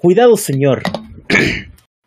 Cuidado, señor.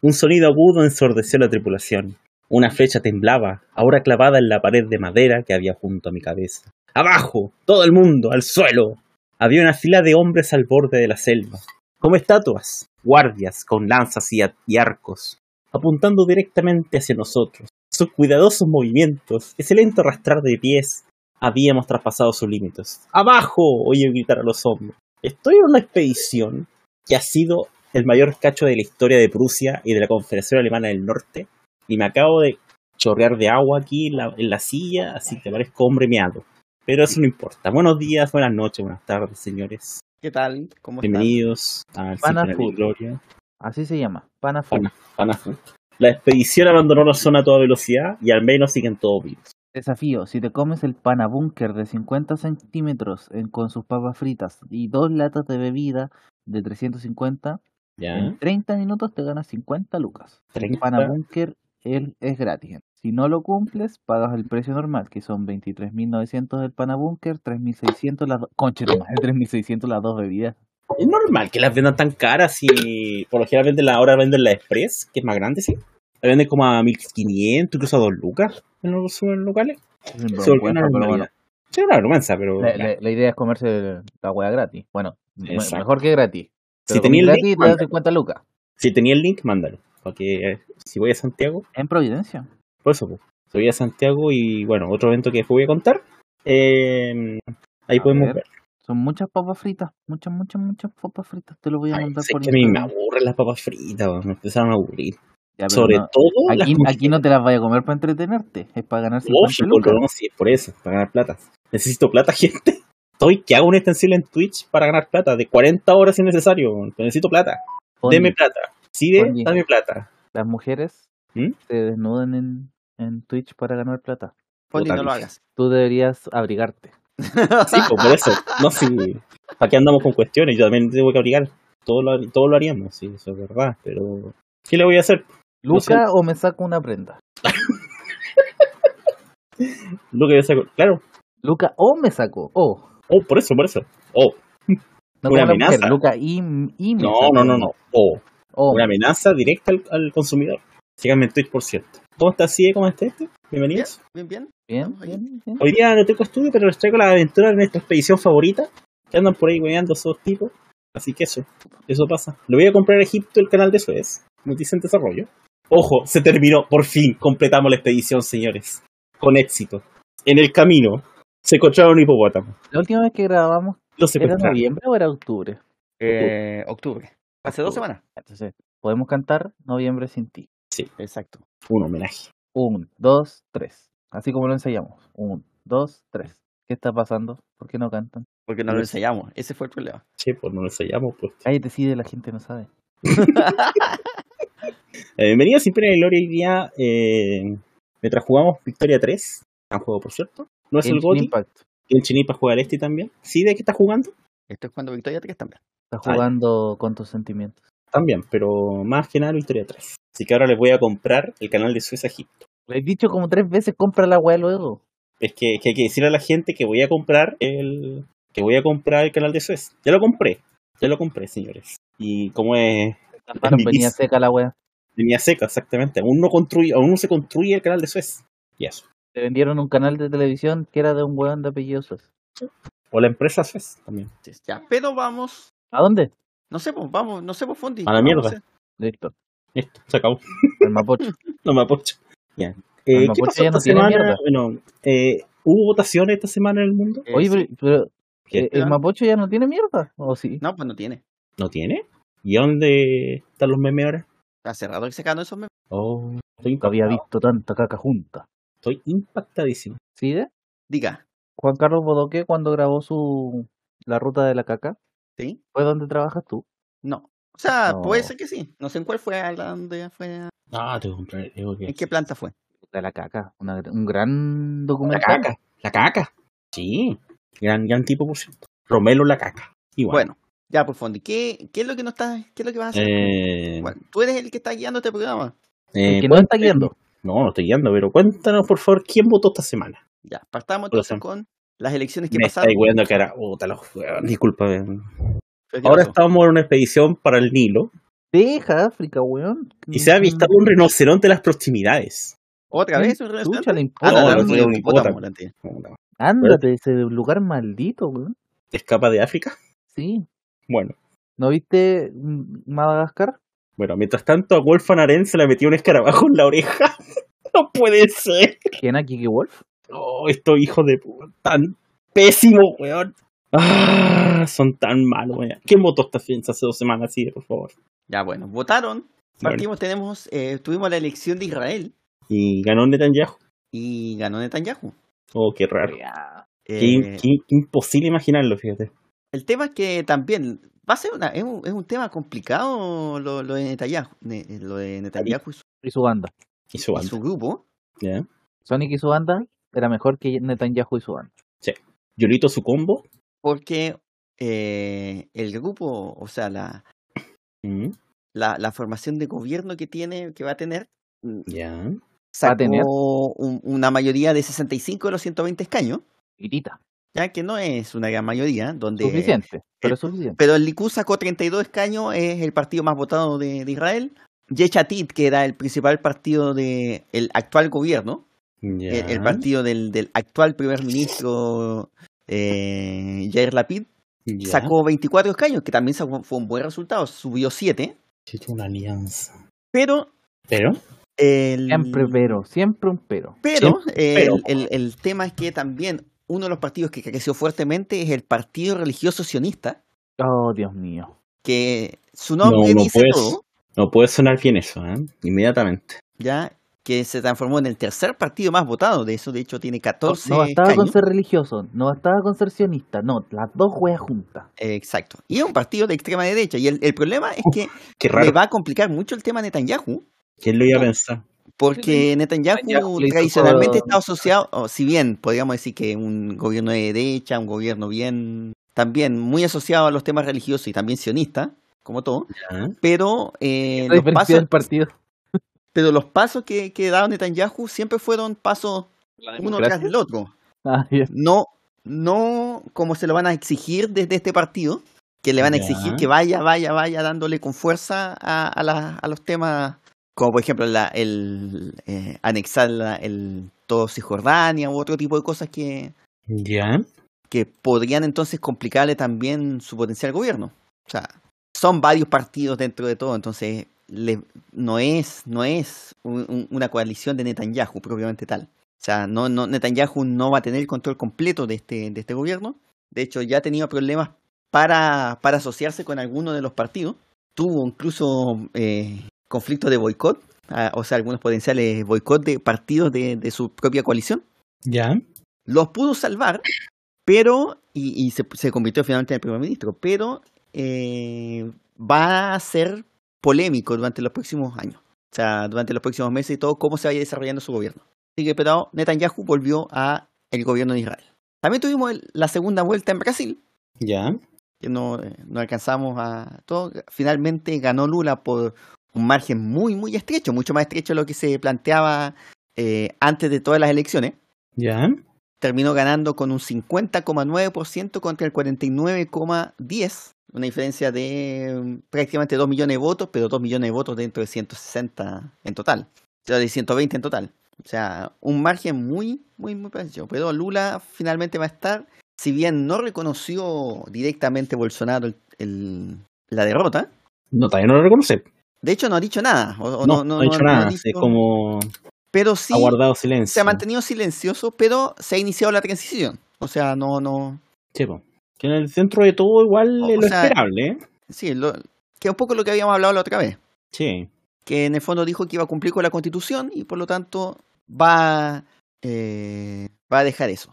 Un sonido agudo ensordeció la tripulación. Una flecha temblaba, ahora clavada en la pared de madera que había junto a mi cabeza. ¡Abajo! ¡Todo el mundo! ¡Al suelo! Había una fila de hombres al borde de la selva, como estatuas, guardias con lanzas y, arcos, apuntando directamente hacia nosotros. Sus cuidadosos movimientos, ese lento arrastrar de pies, habíamos traspasado sus límites. ¡Abajo! oye gritar a los hombres. Estoy en una expedición que ha sido el mayor cacho de la historia de Prusia y de la Confederación Alemana del Norte, y me acabo de chorrear de agua aquí en la, en la silla, así que parezco hombre meado. Pero eso no importa. Buenos días, buenas noches, buenas tardes, señores. ¿Qué tal? ¿Cómo Bienvenidos Círculo de Food. Gloria. Así se llama, Pana Food. Pana- Pana Food. La expedición abandonó la zona a toda velocidad y al menos siguen todos vivos. Desafío, si te comes el pana búnker de 50 centímetros en- con sus papas fritas y dos latas de bebida de 350, ¿Ya? en 30 minutos te ganas 50 lucas. El 30. pana búnker él es gratis. Si no lo cumples, pagas el precio normal, que son 23.900 del pana búnker, 3.600 las dos... Conche, madre, 3.600 las dos bebidas. Es normal que las vendan tan caras y por lo general venden la, ahora venden la Express, que es más grande, sí. La venden como a 1500, incluso a 2 lucas en los superlocales. Es vergüenza, una pero normalidad. bueno, Sí, una vergüenza, pero. la, ya. la- la idea es comerse la hueá gratis. Bueno, Exacto. mejor que gratis. Si tenía el link, te mándalo. 50 lucas. Si tenía el link, mándalo. Porque eh, si voy a Santiago, En Providencia. por eso, pues. Si voy a Santiago y bueno, otro evento que después voy a contar. eh, ahí A podemos ver. ver. Son muchas papas fritas. Muchas, muchas, muchas papas fritas. Te lo voy a Ay, mandar sé por que a mí me Instagram. aburren las papas fritas, weón, me empezaron a aburrir. Ya, Sobre no, todo Aquí, aquí no te las vayas a comer para entretenerte. Es para ganar 50 Lógico, no, sí, es por eso, para ganar plata. Necesito plata, gente. Estoy que hago un extensible en Twitch para ganar plata, de 40 horas si es necesario. necesito plata. Deme plata. Sí, de, dame plata. Las mujeres ¿Mm? se desnudan en, en Twitch para ganar plata. Poli, no lo hagas. Tú deberías abrigarte. Sí, pues por eso. No, sí. ¿Para qué andamos con cuestiones? Yo también tengo que abrigar. Todo lo, todo lo haríamos, sí, eso es verdad. Pero, ¿qué le voy a hacer? ¿Luca o me saco una prenda? Que yo saco. Claro. ¿Luca o me saco? Oh. Oh, por eso, por eso. Oh. No Una mujer, amenaza. Luca y, y me No, no, no, no. Oh. Oh, Una amenaza directa al, al consumidor. Síganme en Twitch, por cierto. ¿Cómo está así? ¿Cómo está este? Bienvenidos. Bien, bien. bien, bien, bien. Hoy día no tengo estudio, pero les traigo la aventura de nuestra expedición favorita. Que andan por ahí weando esos tipos. Así que eso, eso pasa. Le voy a comprar a Egipto el canal de Suez. Noticia en desarrollo. Ojo, se terminó. Por fin completamos la expedición, señores. Con éxito. En el camino se encontraron un hipopótamo. La última vez que grabamos, Lo ¿era noviembre o era octubre? Eh, octubre. Hace dos semanas. Entonces, podemos cantar Noviembre sin ti. Exacto. Un homenaje. Un, dos, tres. Así como lo ensayamos. Un, dos, tres. ¿Qué está pasando? ¿Por qué no cantan? Porque no lo No ensayamos. Ese fue el problema. Che, pues no lo sellamos, pues. Cállate, sí, de la gente no sabe. Eh, bienvenidos siempre en el Gloria hoy día. Eh, mientras jugamos Victoria 3. Gran juego, por cierto. No es el GOTY. Impact Y el Chinipa juega al este también. ¿Sí? ¿De qué está jugando? Esto es cuando Victoria 3 también. está Ay. jugando con tus sentimientos. También, pero más que nada Victoria 3. Así que ahora les voy a comprar el canal de Suez a Egipto. Le he dicho como tres veces, compra la weá luego. Es que, que hay que decirle a la gente que voy a comprar el que voy a comprar el canal de Suez. Ya lo compré. Ya lo compré, señores. Y como es venía seca la weá. línea seca, exactamente. Aún no construye, aún no se construye el canal de Suez. Y eso. Te vendieron un canal de televisión que era de un weón de apellido Suez. O la empresa Suez también. Sí, Ya, pero vamos. ¿A dónde? No sé, pues vamos, no sé, pues Fondi. A la ¿qué mierda. Listo. Listo, se acabó. El Mapocho. No me apocho. Ya. El Eh, ¿Qué Mapocho pasó ya no esta tiene semana? mierda. Bueno, eh, ¿hubo votaciones esta semana en el mundo? Eh, Oye, sí. pero, pero, ¿Qué? eh, ¿el Mapocho ya no tiene mierda? ¿O sí? No, pues no tiene. ¿No tiene? ¿Y dónde están los memes ahora? Hace rato que se ganó esos memes. Oh, Nunca había visto tanta caca junta. Estoy impactadísimo. ¿Sí? de? Diga. Juan Carlos Bodoque cuando grabó su La Ruta de la Caca. ¿Sí? ¿Fue donde trabajas tú? No. O sea, No. puede ser que sí. No sé en cuál fue, a la- dónde fue. a- Ah, comprar. Tengo que... ¿En qué planta fue? De la Caca. una- un gran La documental. caca. La caca. Sí. Gran, gran tipo, por cierto. Romelo la caca. Igual. Bueno, ya por Fondi. ¿Qué, ¿Qué es lo que no está, qué es lo que vas a hacer? Eh, Bueno, tú eres el que está guiando este programa. eh, El que no está guiando. No, no estoy guiando, pero cuéntanos, por favor, ¿quién votó esta semana? Ya, partamos entonces con las elecciones que Me pasaron. estáis weando que era. Puta, los Disculpa. weón. ¿Qué Ahora estamos en una expedición para el Nilo. Deja África, weón. Y se ha avistado un rinoceronte en las proximidades. ¿Otra ¿Quién vez? un tía. Ándate de ese lugar maldito, weón. ¿Escapa de África? Sí. Bueno. ¿No viste mm, Madagascar? Bueno, mientras tanto a Wolfan Aren se le metió un escarabajo en la oreja. no puede ser. ¿Quién a Kiki Wolf? Oh, estos hijos de puta, tan pésimos, weón. Ah, son tan malos, weón. ¿Quién votó esta fianza hace dos semanas? Sí, por favor. Ya, bueno, votaron. Bueno. Partimos, tenemos, eh, tuvimos la elección de Israel Y ganó Netanyahu. y ganó Netanyahu. Oh, qué raro. Qué, Eh, qué- qué imposible imaginarlo, fíjate. El tema es que también va a ser una, es, un, es un tema complicado lo, lo de Netanyahu, ne- lo de Netanyahu y su, Y su banda. Y su y banda. su grupo, ¿ya? Sonic y su banda era mejor que Netanyahu y su banda. Yolito su combo. porque eh, el grupo, o sea, la, Mm, la, la formación de gobierno que tiene, que va a tener, mm, Ya. Va a sacó tener. un- una mayoría de 65 de los 120 escaños, Pitita. Ya que no es una gran mayoría, donde Suficiente. Pero eh, es suficiente. Pero el Likud sacó 32 escaños, es el partido más votado de, de Israel. Yechatit, que era el principal partido del el actual gobierno, Ya. el, el partido del, del actual primer ministro eh, Yair Lapid, sacó 24 escaños, que también sacó- fue un buen resultado, subió 7. Chucha, una alianza. Pero Pero. el, Siempre pero, siempre un pero. pero, el, pero. el- el tema es que también uno de los partidos que creció fuertemente es el Partido Religioso Sionista, Oh, Dios mío. que su nombre No, no dice puedes. todo. No puede sonar bien eso, ¿eh? Inmediatamente. ya que se transformó en el tercer partido más votado de eso, de hecho tiene 14 No bastaba con ser religioso, no bastaba con ser sionista, no, las dos weas juntas. Exacto. Y es un partido de extrema derecha. Y el, el problema es que le va a complicar mucho el tema a Netanyahu, ¿Quién lo iba a pensar? Porque Netanyahu tradicionalmente está asociado, o si bien podríamos decir que un gobierno de derecha, un gobierno bien, también muy asociado a los temas religiosos y también sionista, como todo, Ya. pero, eh, La los, diferencia pasos, del partido. pero los pasos que, que daba Netanyahu siempre fueron pasos uno tras del otro. Ah, ya. no, no como se lo van a exigir desde este partido, que le van a Ya. exigir que vaya, vaya, vaya dándole con fuerza a, a, la- a los temas, como por ejemplo la, el eh, anexar la- el todo Cisjordania u otro tipo de cosas que, Ya. que podrían entonces complicarle también su potencial gobierno. O sea, son varios partidos dentro de todo, entonces le- no es, no es un- un- una coalición de Netanyahu propiamente tal. O sea, no, no, Netanyahu no va a tener el control completo de este, de este gobierno. De hecho, ya ha tenido problemas para, para asociarse con alguno de los partidos. Tuvo incluso eh, conflictos de boicot, o sea, algunos potenciales boicot de partidos de, de su propia coalición Ya. los pudo salvar, pero, y, y se, se convirtió finalmente en el primer ministro, pero eh, va a ser polémico durante los próximos años, o sea, durante los próximos meses y todo, cómo se vaya desarrollando su gobierno. Así que, pero Netanyahu volvió a el gobierno de Israel. También tuvimos el- la segunda vuelta en Brasil, Ya. que no, eh, no alcanzamos a todo. Finalmente ganó Lula por un margen muy, muy estrecho, mucho más estrecho de lo que se planteaba eh, antes de todas las elecciones Ya. terminó ganando con un 50,9% contra el 49,10%, una diferencia de mm, prácticamente 2 millones de votos, pero 2 millones de votos dentro de 160 en total, o sea, de 120 en total. O sea, un margen muy, muy, muy parecido. Pero Lula finalmente va a estar, si bien no reconoció directamente Bolsonaro el- el- la derrota, No, todavía no lo reconoce. De hecho no ha dicho nada. o- o No, no, ha dicho no ha nada. dicho- Es como. pero sí ha guardado silencio. se ha mantenido silencioso, pero se ha iniciado la transición. O sea, no, no, Sí, po. Que en el centro de todo, igual O es lo sea- esperable, ¿eh? Sí, lo, que es un poco lo que habíamos hablado la otra vez. Sí. Que en el fondo dijo que iba a cumplir con la constitución y por lo tanto va, eh, va a dejar eso.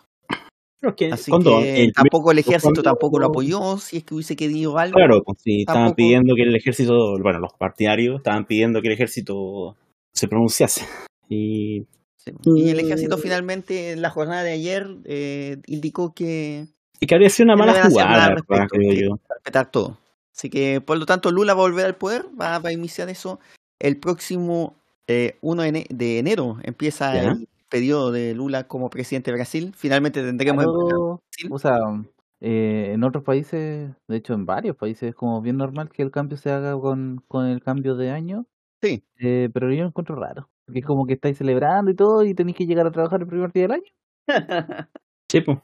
Pero es que Así cuando que el- tampoco el ejército tampoco lo apoyó, si es que hubiese querido algo. Claro, pues sí, estaban pidiendo que el ejército, bueno, los partidarios estaban pidiendo que el ejército se pronunciase. Y Sí. Y el ejército finalmente en la jornada de ayer eh, indicó que Y que habría sido una mala jugada, respecto, yo. respetar todo. Así que, por lo tanto, Lula va a volver al poder, va, va a iniciar eso el próximo eh, 1 de ene- de enero. Empieza el periodo de Lula como presidente de Brasil. Finalmente tendremos Brasil. o sea, Eh, en otros países, de hecho en varios países, es como bien normal que el cambio se haga con, con el cambio de año. Sí. Eh, pero yo lo encuentro raro. Porque es como que estáis celebrando y todo y tenéis que llegar a trabajar el primer día del año. Sí, pues.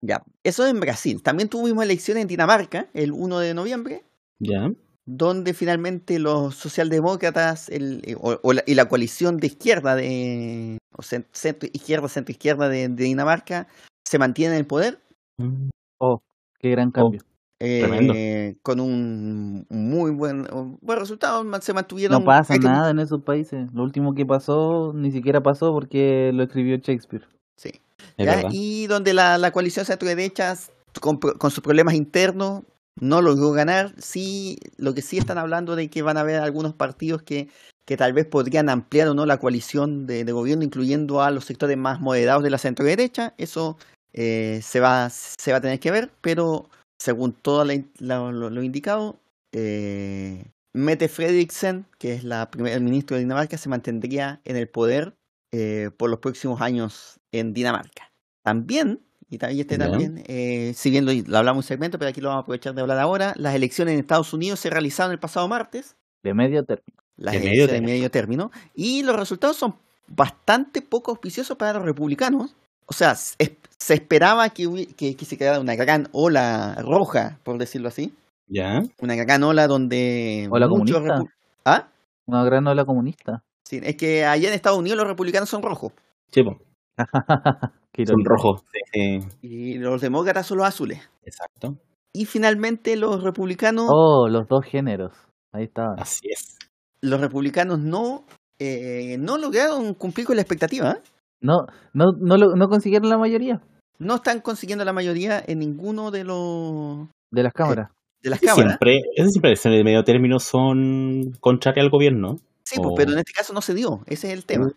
ya, eso en Brasil. También tuvimos elecciones en Dinamarca el 1 de noviembre, Ya. Donde finalmente los socialdemócratas el, eh, o, o la, y la coalición de izquierda, de o centro izquierda, centro izquierda de, de Dinamarca, se mantienen en el poder. Mm, Oh, qué gran cambio. Tremendo. eh, con un muy buen, buen resultado, se mantuvieron. No pasa que- nada en esos países. Lo último que pasó ni siquiera pasó porque lo escribió Shakespeare. Sí. ¿ya? Y donde la, la coalición centro-derecha, con, con sus problemas internos, no logró ganar. Sí, lo que sí están hablando de que van a haber algunos partidos que, que tal vez podrían ampliar o no la coalición de, gobierno, incluyendo a los sectores más moderados de la centro-derecha. Eso eh, se, va, se va a tener que ver, pero según todo lo indicado, eh, Mette Frederiksen, que es la primer ministro de Dinamarca, se mantendría en el poder eh, por los próximos años en Dinamarca. También, y y este Ya. también, eh, si bien lo, lo hablamos en un segmento, pero aquí lo vamos a aprovechar de hablar ahora, las elecciones en Estados Unidos se realizaron el pasado martes, De medio término. las De medio de término. medio término, y los resultados son bastante poco auspiciosos para los republicanos. O sea, es- se esperaba que, que, que se quedara una gran ola roja, por decirlo así, Ya. una gran ola donde Ola comunista. ¿Ah? Una gran ola comunista. Sí, es que allá en Estados Unidos los republicanos son rojos Sí, pues. Son rojos. Sí, y los demócratas son los azules. Exacto. Y finalmente los republicanos, Oh, los dos géneros. Ahí está. Así es. los republicanos no, eh, no lograron cumplir con la expectativa. ¿eh? No, no, no, lo- no consiguieron la mayoría No están consiguiendo la mayoría en ninguno de los de las cámaras. de las cámaras. Siempre, ese siempre elecciones de medio término son contrarias al gobierno. Sí, pues, pero en este caso no se dio. Ese es el tema.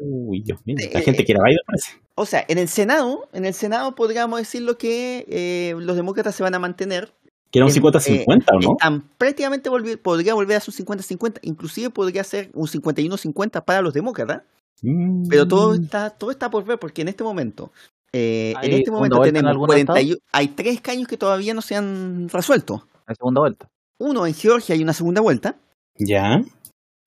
Uy, Dios mío. Eh, La gente eh, quiere Biden, parece. O sea, en el Senado, en el Senado podríamos decirlo que eh, los demócratas se van a mantener. Quiere un en- 50-50, ¿o no? Están prácticamente volvi- podría volver a su 50-50, inclusive podría ser un 51-50 para los demócratas. Mm. Pero todo está, todo está por ver, porque en este momento, eh, en ¿Hay este momento tenemos algún 41, hay tres escaños que todavía no se han resuelto. La segunda vuelta. Uno en Georgia hay una segunda vuelta Ya.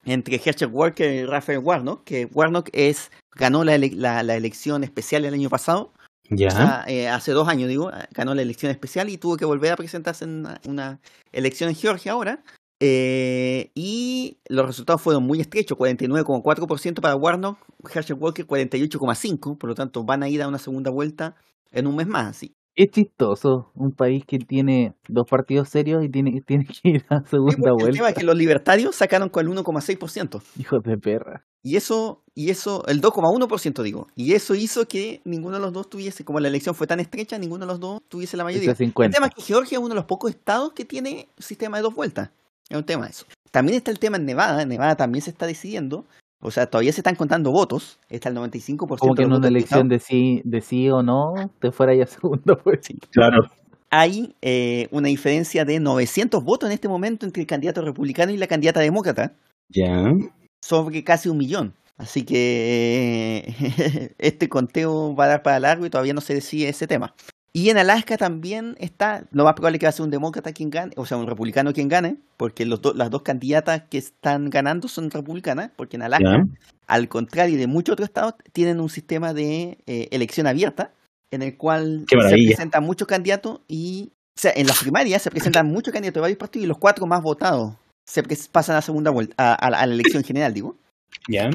Entre Herschel Walker y Rafael Warnock, que Warnock es ganó la, ele- la, la elección especial el año pasado, Ya. o sea, eh, hace dos años digo, ganó la elección especial y tuvo que volver a presentarse en una, una elección en Georgia ahora. Eh, y los resultados fueron muy estrechos, 49,4% para Warnock, Herschel Walker 48,5%, por lo tanto van a ir a una segunda vuelta en un mes más. Así. Es chistoso un país que tiene dos partidos serios y tiene, tiene que ir a segunda porque el tema vuelta. es que los libertarios sacaron con el 1,6%. Hijos de perra. Y eso, y eso, el 2,1% digo. Y eso hizo que ninguno de los dos tuviese, como la elección fue tan estrecha, ninguno de los dos tuviese la mayoría. El 50. tema es que Georgia es uno de los pocos estados que tiene sistema de dos vueltas. Es un tema eso. También está el tema en Nevada. En Nevada también se está decidiendo. O sea, todavía se están contando votos. Está el 95% Como que en una elección de sí, de sí o no, te fuera ya segunda vuelta. Claro. Hay eh, una diferencia de 900 votos en este momento entre el candidato republicano y la candidata demócrata. Ya. sobre casi un millón. Así que eh, este conteo va a dar para largo y todavía no se decide ese tema. Y en Alaska también está, lo más probable que va a ser un demócrata quien gane, o sea, un republicano quien gane, porque los do- las dos candidatas que están ganando son republicanas, porque en Alaska, al contrario de muchos otros estados, tienen un sistema de eh, elección abierta, en el cual se presentan muchos candidatos y, o sea, en las primarias se presentan muchos candidatos de varios partidos y los cuatro más votados se pasan a segunda vuelta, a- a la- a la elección general, digo. Ya.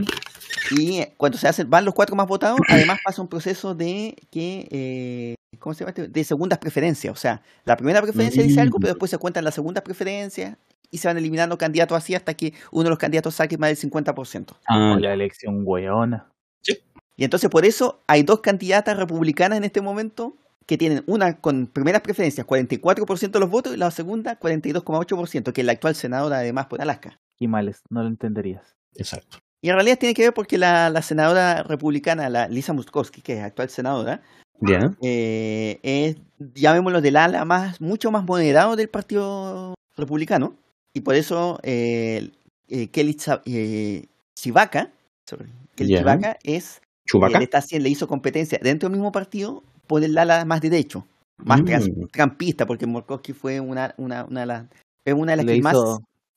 Y cuando se hacen, van los cuatro más votados, además pasa un proceso de que, eh, ¿cómo se llama? este? De segundas preferencias. O sea, la primera preferencia dice algo, pero después se cuentan las segundas preferencias y se van eliminando candidatos así hasta que uno de los candidatos saque más del 50%. Ah, la elección weona. Y entonces por eso hay dos candidatas republicanas en este momento que tienen una con primeras preferencias 44% de los votos y la segunda 42,8%, que es la actual senadora además por Alaska. Y males, no lo entenderías. exacto. Y en realidad tiene que ver porque la, la senadora republicana, la Lisa Murkowski, que es actual senadora, Ya. eh, es, llamémoslo, del ala más, mucho más moderado del Partido Republicano. Y por eso eh, eh, Kelly eh, Ya. Chivaka es, Chubaca. le, está haciendo, le hizo competencia dentro del mismo partido por el ala más derecho. más Mm. trampista, porque Murkowski fue una, una, una de las, es una de las Le que más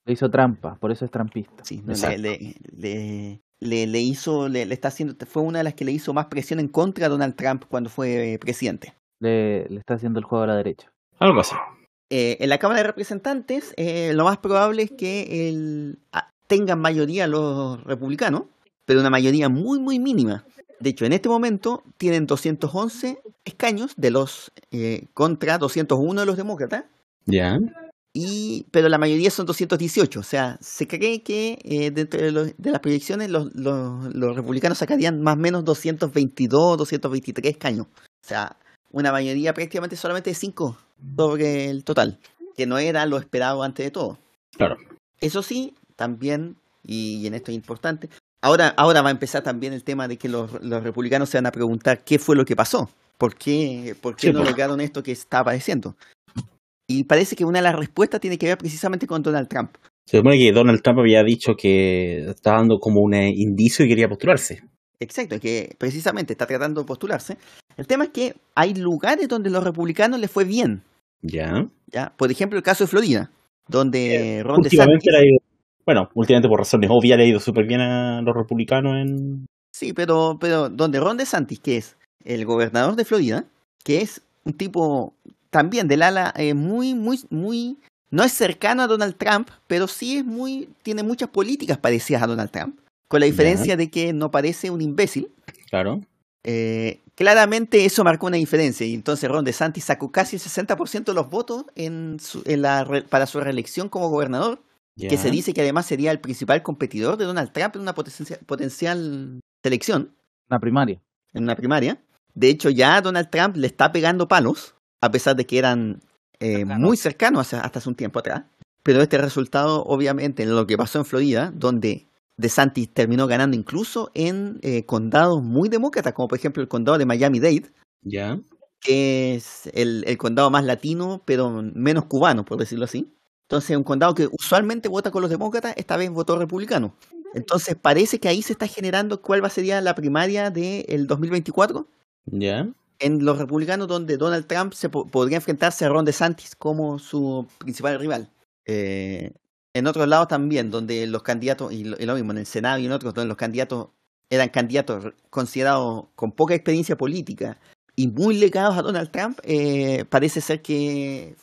le hizo trampa, por eso es trampista. Sí, no, le, Exacto. le, le, le- le hizo, le, le está haciendo, fue una de las que le hizo más presión en contra a Donald Trump cuando fue eh, presidente. Le, le está haciendo el juego a la derecha. Algo así. Eh, en la Cámara de Representantes, eh, lo más probable es que el, ah, tengan mayoría los republicanos, pero una mayoría muy, muy mínima. De hecho, en este momento tienen 211 escaños de los eh, contra 201 de los demócratas. Ya. Y, pero la mayoría son 218, o sea, se cree que eh, dentro de, los- de las proyecciones los, los- los republicanos sacarían más o menos 222, 223 escaños. O sea, una mayoría prácticamente solamente de 5 sobre el total, que no era lo esperado antes de todo. Claro. Eso sí, también, y, en esto es importante, ahora, ahora va a empezar también el tema de que los, los republicanos se van a preguntar qué fue lo que pasó, por qué, por qué Sí, no pues. lograron esto que está apareciendo. Y parece que una de las respuestas tiene que ver precisamente con Donald Trump. Se supone que Donald Trump había dicho que estaba dando como un eh, indicio y quería postularse. Exacto, que precisamente está tratando de postularse. El tema es que hay lugares donde los republicanos les fue bien. Ya. ¿ya? Por ejemplo, el caso de Florida, donde Ron Últimamente DeSantis- bueno, últimamente por razones obvias le ha ido súper bien a los republicanos en... Sí, pero, pero donde Ron DeSantis, que es el gobernador de Florida, que es un tipo también del ala eh, muy, muy, muy, no es cercano a Donald Trump, pero sí es muy, tiene muchas políticas parecidas a Donald Trump, con la diferencia de que no parece un imbécil. Claro. Eh, claramente eso marcó una diferencia y entonces Ron DeSantis sacó casi el 60% de los votos en su- en la para su reelección como gobernador, que se dice que además sería el principal competidor de Donald Trump en una potencia- potencial selección Una primaria. en una primaria. De hecho, ya Donald Trump le está pegando palos, a pesar de que eran eh, muy cercanos hasta hace un tiempo atrás. Pero este resultado, obviamente, en lo que pasó en Florida, donde DeSantis terminó ganando incluso en eh, condados muy demócratas, como por ejemplo el condado de Miami-Dade, Ya. que es el, el condado más latino, pero menos cubano, por decirlo así. Entonces, un condado que usualmente vota con los demócratas, esta vez votó republicano. Entonces, parece que ahí se está generando cuál va a ser la primaria del 2024 Ya. En los republicanos, donde Donald Trump se po- podría enfrentarse a Ron DeSantis como su principal rival. Eh, en otros lados también, donde los candidatos, y lo, y lo mismo en el Senado y en otros, donde los candidatos eran candidatos considerados con poca experiencia política y muy ligados a Donald Trump, eh, parece ser que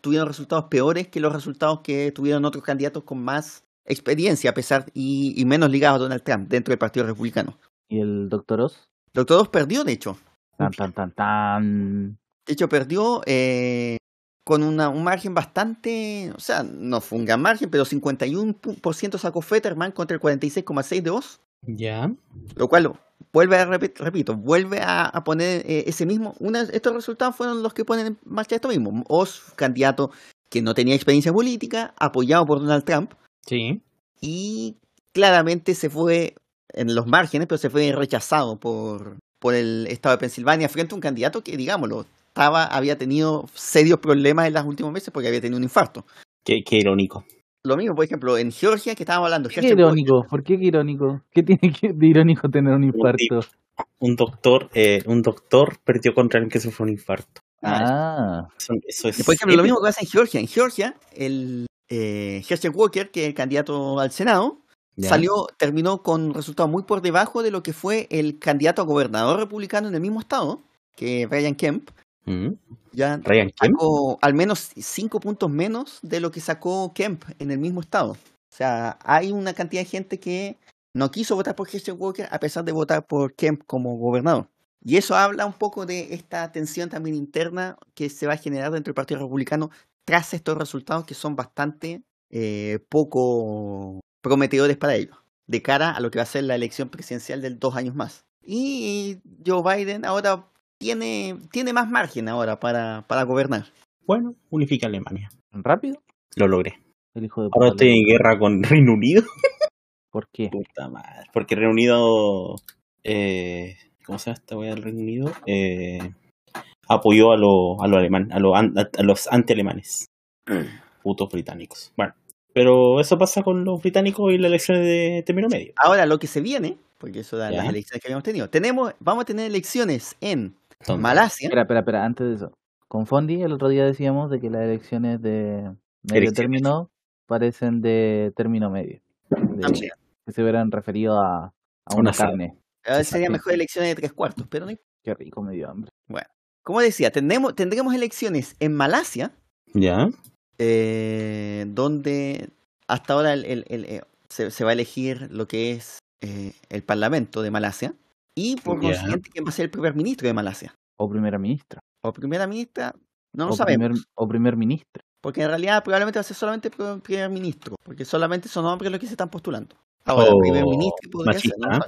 tuvieron resultados peores que los resultados que tuvieron otros candidatos con más experiencia a pesar y, y menos ligados a Donald Trump dentro del Partido Republicano. ¿Y el doctor Oz? Doctor Oz perdió, de hecho. Tan, tan, tan, tan. De hecho, perdió eh, con una, un margen bastante, o sea, no fue un gran margen, pero 51% sacó Fetterman contra el 46,6% de Oz, Ya. lo cual vuelve a, repi- repito, vuelve a, a poner eh, ese mismo, una, estos resultados fueron los que ponen en marcha esto mismo. Oz, candidato que no tenía experiencia política, apoyado por Donald Trump, Sí. y claramente se fue en los márgenes, pero se fue rechazado por, por el estado de Pensilvania frente a un candidato que, digámoslo, estaba, había tenido serios problemas en los últimos meses porque había tenido un infarto. Qué, qué irónico. Lo mismo, por ejemplo, en Georgia, que estábamos hablando. ¿Qué irónico? ¿Por qué qué irónico? ¿Qué tiene que- de irónico tener un infarto? Un doctor, eh, un doctor perdió contra el que sufrió un infarto. Ah, Eso, eso es. Y, por ejemplo, lo mismo que pasa en Georgia. En Georgia, el eh, Herschel Walker, que es el candidato al Senado, Ya. salió, terminó con resultados muy por debajo de lo que fue el candidato a gobernador republicano en el mismo estado, que Brian Kemp. Mm. Ya Ryan Kemp. sacó al menos cinco puntos menos de lo que sacó Kemp en el mismo estado. O sea, hay una cantidad de gente que no quiso votar por Herschel Walker a pesar de votar por Kemp como gobernador. Y eso habla un poco de esta tensión también interna que se va a generar dentro del Partido Republicano tras estos resultados que son bastante eh, poco prometedores para ellos, de cara a lo que va a ser la elección presidencial del dos años más. Y Joe Biden ahora tiene, tiene más margen ahora para, para gobernar. Bueno, unifica Alemania. ¿rápido? Lo logré. El hijo de Ahora estoy en guerra con Reino Unido. ¿Por qué? Puta madre. Porque Reino Unido. Eh, ¿Cómo se llama esta wea del Reino Unido? Eh, apoyó a los a lo alemán, a, lo a los anti-alemanes. Putos británicos. Bueno. Pero eso pasa con los británicos y las elecciones de término medio. Ahora lo que se viene, porque eso da Ya. las elecciones que habíamos tenido, tenemos, vamos a tener elecciones en ¿Dónde? Malasia. Espera, espera, espera, antes de eso. con Fondi el otro día decíamos de que las elecciones de medio Elecciones. término parecen de término medio. de- Ah, que se hubieran referido a, a Un una carne. A ver, sería mejor elecciones de tres cuartos, pero no hay- Qué rico, me dio hambre. Como decía, tendremos, tendremos elecciones en Malasia, Ya. Eh, donde hasta ahora el- el- el, eh, se, se va a elegir lo que es eh, el Parlamento de Malasia y por consiguiente quién va a ser el primer ministro de Malasia. O primera ministra. O primera ministra, no lo o, sabemos, primer, o primer ministro. porque en realidad probablemente va a ser solamente pri- primer ministro, porque solamente son hombres los que se están postulando. Ahora, Oh, primer ministro podría ser, no.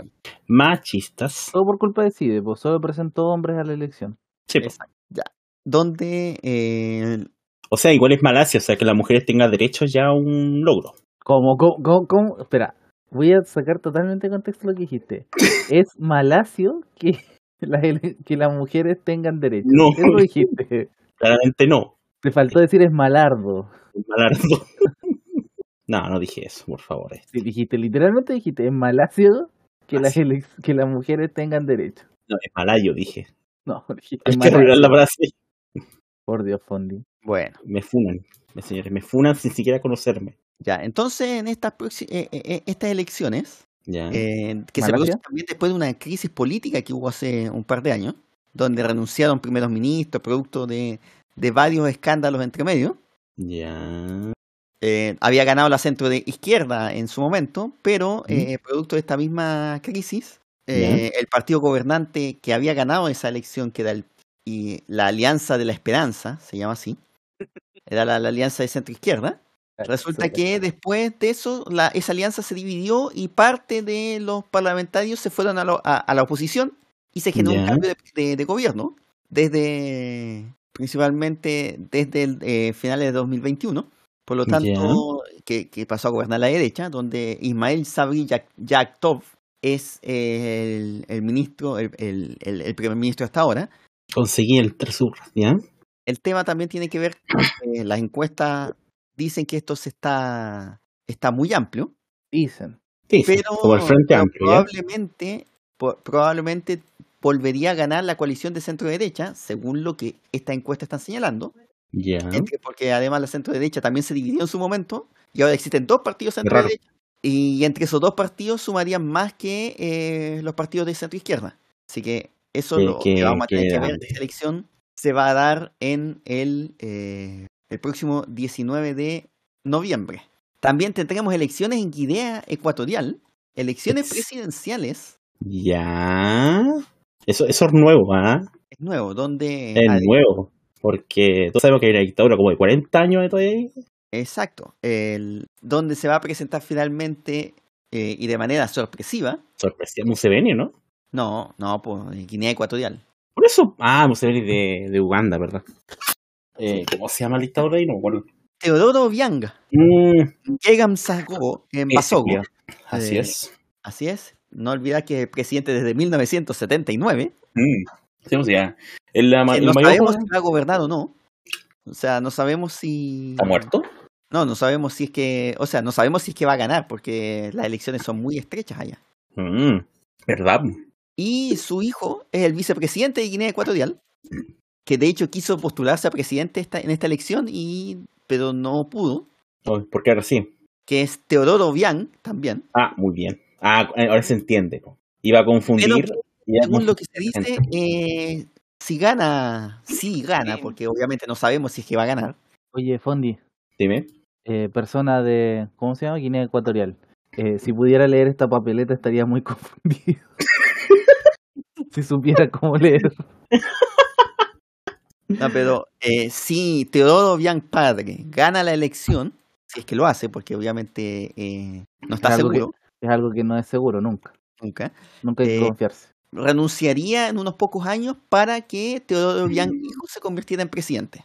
Machistas. Todo por culpa de CIDE, pues solo presentó hombres a la elección. Sí. Exacto, ya. Donde eh, O sea, igual es Malasia, o sea, que las mujeres tengan derechos ya a un logro. ¿Cómo, cómo, cómo, cómo? Espera, voy a sacar totalmente de contexto lo que dijiste. Es malacio que, las ele- que las mujeres tengan derechos. No. Eso dijiste. Claramente no. Te faltó decir es malardo. Malardo. no, no dije eso, por favor. Sí, dijiste, literalmente dijiste, es malacio que las, que las mujeres tengan derechos. No, es malayo, dije. No, dijiste Hay que arreglar la malacio. frase. Por Dios, Fondi. bueno, Me funan, señores, me funan sin siquiera conocerme. ya. Entonces, en estas, eh, eh, eh, estas elecciones, Ya. eh, que se producen también después de una crisis política que hubo hace un par de años, donde renunciaron primeros ministros, producto de, de varios escándalos entre medio. Ya. Eh, había ganado la centro de izquierda en su momento, pero eh, producto de esta misma crisis, eh, el partido gobernante que había ganado esa elección, que era el, y la Alianza de la Esperanza, se llama así, era la, la Alianza de centro izquierda, Resulta que después de eso, la, esa alianza se dividió y parte de los parlamentarios se fueron a, lo- a- a la oposición y se generó un Ya. cambio de, de- de gobierno desde principalmente desde el eh, finales de 2021. Por lo tanto, que, que pasó a gobernar la derecha, donde Ismael Sabri Yak- Yaktov es el, el ministro, el, el- el- el primer ministro hasta ahora. Conseguí el Tresur, ¿ya? El tema también tiene que ver, eh, las encuestas dicen que esto se está, está muy amplio, Dicen. Sí, sí, pero, como el Frente pero Amplio, probablemente, probablemente volvería a ganar la coalición de centro derecha, según lo que esta encuesta está señalando, Ya. entre- porque además la centro derecha también se dividió en su momento, y ahora existen dos partidos centro derecha, y entre esos dos partidos sumarían más que eh, los partidos de centro izquierda. Así que eso Qué- lo que vamos a tener qué que ver, grande. esta elección se va a dar en el, eh, el próximo 19 de noviembre. También tendremos elecciones en Guinea Ecuatorial, elecciones presidenciales, Ya. Eso, eso es nuevo, ¿ah? es nuevo, donde... Es nuevo. Porque todos sabemos que hay una dictadura como de 40 años de todavía. ahí. Exacto, el, donde se va a presentar finalmente eh, y de manera sorpresiva, Sorpresiva. Museveni, ¿no? No, no, pues Guinea Ecuatorial. Por eso. Ah, Museveni de, de Uganda, ¿verdad? Eh, ¿Cómo se llama el dictador ahí? No me acuerdo. Teodoro Obiang, Mm, Sago en ese, Basogo. ya. Así Eh, es. Así es. No olvidar que es presidente desde 1979. Mm. Sí, o sea, el, el no mayor sabemos si va a gobernar o no. O sea, no sabemos si. está muerto. No, no sabemos si es que. O sea, no sabemos si es que va a ganar, porque las elecciones son muy estrechas allá. Mm, ¿Verdad? Y su hijo es el vicepresidente de Guinea Ecuatorial, que de hecho quiso postularse a presidente esta, en esta elección, y pero no pudo. ¿Por qué ahora sí? Que es Teodoro Obiang también. Ah, muy bien. Ah, eh, ahora se entiende. Iba a confundir. y Según no- lo que se dice, eh, si gana, sí gana, porque obviamente no sabemos si es que va a ganar. Oye, Fondi, Dime. eh, persona de, ¿cómo se llama? Guinea Ecuatorial. Eh, si pudiera leer esta papeleta estaría muy confundido. Si supiera cómo leer. No, pero eh, si Teodoro Obiang Padre gana la elección, si es que lo hace, porque obviamente eh, no está Es algo que- seguro Es algo que no es seguro nunca. nunca, Nunca hay que Eh, confiarse. renunciaría en unos pocos años para que Teodoro Obiang hijo se convirtiera en presidente.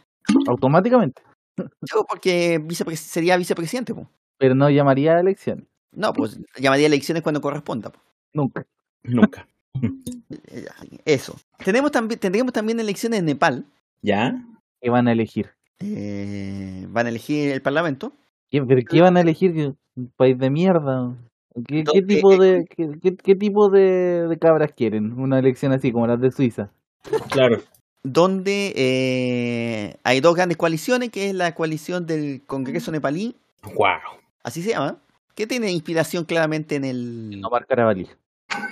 Automáticamente. Yo, porque vicepre- sería vicepresidente. po. Pero no llamaría a elección. No, pues llamaría elecciones cuando corresponda. po. Nunca. Nunca. Eh, Eso. Tenemos también, tendremos también elecciones en Nepal. ¿Ya? ¿Qué van a elegir? Eh, van a elegir el parlamento. ¿Qué, pero ¿qué van a elegir? ¿Un país de mierda? ¿Qué, qué ¿Dónde- tipo de qué, qué- qué tipo de, de cabras quieren? Una elección así como las de Suiza. Claro. donde eh, hay dos grandes coaliciones, que es la coalición del Congreso nepalí, Wow. así se llama, que tiene inspiración claramente en el... No marcar a Bali.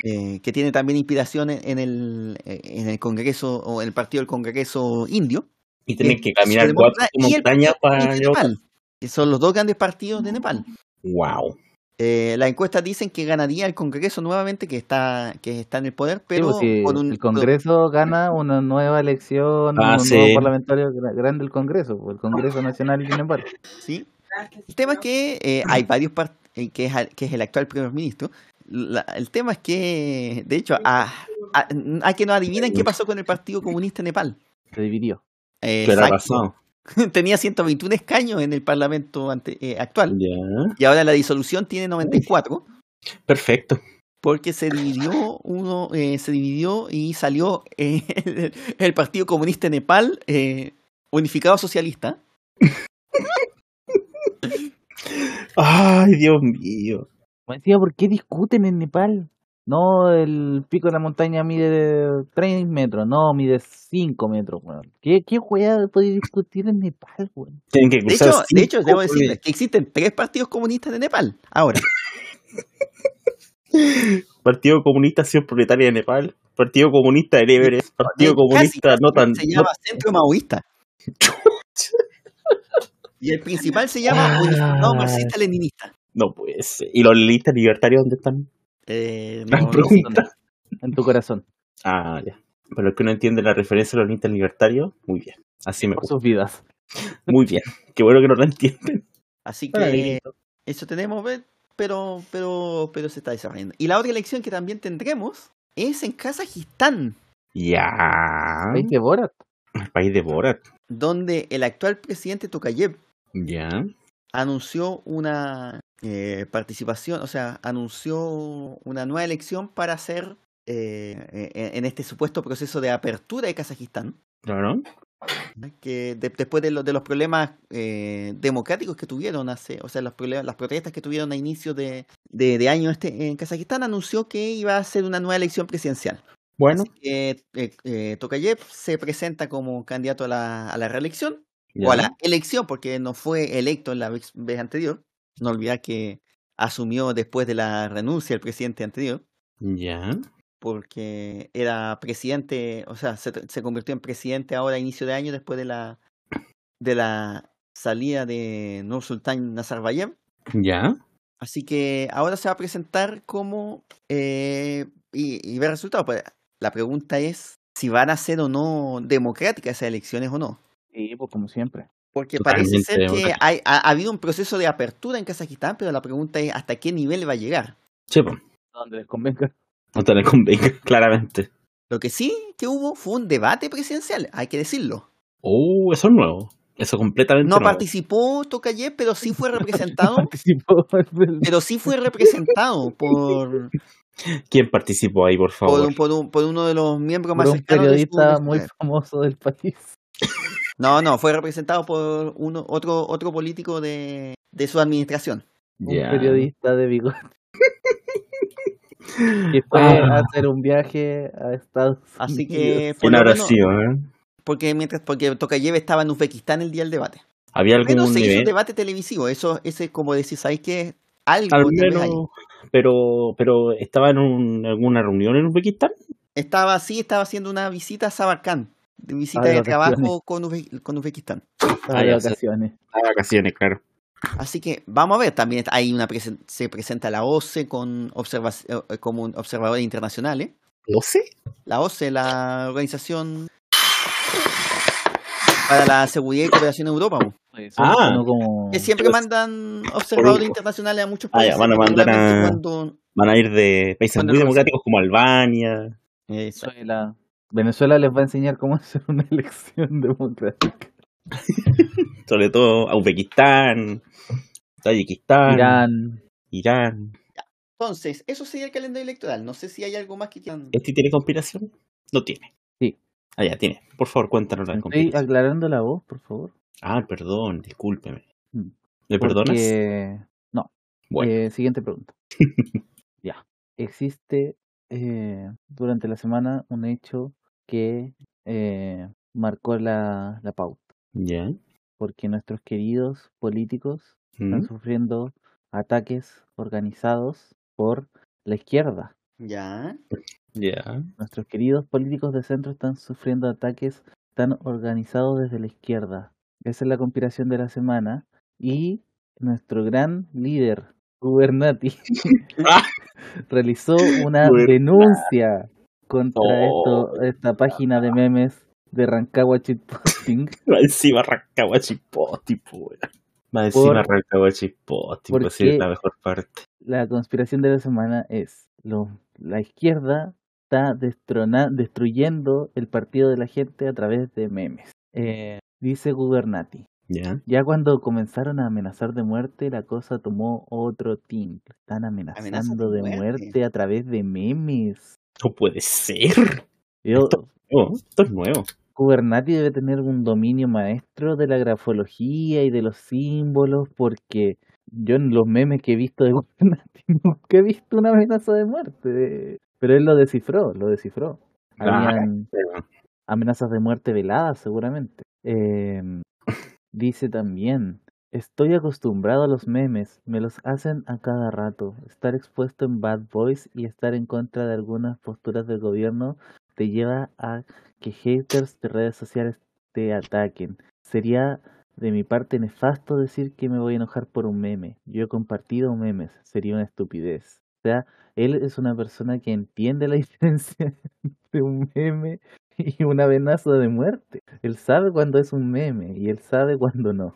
Eh, que tiene también inspiración en, el, eh, en el Congreso, o en el partido del Congreso indio. Y tienen Eh, que caminar cuatro montañas para. Nepal, que son los dos grandes partidos de Nepal. Wow. Eh, las encuestas dicen que ganaría el Congreso nuevamente, que está, que está en el poder, Sí, pero pues, si con un, el Congreso gana una nueva elección, Ah, un sí. nuevo parlamentario gra- grande del Congreso, pues, el Congreso Nacional de Nepal. ¿sí? El tema es que eh, hay varios partidos, que, es, al- que es el actual primer ministro. La- el tema es que, de hecho, a, a, a que no adivinan qué pasó con el Partido Comunista Nepal. Se dividió. Eh, ¿Qué? Tenía 121 escaños en el Parlamento ante- eh, actual Ya. y ahora la disolución tiene 94 Perfecto. porque se dividió uno eh, se dividió y salió eh, el, el Partido Comunista Nepal eh, unificado socialista Ay, Dios mío. Me decía, ¿por qué discuten en Nepal? No, el pico de la montaña mide 3 metros, no, mide 5 metros, weón. ¿Qué, qué weá puede discutir en Nepal, weón? Tienen que de hecho de hecho debo decirles que existen tres partidos comunistas de Nepal ahora Partido Comunista Acción Proletaria de Nepal, Partido Comunista del Everest, Partido Casi, Comunista no tan... se no- llama Centro Maoísta y el principal se llama Unificado Ay. Marxista Leninista No puede ser. ¿Y los listas libertarios dónde están? eh, no, no, pregunta. En tu corazón, Ah, ya. Pero es que no entiende la referencia a los listas libertarios. Muy bien. Así me por gusta. sus vidas. Muy bien. Qué bueno que no la entienden. así que. Eso tenemos, pero, pero, pero se está desarrollando. Y la otra elección que también tendremos es en Kazajistán, Ya. País de Borat. El país de Borat. donde el actual presidente Tokayev Ya. anunció una eh, participación, o sea, anunció una nueva elección para hacer eh, eh, en este supuesto proceso de apertura de Kazajistán, Claro. que de- después de, lo- de los problemas eh, democráticos que tuvieron hace, o sea, los problemas, las protestas que tuvieron a inicio de, de, año este en Kazajistán, anunció que iba a hacer una nueva elección presidencial. Bueno. Así que eh, eh, Tokayev se presenta como candidato a la, a la reelección o a la elección, porque no fue electo en la vez, vez anterior. No olvidar que asumió después de la renuncia el presidente anterior, Ya. porque era presidente, o sea, se, se convirtió en presidente ahora a inicio de año después de la de la salida de Nursultán Nazarbayev. Ya. Así que ahora se va a presentar como eh, y, y ver resultados. Pues, la pregunta es si van a ser o no democráticas esas elecciones o no. Sí, pues como siempre. Porque parece ser que hay, ha, ha habido un proceso de apertura en Kazajistán, pero la pregunta es hasta qué nivel va a llegar. Sí, pues. Donde les convenga. No te le convenga, claramente. Lo que sí que hubo fue un debate presidencial, hay que decirlo. Oh, eso es nuevo. Eso completamente No nuevo. participó Tokayev, pero sí fue representado, Participó pero sí fue representado por, ¿Quién participó ahí, por por, favor? un- por, un- por uno de los miembros más por un periodista de muy famoso del país. No, no, fue representado por uno, otro, otro político de, de su administración. Un periodista de bigote. que fue Ah. a hacer un viaje a Estados Así Unidos. que, por ¿Quién lo habrá menos, sido, eh? porque mientras, porque Tokayev estaba en Uzbekistán el día del debate. ¿Había algún se hizo un debate televisivo, eso, ese como decís, ¿sabéis que algo Al menos, pero, pero ¿estaba en un- alguna reunión en Uzbekistán? Estaba así, estaba haciendo una visita a Samarkand, de visita Ah, de de trabajo con, Uzbe- con Uzbekistán. Ah, de sé. vacaciones. A vacaciones, claro. Así que vamos a ver, también hay una presen- se presenta la OCE con observa- eh, como un observadores internacionales. ¿12? La OCE, la organización para la seguridad y cooperación en Europa, Suena Ah. como... que siempre Pues- mandan observadores internacionales a muchos Ah, ya, países. van a mandar a- cuando- Van a ir de países muy democráticos como Albania. Eso. Venezuela. Venezuela les va a enseñar cómo hacer una elección democrática. Sobre todo a Uzbekistán, Tayikistán, Irán. Irán. Entonces, eso sería el calendario electoral. No sé si hay algo más que quieran. ¿Este tiene conspiración? No tiene. Sí. Ah, ya tiene. Por favor, cuéntanos la Estoy conspiración. aclarando la voz, por favor. Ah, perdón, discúlpeme. Mm. ¿Le perdonas? Porque... No. Bueno. Eh, siguiente pregunta. ya. Existe eh, durante la semana un hecho que eh, marcó la, la pauta, Ya. porque nuestros queridos políticos están sufriendo ataques organizados por la izquierda. Ya. Ya. Nuestros queridos políticos de centro están sufriendo ataques tan organizados desde la izquierda. Esa es la conspiración de la semana. Y nuestro gran líder, Gubernati, Ah. realizó una Gubernati. denuncia contra Oh. esto, esta página de memes de Rancagua Shitposting Va encima Rancagua Chiposti, pues. Va encima Por- Rancagua Chiposti, pues sí, es la mejor parte. La conspiración de la semana es lo, la izquierda está destrona- destruyendo el partido de la gente a través de memes. Eh, dice Gubernati. Ya. Ya cuando comenzaron a amenazar de muerte, la cosa tomó otro tinte. Están amenazando de de muerte. muerte a través de memes. No puede ser. Yo, Esto- Oh, esto es nuevo. Gubernati debe tener un dominio maestro de la grafología y de los símbolos, porque yo en los memes que he visto de Gubernati nunca he visto una amenaza de muerte. Pero él lo descifró, lo descifró. Ah, Habían amenazas de muerte veladas, seguramente. Em, dice también, estoy acostumbrado a los memes, me los hacen a cada rato. Estar expuesto en Bad Boys y estar en contra de algunas posturas del gobierno te lleva a que haters de redes sociales te ataquen. Sería de mi parte nefasto decir que me voy a enojar por un meme. Yo he compartido memes, sería una estupidez. O sea, él es una persona que entiende la diferencia de un meme y una amenaza de muerte. Él sabe cuando es un meme y él sabe cuando no.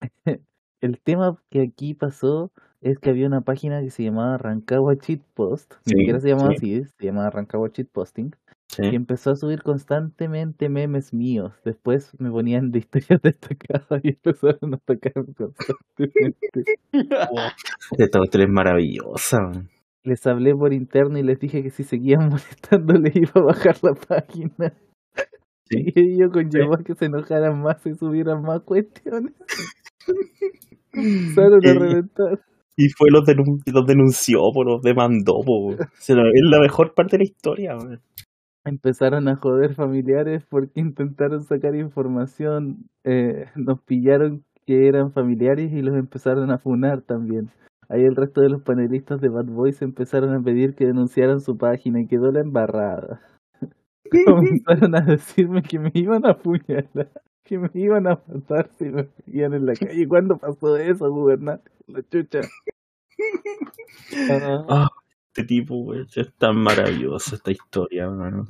El tema que aquí pasó es que había una página que se llamaba Rancagua Cheat Post, ni siquiera se llamaba sí. así, se llamaba Rancagua Cheat Posting, Sí. y empezó a subir constantemente memes míos. Después me ponían de historias destacadas y empezaron a atacarme constantemente. Esta cuestión es maravillosa. man. Les hablé por interno y les dije que si seguían molestando les iba a bajar la página. Y ello conllevó a que se enojaran más y subieran más cuestiones. Empezaron a Y- reventar. Y fue los, denun- los denunció, po, los demandó. po. Se lo- es la mejor parte de la historia. man. Empezaron a joder familiares porque intentaron sacar información. eh, nos pillaron que eran familiares y los empezaron a funar también. Ahí el resto de los panelistas de Bad Boys empezaron a pedir que denunciaran su página y quedó la embarrada. Comenzaron a decirme que me iban a apuñalar, que me iban a matar si me veían en la calle. ¿Cuándo pasó eso, gubernante? La chucha. Ah. Ah, este tipo, güey, es tan maravilloso esta historia, mano.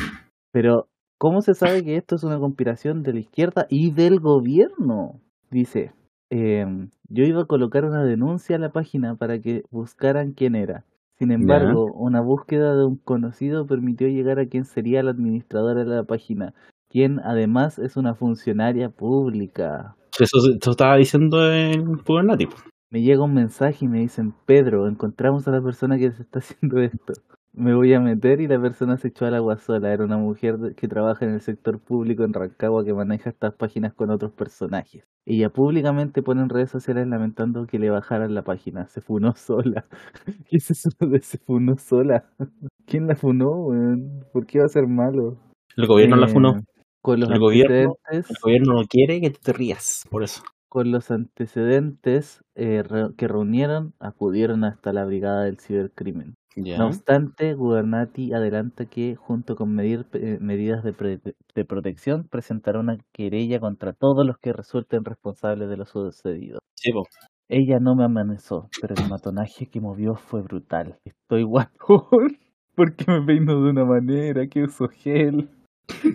Pero, ¿cómo se sabe que esto es una conspiración de la izquierda y del gobierno? Dice, em, yo iba a colocar una denuncia a la página para que buscaran quién era. Sin embargo, una búsqueda de un conocido permitió llegar a quien sería la administradora de la página, quien además es una funcionaria pública. Eso, eso estaba diciendo en Pugernati. po. Me llega un mensaje y me dicen, Pedro, encontramos a la persona que se está haciendo esto. Me voy a meter y la persona se echó al agua sola. Era una mujer que trabaja en el sector público en Rancagua que maneja estas páginas con otros personajes. Ella públicamente pone en redes sociales lamentando que le bajaran la página. Se funó sola. ¿Qué es eso de se funó sola? ¿Quién la funó, weón? ¿Por qué va a ser malo? El gobierno la Eh, funó. Con los El gobierno- El gobierno no quiere que te rías, por eso. con los antecedentes eh, que reunieron, acudieron hasta la brigada del cibercrimen. No obstante, Gubernati adelanta que, junto con medir- eh, medidas de, pre- de protección, presentará una querella contra todos los que resulten responsables de lo sucedido. Sí, po. Ella no me amenazó, pero el matonaje que movió fue brutal. Estoy guapo porque me peino de una manera, que uso gel.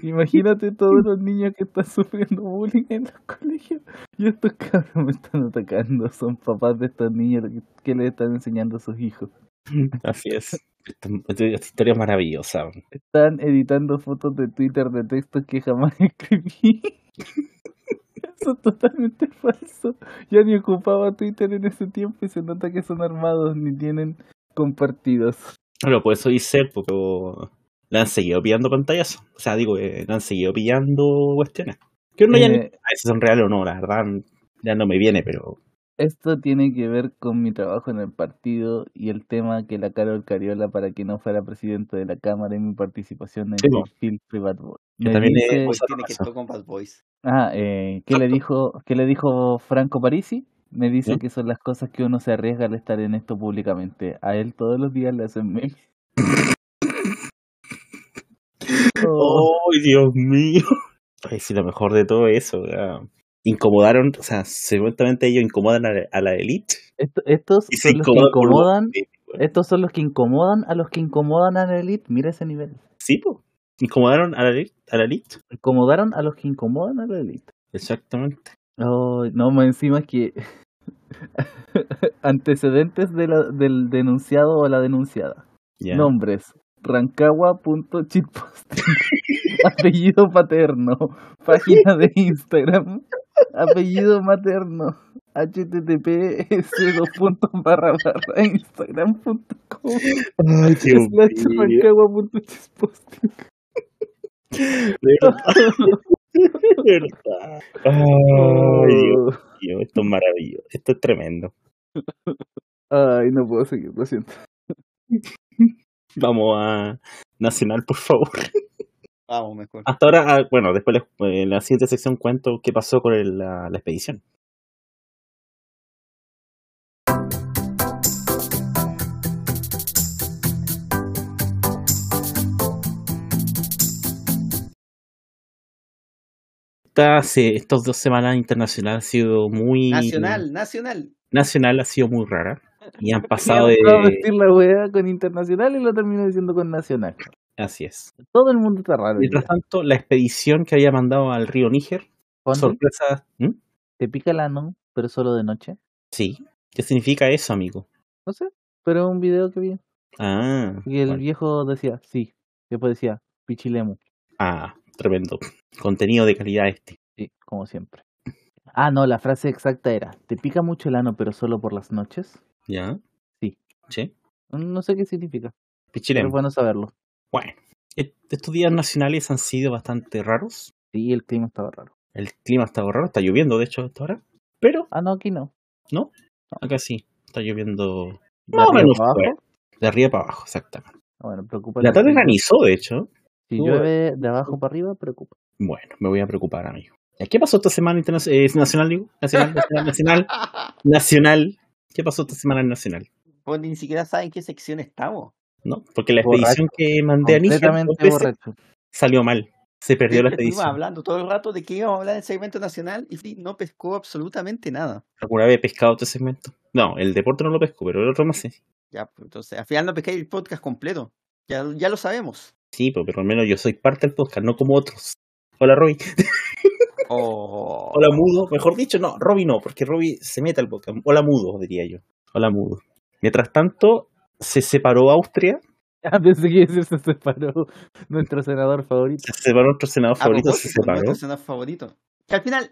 Imagínate todos los niños que están sufriendo bullying en los colegios. Y estos cabros me están atacando. Son papás de estos niños que, les están enseñando a sus hijos. Así es. Esta, esta historia es maravillosa. Están editando fotos de Twitter de textos que jamás escribí. Eso es totalmente falso. Ya ni ocupaba Twitter en ese tiempo y se nota que son armados ni tienen compartidos. Bueno, pues eso dice él, porque le han seguido pillando pantallazos. O sea, digo, eh, le han seguido pillando cuestiones. Que uno ya ni Eh, sabe si son reales o no, la verdad, ya no me viene, pero Esto tiene que ver con mi trabajo en el partido y el tema que la Carol Cariola para que no fuera presidente de la Cámara y mi participación en Sí, el filtro y Bad Boy. Que también es dice- muy tiene que ver con Bad Boys. Ah, eh, ¿qué le dijo, qué le dijo Franco Parisi? Me dice ¿Sí? que son las cosas que uno se arriesga al estar en esto públicamente. A él todos los días le hacen memes. Oh, ¡Ay, Dios mío! Ay, sí, lo mejor de todo eso. Incomodaron, o sea, seguramente ellos incomodan a, la- a la elite. esto- estos Y se son los que incomodan los weón. estos son los que incomodan a los que incomodan a la elite. Mira ese nivel. Sí, po. Incomodaron a la elite. A la elite. Incomodaron a los que incomodan a la elite. Exactamente. Oh, no, más encima es que antecedentes de la- del denunciado o la denunciada. Nombres. Rancagua.chitposting. Apellido paterno. Página de Instagram. Apellido materno. https barra barra instagram.com Ay, Dios rancagua.chitposting. Verdad. De verdad. Ay, Dios mío. Esto es maravilloso. Esto es tremendo. Ay, no puedo seguir, lo siento. Vamos a Nacional, por favor. Vamos, mejor. Hasta ahora, ah, bueno, después en la siguiente sección cuento qué pasó con el- la, la expedición. Estas, eh, estas dos semanas internacional ha sido muy Nacional, nacional. nacional ha sido muy rara y han pasado de vestir la weá con internacional y lo termino diciendo con nacional. así es. Todo el mundo está raro. Mientras tanto, la expedición que había mandado al río Níger, sorpresa, ¿Mm? Te pica el ano, pero solo de noche. sí. ¿Qué significa eso, amigo? No sé, pero un video que vi. Ah, Y el bueno. viejo decía, sí. Después decía, pichilemu. ah, tremendo. Contenido de calidad este. Sí, como siempre. Ah, no, la frase exacta era, ¿te pica mucho el ano, pero solo por las noches? ¿Ya? Sí. Sí. No sé qué significa, pero es bueno saberlo. Bueno, est- estos días nacionales han sido bastante raros. Sí, el clima estaba raro. El clima está raro, está lloviendo de hecho hasta ahora. Pero, Ah, no, aquí no. ¿no? Acá sí, está lloviendo ¿De más o arriba menos para abajo? De arriba para abajo, exactamente. Ah, Bueno, preocupa. La tarde granizó, de hecho. Si Uy. llueve de abajo para arriba, preocupa. Bueno, me voy a preocupar, amigo. ¿Y ¿Qué pasó esta semana interna- eh, nacional, digo? Nacional, nacional, nacional, nacional. ¿Qué pasó esta semana en nacional? Pues ni siquiera saben en qué sección estamos. ¿No? Porque la Borracho. expedición que mandé a Níger salió mal. Se perdió la Siempre estuvimos expedición. hablando todo el rato de que íbamos a hablar del segmento nacional y sí, no pescó absolutamente nada. ¿Alguna vez he pescado este segmento? No, el deporte no lo pesco, pero el otro más sí. Ya, pues, entonces, al final no pescáis el podcast completo. Ya, ya lo sabemos. Sí, pues, pero al menos yo soy parte del podcast, no como otros. Hola, Robbie. Oh. Hola, Mudo. Mejor dicho, no, Robbie no, porque Robbie se mete al podcast. Hola, Mudo, diría yo. Hola, Mudo. Mientras tanto, se separó Austria. Ah, pensé que se separó nuestro senador favorito. Se separó nuestro senador A favorito, se separó. nuestro senador favorito. Que al final,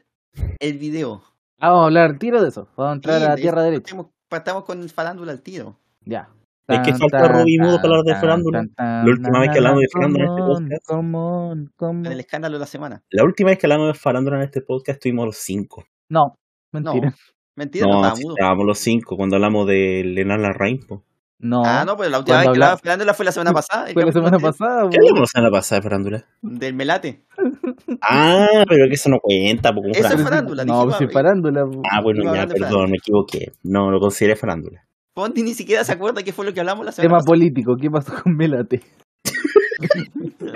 el video. Ah, vamos a hablar tiro de eso. Vamos a entrar Sí, a la de- tierra derecha. Partamos, partamos con farándula al tiro. Ya. Es que falta Robbie Mudo para hablar de farándula. La última vez que hablamos de farándula en este podcast. En el escándalo de la semana. La última vez que hablamos de farándula en este podcast estuvimos los cinco. No, mentira. Mentira, no, No, estábamos los cinco cuando hablamos de Lenar Larraín. po. No. Ah, no, pues la última vez que hablaba habla- de farándula fue la semana pasada. Fue la semana pasada, ¿Qué hablamos la semana pasada de farándula? Del melate. Ah, pero que eso no cuenta. como Eso es farándula. No, dijimos, pues sí, farándula. Ah, bueno, ya, perdón, me equivoqué. No, lo consideré farándula. Fondi ni siquiera se acuerda qué fue lo que hablamos la semana Tema pasada. político, ¿qué pasó con Melate?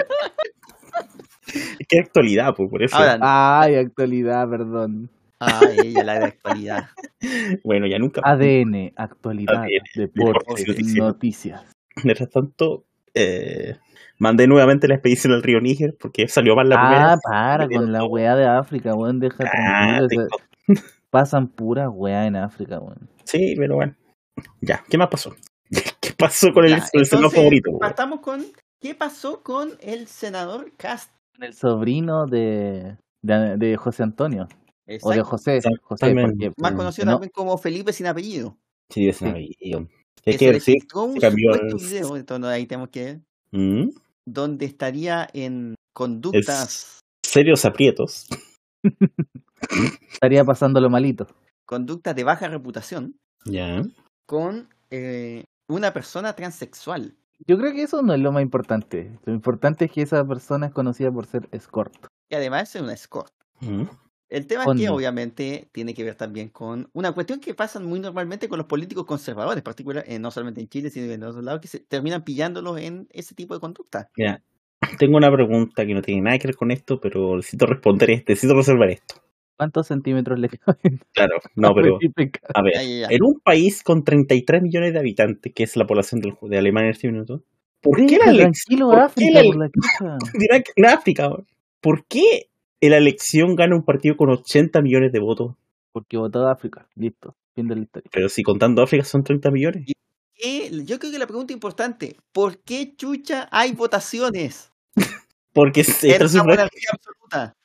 Es que actualidad, pues, por eso. Ahora, Ay, actualidad, perdón. ah, ella, la de actualidad. Bueno, ya nunca. ADN, actualidad, ADN, deportes, deportes y noticias. Mientras tanto, eh, mandé nuevamente la expedición al río Níger porque salió mal la Ah, primera. para con la weá de África, weón, deja Ah, tranquilo. Pasan puras weá en África, weón. Sí, pero bueno. Ya, ¿qué más pasó? ¿Qué pasó con el, Ya, el senador entonces, favorito? Partamos con. ¿Qué pasó con el senador Cast? El sobrino de, de, de José Antonio. O de. José. José porque, Más mm, conocido no, también como Felipe sin apellido. Sí, Sí. apellido. Que se que filtró un cambió el- video, entonces ahí tenemos que ver, ¿Mm? donde estaría en conductas. Serios aprietos. estaría pasándolo malito. conductas de baja reputación Ya. Con eh, una persona transexual. Yo creo que eso no es lo más importante. Lo importante es que esa persona es conocida por ser escort. Y además es una escort. Mm. El tema es que Con- obviamente tiene que ver también con una cuestión que pasa muy normalmente con los políticos conservadores, particular, eh, no solamente en Chile, sino en otros lados, que se terminan pillándolos en ese tipo de conducta. Mira, tengo una pregunta que no tiene nada que ver con esto, pero necesito responder, este, necesito resolver esto. ¿Cuántos centímetros le? Claro, no, a pero a ver, Ya, ya, ya. en un país con 33 millones de habitantes, que es la población del- de Alemania en este minuto, ¿por qué la elección? tranquilo por qué África, la- por la África. ¿por qué en la elección gana un partido con 80 millones de votos? Porque votó a África. Listo. Fin de la historia. Pero si contando África son 30 millones. ¿Qué? Yo creo que la pregunta importante, ¿por qué chucha hay votaciones? Porque En se una monarquía absoluta.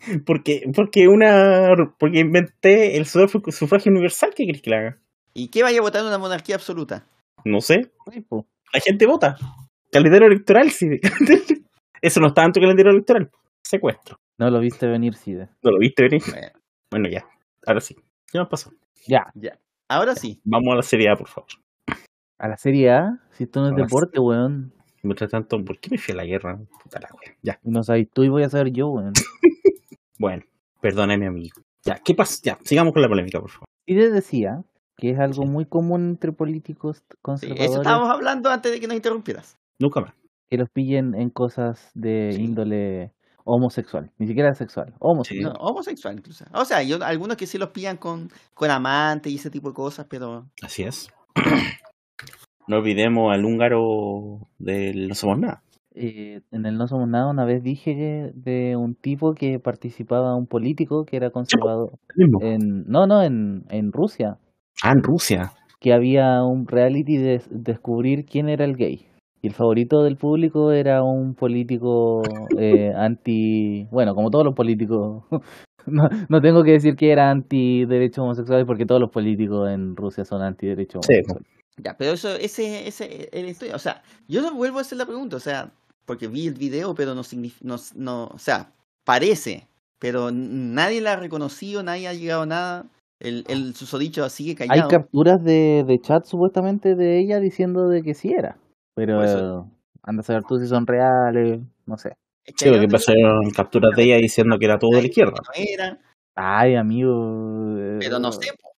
porque porque una porque inventé el sufragio universal, ¿qué querés que le haga? ¿Y qué vaya a votar en una monarquía absoluta? No sé, Sí, la gente vota. Calendario electoral, sí. Eso no está en tu calendario electoral. Secuestro. No lo viste venir, Side. ¿No lo viste venir? Bueno, Bueno, ya. Ahora sí. ¿Qué nos pasó? Ya. ya. Ahora sí. Vamos a la Serie A, por favor. A la Serie A, si esto no es deporte, weón. Mientras tanto, ¿por qué me fui a la guerra? Puta la wea. Ya. No sabes tú y voy a saber yo, weón. Bueno, perdóname, amigo. Ya, ¿qué pasa? Ya, sigamos con la polémica, por favor. Side decía que es algo muy común entre políticos Sí, conservadores eso estábamos hablando antes de que nos interrumpieras. Nunca más. que los pillen en cosas de Sí. índole homosexual. Ni siquiera sexual. Homosexual. No, homosexual incluso. O sea, yo, algunos que sí los pillan con, con amantes y ese tipo de cosas, pero Así es. No olvidemos al húngaro del No Somos Nada. Eh, en el No Somos Nada una vez dije que- de un tipo que participaba, un político que era conservador. En, no, no, en, en Rusia. Ah, en Rusia. Que había un reality de descubrir quién era el gay. Y el favorito del público era un político eh, anti... Bueno, como todos los políticos. No, no tengo que decir que era anti derechos homosexuales porque todos los políticos en Rusia son anti derechos Sí, homosexuales. ya, pero eso, ese, ese, el estudio, o sea, yo no vuelvo a hacer la pregunta, o sea, porque vi el video, pero no significa, no, no, o sea, parece, pero nadie la ha reconocido, nadie ha llegado a nada, el, el susodicho sigue Hay callado. capturas de, de chat supuestamente de ella diciendo de que sí era. Pero eso- anda a saber tú si son reales, no sé. Es que Sí, hay porque pasaron capturas de ella diciendo que era todo de la izquierda. no era, Ay, amigo. eh, pero no sé, po.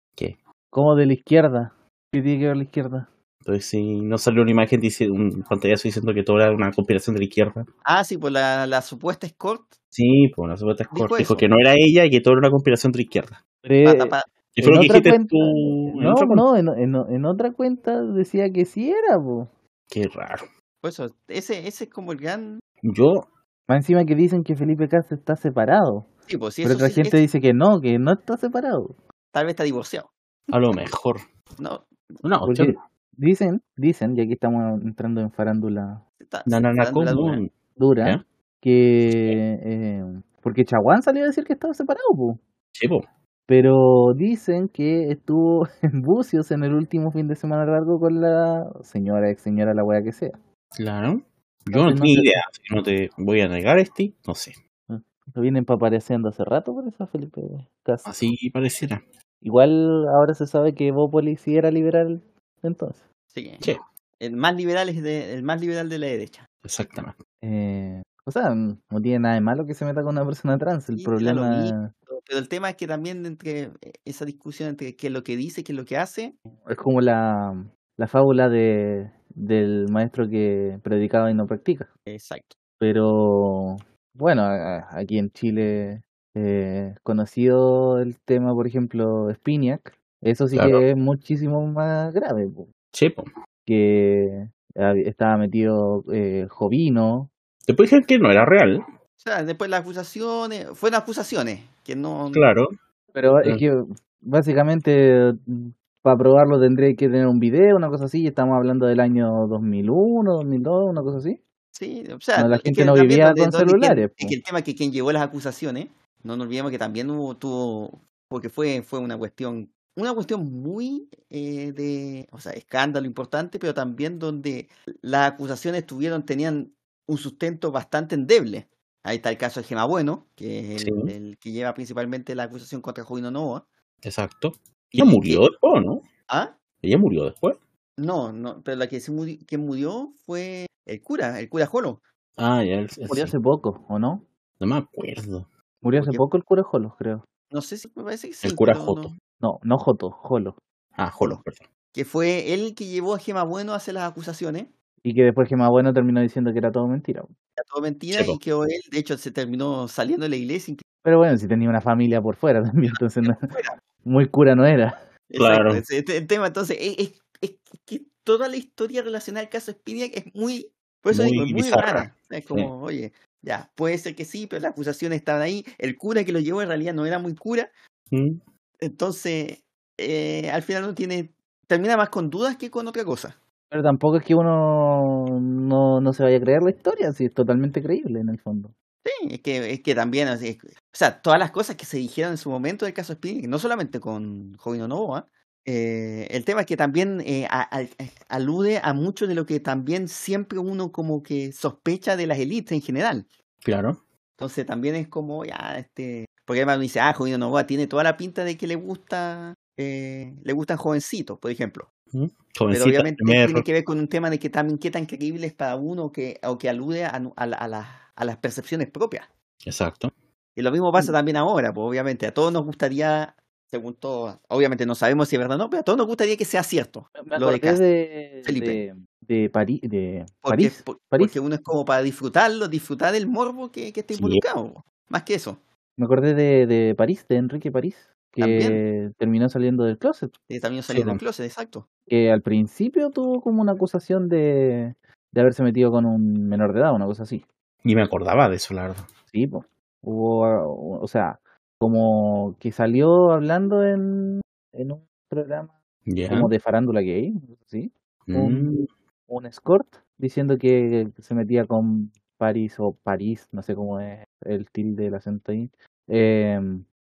¿Cómo de la izquierda? ¿Qué tiene que ver la izquierda? Entonces, si no salió una imagen, dice un pantallazo diciendo que todo era una conspiración de la izquierda. Ah, sí, pues la, la supuesta escort, Sí, pues la supuesta Dijo escort dijo eso. que no era ella y que todo era una conspiración de la izquierda. Pero, pa- pa- Y fue en lo que otra dijiste cuenta- tú. en no, otra no, en, otra cuenta decía que sí era, po. Qué raro. pues eso, ese, ese es como el gran, Yo, Más encima que dicen que Felipe Castro está separado. sí, pues sí, pero otra sí, gente es- dice que no, que no está separado. tal vez está divorciado, a lo mejor. no, Una Porque opción. Dicen, dicen, y aquí estamos entrando en farándula dura. dura, que... eh, porque Chaguán salió a decir que estaba separado, po. Sí, po. Pero dicen que estuvo en Bucios en el último fin de semana largo con la señora, ex señora, la wea que sea. Claro. Yo no Entonces, no sé. idea. que no te voy a negar, este. No sé. Lo vienen papareciendo hace rato por eso, Felipe. Así pareciera. Igual ahora se sabe que Bópoli sí era liberal entonces. Sí, el más liberal es de, el más liberal de la derecha. Exactamente. Eh, o sea, no tiene nada de malo que se meta con una persona trans. El Sí, problema Pero el tema es que también entre eh, esa discusión entre qué es lo que dice y qué es lo que hace, es como la, la fábula de, del maestro que predicaba y no practica. exacto. Pero bueno, aquí en Chile eh, conocido el tema, por ejemplo, Spiniak. Eso sí Claro. que es muchísimo más grave, po, Sí, po. que estaba metido eh, Jovino. Después dijeron que no era real. O sea, después las acusaciones, fueron acusaciones, que no... Claro. Pero es que básicamente para probarlo tendría que tener un video, una cosa así, y estamos hablando del año 2001, 2002, una cosa así. Sí, o sea, No, la gente que no vivía con donde celulares, es que el tema es que quien llevó las acusaciones, no nos olvidemos que también hubo, tuvo, porque fue, fue una cuestión, una cuestión muy eh, de, o sea, escándalo importante, pero también donde las acusaciones tuvieron, tenían un sustento bastante endeble. Ahí está el caso de Gema Bueno, que es el, Sí. el que lleva principalmente la acusación contra Jovino Novoa. Exacto. Ella murió después, ¿no? ¿Ah? Ella murió después. No, no, pero la que se murió, que murió fue el cura, el cura Jolo. Ah, ya, el, el- Murió sí. hace poco, ¿o no? no me acuerdo. Murió hace Porque- poco el cura Jolo, creo. No sé si me parece que sí. El cura Joto. no. No, no Joto, Jolo. Ah, Jolo, perdón. Que fue él que llevó a Gema Bueno a hacer las acusaciones. Y que después Gemma Bueno terminó diciendo que era todo mentira. Era todo mentira Sí, y que él, de hecho, se terminó saliendo de la iglesia. Pero bueno, si tenía una familia por fuera también, entonces no- muy cura no era. Claro. Exacto, este- el tema, entonces, es, es- es que toda la historia relacionada al caso Spiniak es muy, por eso Muy digo, es muy bizarra. rara. Es como, oye, ya, puede ser que sí, pero las acusaciones estaban ahí. El cura que lo llevó en realidad no era muy cura. Mm, Entonces, eh, al final no tiene, termina más con dudas que con otra cosa. Pero tampoco es que uno no, no se vaya a creer la historia, si es totalmente creíble en el fondo. Sí, es que, es que también, o sea, es- o sea, todas las cosas que se dijeron en su momento del caso Spiniak, no solamente con Jovino Novoa, eh, el tema es que también eh, a- a- alude a mucho de lo que también siempre uno como que sospecha de las élites en general. claro. Entonces también es como, ya, este, porque además uno dice, ah, Jovino Novoa tiene toda la pinta de que le gusta, eh, le gustan jovencitos, por ejemplo. Mm, Pero obviamente tiene que ver con un tema de que también qué tan creíble es para uno que, o que alude a, a la- a las- a las percepciones propias. Exacto. Y lo mismo pasa también ahora, pues obviamente a todos nos gustaría, según todo, obviamente no sabemos si es verdad o no, pero a todos nos gustaría que sea cierto. Me Lo de de, Felipe. de, de París, de Porque, París, por- París. porque uno es como para disfrutarlo, disfrutar del morbo que, que está involucrado. Más que eso. Me acordé de, de París, de Enrique París, que También. terminó saliendo del closet. Y también saliendo del closet, exacto. Que al principio tuvo como una acusación de, de haberse metido con un menor de edad, una cosa así. Ni me acordaba de eso, la verdad. Sí, pues. Hubo, o sea, como que salió hablando en, en un programa como de farándula gay, ¿sí? Mm, un, un escort diciendo que se metía con París o París, no sé cómo es el tilde del acento ahí, eh,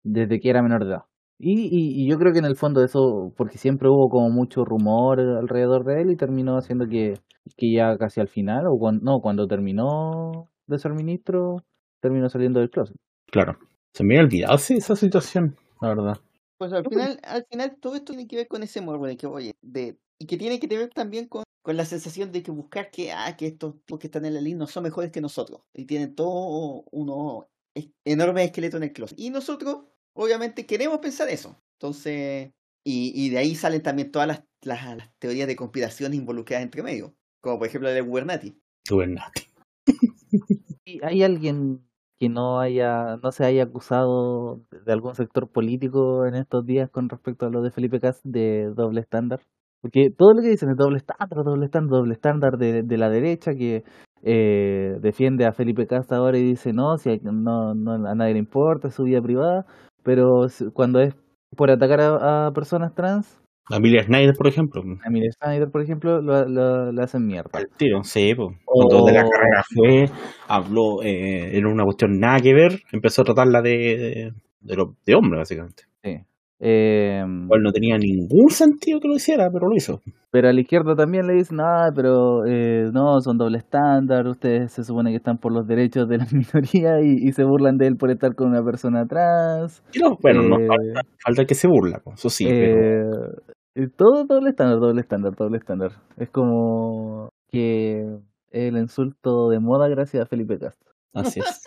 desde que era menor de edad. Y, y, y yo creo que en el fondo eso, porque siempre hubo como mucho rumor alrededor de él y terminó haciendo que, que ya casi al final, o cuando, no, cuando terminó de ser ministro, terminó saliendo del closet. Claro. Se me había olvidado sí, esa situación, la verdad. Pues al final, al final todo esto tiene que ver con ese morbo de que, oye, de, y que tiene que ver también con, con la sensación de que buscar que, ah, que estos tipos que están en la línea no son mejores que nosotros. Y tienen todo uno es- enorme esqueleto en el closet. Y nosotros, obviamente, queremos pensar eso. Entonces, y, y de ahí salen también todas las, las, las teorías de conspiración involucradas entre medio. Como por ejemplo la de Gubernati. Gubernati. ¿Y hay alguien que no haya, no se haya acusado de algún sector político en estos días con respecto a lo de Felipe Cas de doble estándar? Porque todo lo que dicen es doble estándar, doble estándar, doble estándar de, la derecha que eh, defiende a Felipe Cast ahora y dice no, si hay- no, no a nadie le importa, es su vida privada, pero cuando es por atacar a personas trans, La Emilia Snyder, por ejemplo. a Miller Snyder, por ejemplo, lo, lo- lo hacen mierda. Al tiro, sí, pues. Cuando de la carrera fue, habló, eh, era una cuestión nada que ver, empezó a tratarla de, de, de, lo- de hombre, básicamente. Sí. Eh, Cual no tenía ningún sentido que lo hiciera, pero lo hizo. Pero a la izquierda también le dicen, ah, pero eh, no, son doble estándar, ustedes se supone que están por los derechos de la minoría y, y se burlan de él por estar con una persona no, bueno, no Eh, falta, falta que se burla, eso sí, pero eh, y todo doble estándar, doble estándar, doble estándar. Es como que el insulto de moda gracias a Felipe Castro. así es.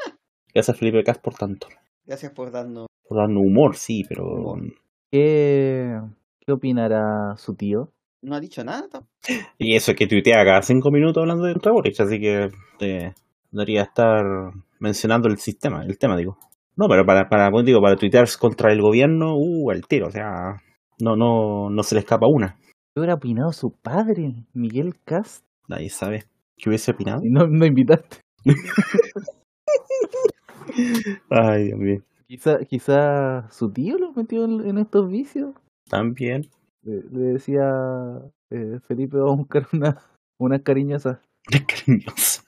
Gracias Felipe Cas por tanto. Gracias por darnos. Por darnos humor, sí, pero Humor. ¿Qué, qué opinará su tío? No ha dicho nada. Y eso es que tuitea cada cinco minutos hablando de Boric, así que eh, debería estar mencionando el sistema, el tema, digo. No, pero para, para, pues, digo, para tuitear contra el gobierno, uh, el tiro, o sea, no, no, no se le escapa una. ¿Qué hubiera opinado su padre, Miguel Cast? Nadie sabe qué hubiese opinado. Y no, no invitaste. Ay, Dios mío. Quizá, quizá su tío lo metió en, en estos vicios. También. Le, le decía eh, Felipe, vamos a buscar una, unas cariñosas, Es cariñoso.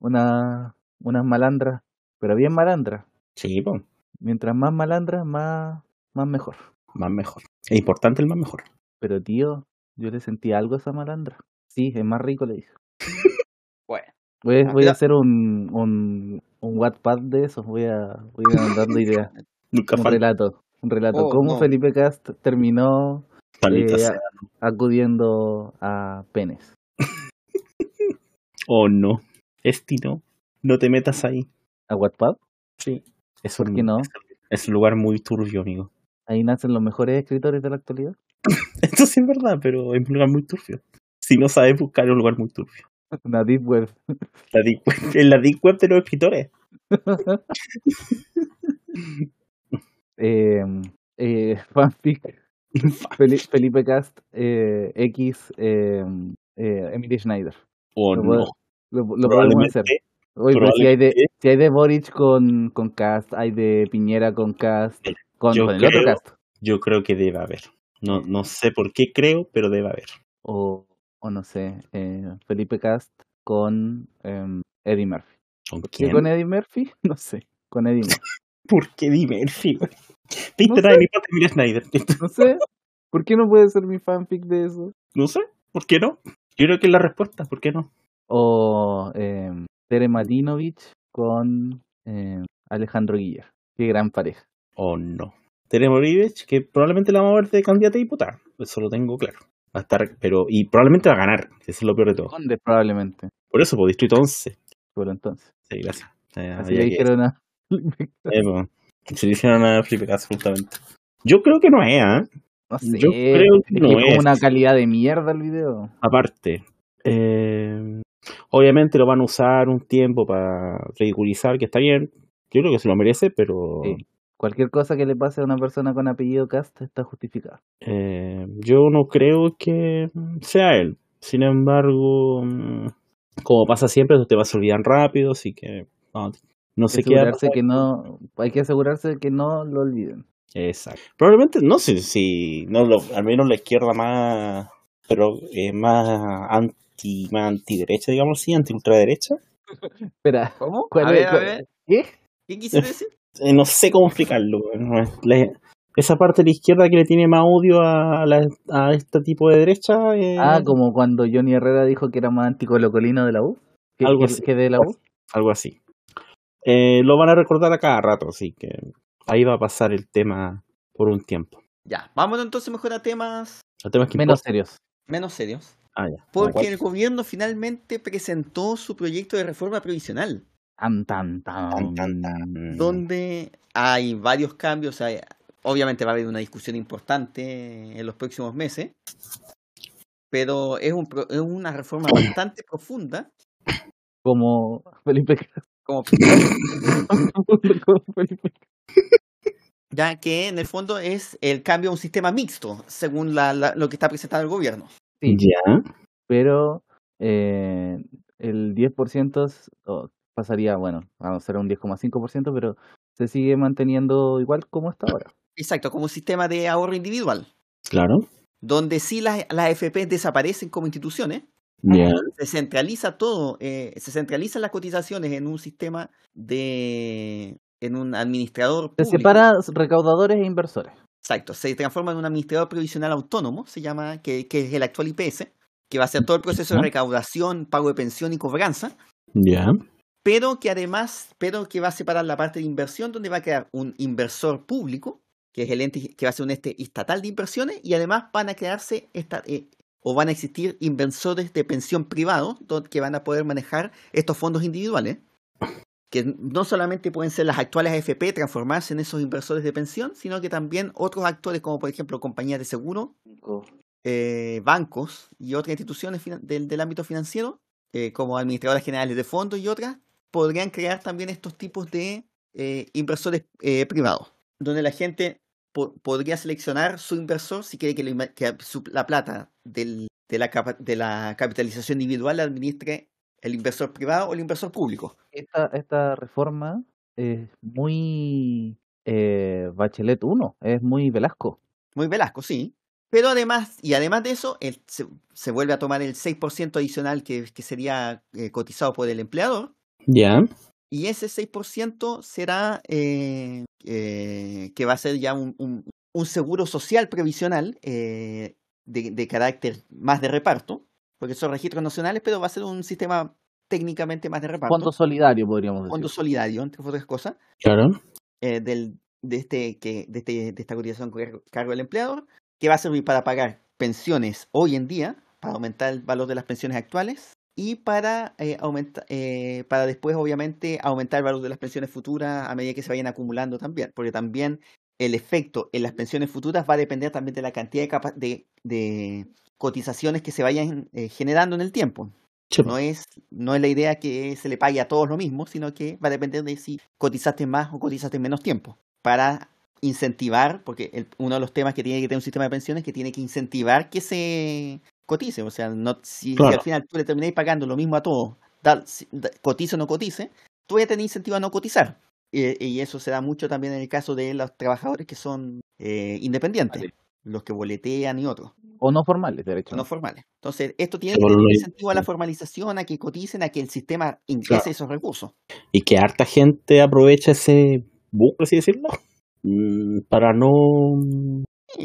una, unas malandras, pero bien malandras. Sí, pues, Mientras más malandras, más, más mejor. más mejor. Es importante el más mejor. Pero tío, yo le sentí algo a esa malandra. Sí, es más rico, le dije. Bueno. Voy, a- Ah, voy a hacer un, un, un Wattpad de eso, voy a, voy a ir mandando ideas, Nunca un falta. relato. Un relato. Oh, ¿Cómo no. Felipe Cast terminó Maldita eh, sea. acudiendo a penes? Oh no. Esti no. No te metas ahí. ¿A Wattpad? Sí. Es ¿Por un, qué no? Es, un lugar muy turbio, amigo. Ahí nacen los mejores escritores de la actualidad. Esto sí es verdad, pero es un lugar muy turbio. Si no sabes buscar, es un lugar muy turbio. Una deep web. La deep web- en la deep web de los escritores. eh, eh, fanfic. Feli- Felipe Cast eh, X eh, eh, Emily Schneider. O Lo no. Lo, lo podemos hacer. Oye, pero si hay de, si hay de Boric con, con Cast, hay de Piñera con Cast, con, el otro Cast. Yo creo que debe haber. No, no sé por qué creo, pero debe haber. O, o no sé, eh, Felipe Cast con em, Eddie Murphy. ¿Con con Eddie Murphy? No sé, con Eddie Murphy. ¿Por qué dime, Murphy? Viste, No nada de mi parte, mira Snyder. No sé, ¿por qué no puede ser mi fanfic de eso? No sé, ¿por qué no? Yo creo que es la respuesta, ¿por qué no? O em, Tere Malinovich con em, Alejandro Guiller. Qué gran pareja. O no. Tenemos Rivech, que probablemente la vamos a ver de candidata a diputada. Eso lo tengo claro. Va a estar, pero, y probablemente va a ganar, que eso es lo peor de todo. Conde probablemente, Por eso, por Distrito 11. por entonces. Sí, gracias. Eh, Así le dijeron a... eh, pues, se le hicieron a Felipe Cast, justamente. Yo creo que no es, ¿ah? No sé, Yo creo que es no que es es. como una calidad de mierda el video. Aparte, eh, obviamente lo van a usar un tiempo para ridiculizar, que está bien. Yo creo que se lo merece, pero Sí. Cualquier cosa que le pase a una persona con apellido Cast está justificada. eh, yo no creo que sea él. Sin embargo, mm, como pasa siempre, estos temas se olvidan rápido, así que no, no Hay sé que qué que no, hay que asegurarse de que no lo olviden. Exacto. Probablemente, no sé si, no lo, al menos la izquierda más, pero eh, más anti, más antiderecha, digamos así, anti ultraderecha. Espera, ¿Cómo? ¿Cuál A es- ver, a cuál- ver. ¿qué? ¿Qué quisiste decir? eh, no sé cómo explicarlo. esa parte de la izquierda que le tiene más odio a, la- a este tipo de derecha. eh, Ah, como cuando Johnny Herrera dijo que era más anticolocolino de la U. Que, Algo que- así. que de la U. Algo así. Eh, lo van a recordar a cada rato, así que ahí va a pasar el tema por un tiempo. Ya, vámonos entonces mejor a temas que Menos serios. menos serios. Ah, ya. Porque el gobierno finalmente presentó su proyecto de reforma previsional, Tan, tan, tan. tan, tan, tan. donde hay varios cambios. hay- obviamente va a haber una discusión importante en los próximos meses, pero es, un, pro- es una reforma bastante profunda. Como Felipe. Como, ya que en el fondo es el cambio a un sistema mixto, según la- la- lo que está presentando el gobierno. Sí. Ya. Pero eh, el 10% s- oh, pasaría, bueno, vamos a ser un 10,5%, pero se sigue manteniendo igual como está ahora. Exacto, como un sistema de ahorro individual, Claro. donde sí las, las AFP desaparecen como instituciones, Se centraliza todo, eh, se centralizan las cotizaciones en un sistema de, en un administrador Se separa recaudadores e inversores. Exacto, se transforma en un administrador previsional autónomo, se llama, que, que es el actual IPS, que va a hacer todo el proceso de recaudación, pago de pensión y cobranza, Ya. pero que además, pero que va a separar la parte de inversión, donde va a crear un inversor público, que es el ente que va a ser un ente estatal de inversiones, y además van a crearse esta, eh, o van a existir inversores de pensión privados do- que van a poder manejar estos fondos individuales, que no solamente pueden ser las actuales AFP transformarse en esos inversores de pensión, sino que también otros actores como por ejemplo compañías de seguro, eh, bancos y otras instituciones del, del ámbito financiero, eh, como administradores generales de fondos y otras, podrían crear también estos tipos de eh, inversores privados, donde la gente po- podría seleccionar su inversor si quiere que, lo inva- que su- la plata del- de, la capa- de la capitalización individual la administre el inversor privado o el inversor público. Esta, esta reforma es muy eh, Bachelet 1, es muy Velasco. Muy Velasco, sí. Pero además, y además de eso, el- se, se vuelve a tomar el 6% adicional que, que sería eh, cotizado por el empleador. Ya. Y ese 6% será eh, eh, que va a ser ya un, un- un seguro social previsional eh, de, de carácter más de reparto, porque son registros nacionales, pero va a ser un sistema técnicamente más de reparto. Fondo solidario, podríamos decir. Fondo solidario, entre otras cosas, Claro. eh, del, de, este, que, de, este, de esta cotización cargo del empleador, que va a servir para pagar pensiones hoy en día, para aumentar el valor de las pensiones actuales y para, eh, aumenta- eh, para después, obviamente, aumentar el valor de las pensiones futuras a medida que se vayan acumulando también, porque también el efecto en las pensiones futuras va a depender también de la cantidad de, capa- de, de cotizaciones que se vayan eh, generando en el tiempo. No es, no es la idea que se le pague a todos lo mismo, sino que va a depender de si cotizaste más o cotizaste menos tiempo. Para incentivar, porque el- uno de los temas que tiene que tener un sistema de pensiones es que tiene que incentivar que se cotice. O sea, no, si, al final tú le termináis pagando lo mismo a todos, da- cotice o no cotice, tú vas a tener incentivo a no cotizar. Y, y eso se da mucho también en el caso de los trabajadores que son eh, independientes, los que boletean y otros O no formales, de hecho. no formales. Entonces, esto tiene que tener incentivo a la formalización, a que coticen, a que el sistema ingrese Claro. esos recursos. Y que harta gente aprovecha ese bug, por así decirlo, mm, para no...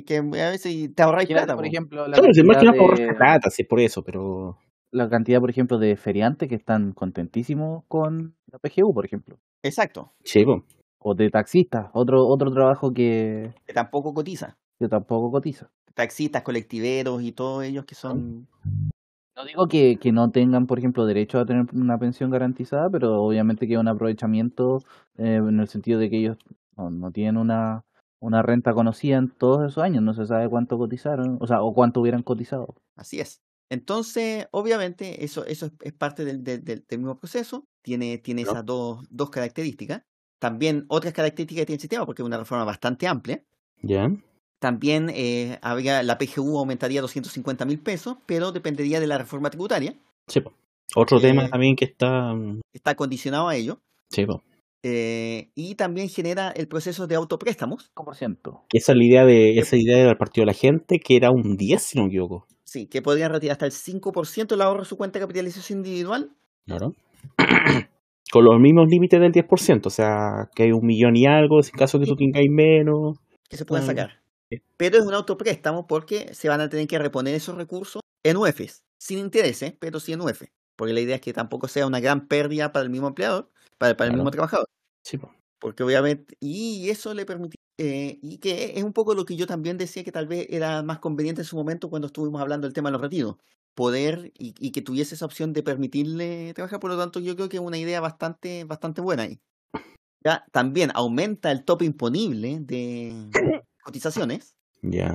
Que a veces te ahorráis plata. por po. ejemplo, la Claro, si más que ahorrar de- plata, sí, por eso, pero... la cantidad, por ejemplo, de feriantes que están contentísimos con la PGU, por ejemplo. Exacto. Sí, po. O de taxistas, otro, otro trabajo que, Que tampoco cotiza. que tampoco cotiza. Taxistas, colectiveros y todos ellos que son. No digo que, que no tengan, por ejemplo, derecho a tener una pensión garantizada, pero obviamente que es un aprovechamiento eh, en el sentido de que ellos no, no tienen una, una renta conocida en todos esos años, no se sabe cuánto cotizaron, o sea, o cuánto hubieran cotizado. Así es. Entonces, obviamente, eso, eso es, parte del, del- del- mismo proceso. Tiene, tiene esas dos, dos características. También otras características que tiene el sistema, porque es una reforma bastante amplia. ¿Ya? También eh, habría, la PGU aumentaría 250 mil pesos, pero dependería de la reforma tributaria. Sí, po. Otro Eh, tema también que está... mm, Está condicionado a ello. Sí, po. Eh, y también genera el proceso de autopréstamos. 5%. Esa es la idea de esa idea del partido de la gente, que era un 10, si no me equivoco. Sí, que podrían retirar hasta el 5% del ahorro de su cuenta de capitalización individual. Claro. Con los mismos límites del 10%, o sea, que hay un millón y algo, en caso que tú tengáis menos. que se pueden Mm, sacar. sí. Pero es un autopréstamo porque se van a tener que reponer esos recursos en UEFs, sin intereses, pero sí en UEF. Porque la idea es que tampoco sea una gran pérdida para el mismo empleador, para, para el Claro. mismo trabajador. Sí, po. Porque obviamente, y eso le permite, eh, y que es un poco lo que yo también decía que tal vez era más conveniente en su momento cuando estuvimos hablando del tema de los retiros. Poder y, y que tuviese esa opción de permitirle trabajar, por lo tanto yo creo que es una idea bastante, bastante buena ahí. Ya, también aumenta el tope imponible de cotizaciones. Ya.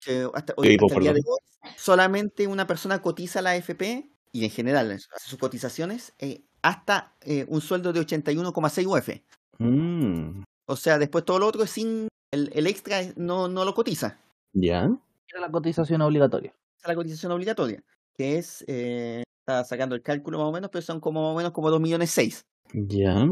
que hasta, hoy- pues, hasta el día de hoy solamente una persona cotiza la AFP y en general hace sus cotizaciones eh, hasta eh, un sueldo de 81,6 UF. Mm, O sea, después todo lo otro es sin. El, el extra no, no lo cotiza. ya. Era la cotización obligatoria. Esa es la cotización obligatoria. Que es. eh, está sacando el cálculo más o menos, pero son como más o menos como 2 millones 6. Ya.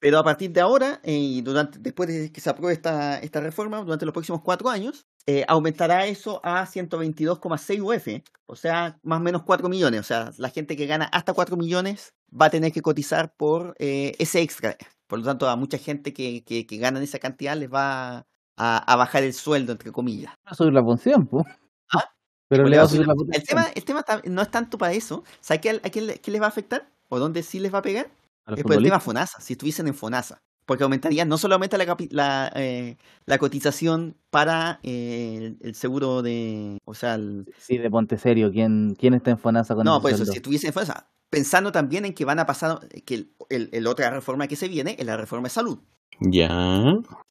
Pero a partir de ahora, eh, y durante, después de que se apruebe esta, esta reforma, durante los próximos cuatro años, eh, aumentará eso a 122,6 UF. O sea, más o menos 4 millones. O sea, la gente que gana hasta 4 millones va a tener que cotizar por eh, ese extra. Por lo tanto, a mucha gente que, que, que ganan esa cantidad les va a, a bajar el sueldo, entre comillas. Va a subir la función, pues. Ah, Pero le va a subir la función. El tema, el tema no es tanto para eso. ¿Sabes qué- a quién, qué les va a afectar? ¿O dónde sí les va a pegar? Es por el tema. FONASA, si estuviesen en FONASA. Porque aumentaría, no solo aumenta la, la, eh, la cotización para eh, el, el seguro de. O sea, el- Sí, de Ponte Serio. ¿Quién, quién está en FONASA con no, por eso, sueldo? si estuviesen en FONASA. Pensando también en que van a pasar, que el, el- el otra reforma que se viene es la reforma de salud. Ya.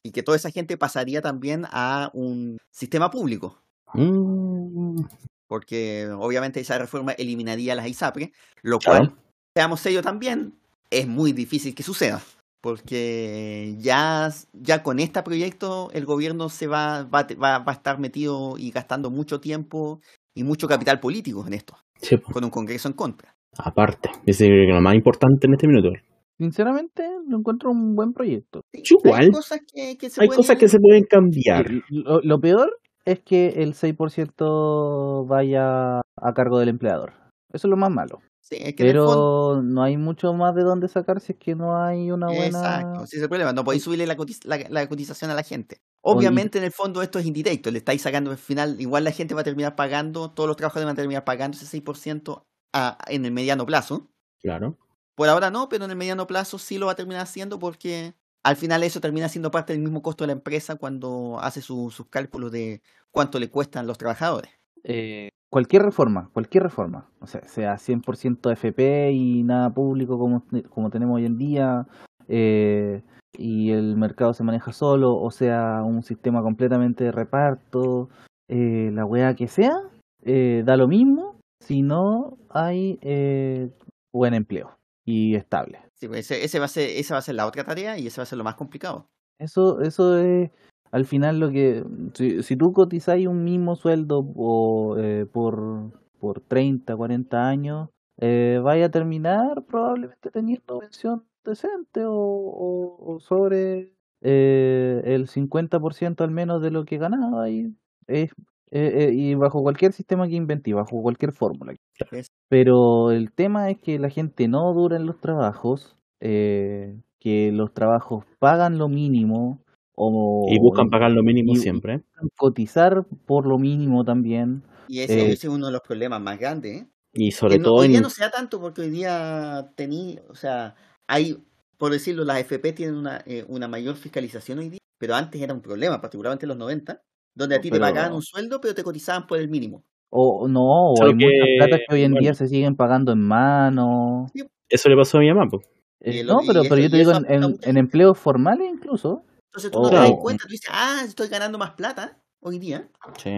Y que toda esa gente pasaría también a un sistema público. Mm, Porque obviamente esa reforma eliminaría las ISAPRE, lo cual claro. seamos serios también, es muy difícil que suceda. Porque ya, ya con este proyecto el gobierno se va, va, va- va a estar metido y gastando mucho tiempo y mucho capital político en esto, Sí, con un Congreso en contra. Aparte, ese es lo más importante en este minuto. Sinceramente, lo encuentro un buen proyecto. Sí, Yo igual. Hay cosas que, que se Hay pueden cosas ir- que se pueden cambiar. Lo, lo peor es que el 6% vaya a cargo del empleador. Eso es lo más malo. Sí, es que en el Pero fondo- no hay mucho más de dónde sacar si es que no hay una buena... Exacto, ese es el problema. No podéis subirle la, cotiz- la- la cotización a la gente. Obviamente, en el fondo, esto es indirecto. Le estáis sacando al final. Igual la gente va a terminar pagando, todos los trabajadores van a terminar pagando ese 6% a- en el mediano plazo. Claro. Por ahora no, pero en el mediano plazo sí lo va a terminar haciendo porque al final eso termina siendo parte del mismo costo de la empresa cuando hace su- sus cálculos de cuánto le cuestan los trabajadores. Eh, cualquier reforma, cualquier reforma, o sea, sea 100% FP y nada público como, como tenemos hoy en día, eh, y el mercado se maneja solo, o sea, un sistema completamente de reparto, eh, la weá que sea, eh, da lo mismo si no hay eh, buen empleo y estable. Sí, pues ese, ese va a ser, esa va a ser la otra tarea y ese va a ser lo más complicado. Eso, eso es al final lo que, si, si tú cotizáis un mismo sueldo o, eh, por, por 30, 40 años, eh, vaya a terminar probablemente teniendo pensión decente o, o, o sobre eh, el 50% al menos de lo que ganaba y, es, eh, eh, y bajo cualquier sistema que inventé, bajo cualquier fórmula. Pero el tema es que la gente no dura en los trabajos, eh, que los trabajos pagan lo mínimo o Y buscan pagar lo mínimo y- siempre. cotizar por lo mínimo también. Y ese, Eh, ese es uno de los problemas más grandes. ¿eh? Y sobre Que no- todo hoy día en... no sea tanto porque hoy día tení, o sea, hay, por decirlo, las FP tienen una, eh, una mayor fiscalización hoy día, pero antes era un problema, particularmente en los 90, donde a ti te pagaban un sueldo, pero te cotizaban por el mínimo. O no, o Solo hay muchas que, platas que hoy en bueno. día se siguen pagando en mano. Eso le pasó a mi mamá, pues. Eh, Y no, y pero, pero yo te y digo en, empleos formales incluso. Entonces tú no te das o- cuenta, tú dices, ah, estoy ganando más plata hoy día, Sí.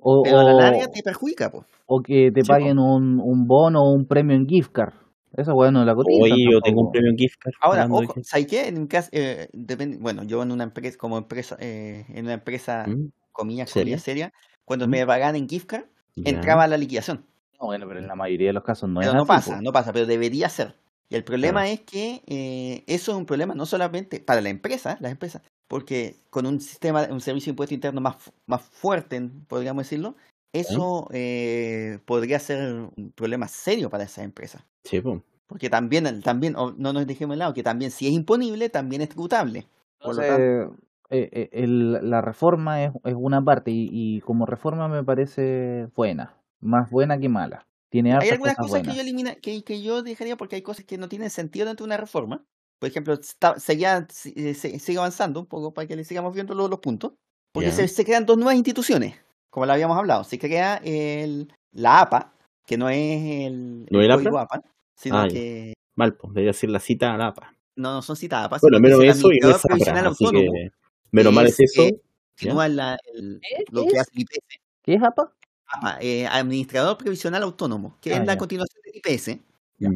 O, pero a la larga te perjudica, pues. o que te Sí, paguen un, un bono o un premio en gift card. Esa weá no la cotizan Oye, yo tengo un premio en gift card. Ahora, ojo, ¿sabes qué? En mi caso, eh, depende, bueno, yo en una empresa, como empresa, eh, en una empresa, ¿Mm? comillas, ¿Seria? comillas seria, cuando ¿Mm? me pagaban en gift card, entraba a la liquidación. No, bueno, pero en la mayoría de los casos no pero es no así, pasa, no pasa, pero debería ser. Y el problema Claro. es que eh, eso es un problema no solamente para la empresa, las empresas, porque con un sistema, un servicio de impuesto interno más, más fuerte, podríamos decirlo, eso eh, podría ser un problema serio para esas empresas. Sí, pues. Porque también, también no nos dejemos de lado, que también si es imponible, también es tributable. Por lo Entonces, eh, eh, el- la reforma es, es una parte y, y como reforma me parece buena, más buena que mala. Tiene Hay algunas cosas cosas que yo elimina, que, que yo dejaría porque hay cosas que no tienen sentido dentro de una reforma. Por ejemplo, está, seguía, eh, se- sigue avanzando un poco para que le sigamos viendo los, los puntos. Porque Ya. se, se crean dos nuevas instituciones, como lo habíamos hablado. Se crea el, la APA, que no es el, ¿No el es el código APA, sino Ah, ya. que Mal, pues. Debería decir la cita a la APA. no, no son citas APA, Bueno, menos eso y no es. Así que. autónomo, Menos mal es, es eso. eh, ¿ya? continúa la- el- ¿Qué lo es? que hace el IPS. ¿Qué es APA? APA, eh, Administrador Previsional Autónomo, que Ah, es la ya. continuación del IPS, Ya.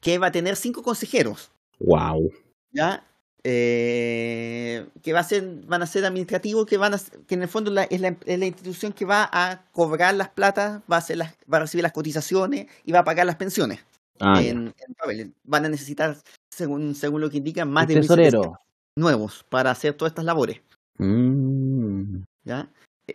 que va a tener cinco consejeros. Wow. ¿ya? Eh, que va a ser, van a ser administrativos, que van a, que en el fondo la- es, la, es la institución que va a cobrar las platas, va a hacer las, va a recibir las cotizaciones y va a pagar las pensiones. Ah, en, en. Van a necesitar, según, según lo que indican, más de 1.700 tesorero. nuevos para hacer todas estas labores. Mm. ¿ya?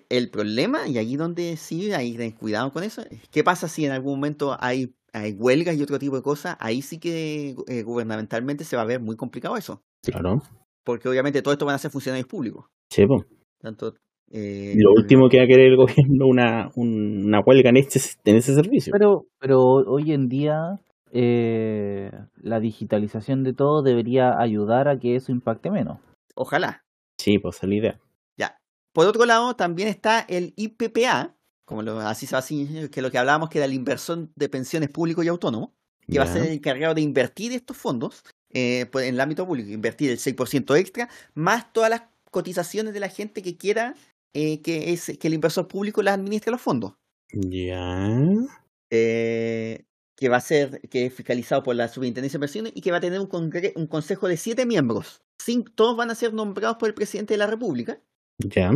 El problema, y ahí donde sí hay que tener cuidado con eso, es qué pasa si en algún momento hay, hay huelgas y otro tipo de cosas, ahí sí que eh, gubernamentalmente se va a ver muy complicado eso. Claro. Porque obviamente todo esto van a ser funcionarios públicos. Sí, pues. Tanto, eh, lo último que va a querer el gobierno una, un- una huelga en, este, en ese servicio. Pero, pero hoy en día eh, la digitalización de todo debería ayudar a que eso impacte menos. Ojalá. Sí, pues esa es la idea. Ya. Por otro lado, también está el IPPA, como lo, así se va así, que lo que hablábamos que era el inversor de pensiones público y autónomo, que va a ser el encargado de invertir estos fondos eh, pues, en el ámbito público, invertir el 6% extra, más todas las cotizaciones de la gente que quiera eh, que, es, que el inversor público las administre los fondos. Ya. eh, que va a ser que es fiscalizado por la Superintendencia de Inversiones y que va a tener un, congre- un consejo de siete miembros. Cin- todos van a ser nombrados por el presidente de la República. Ya.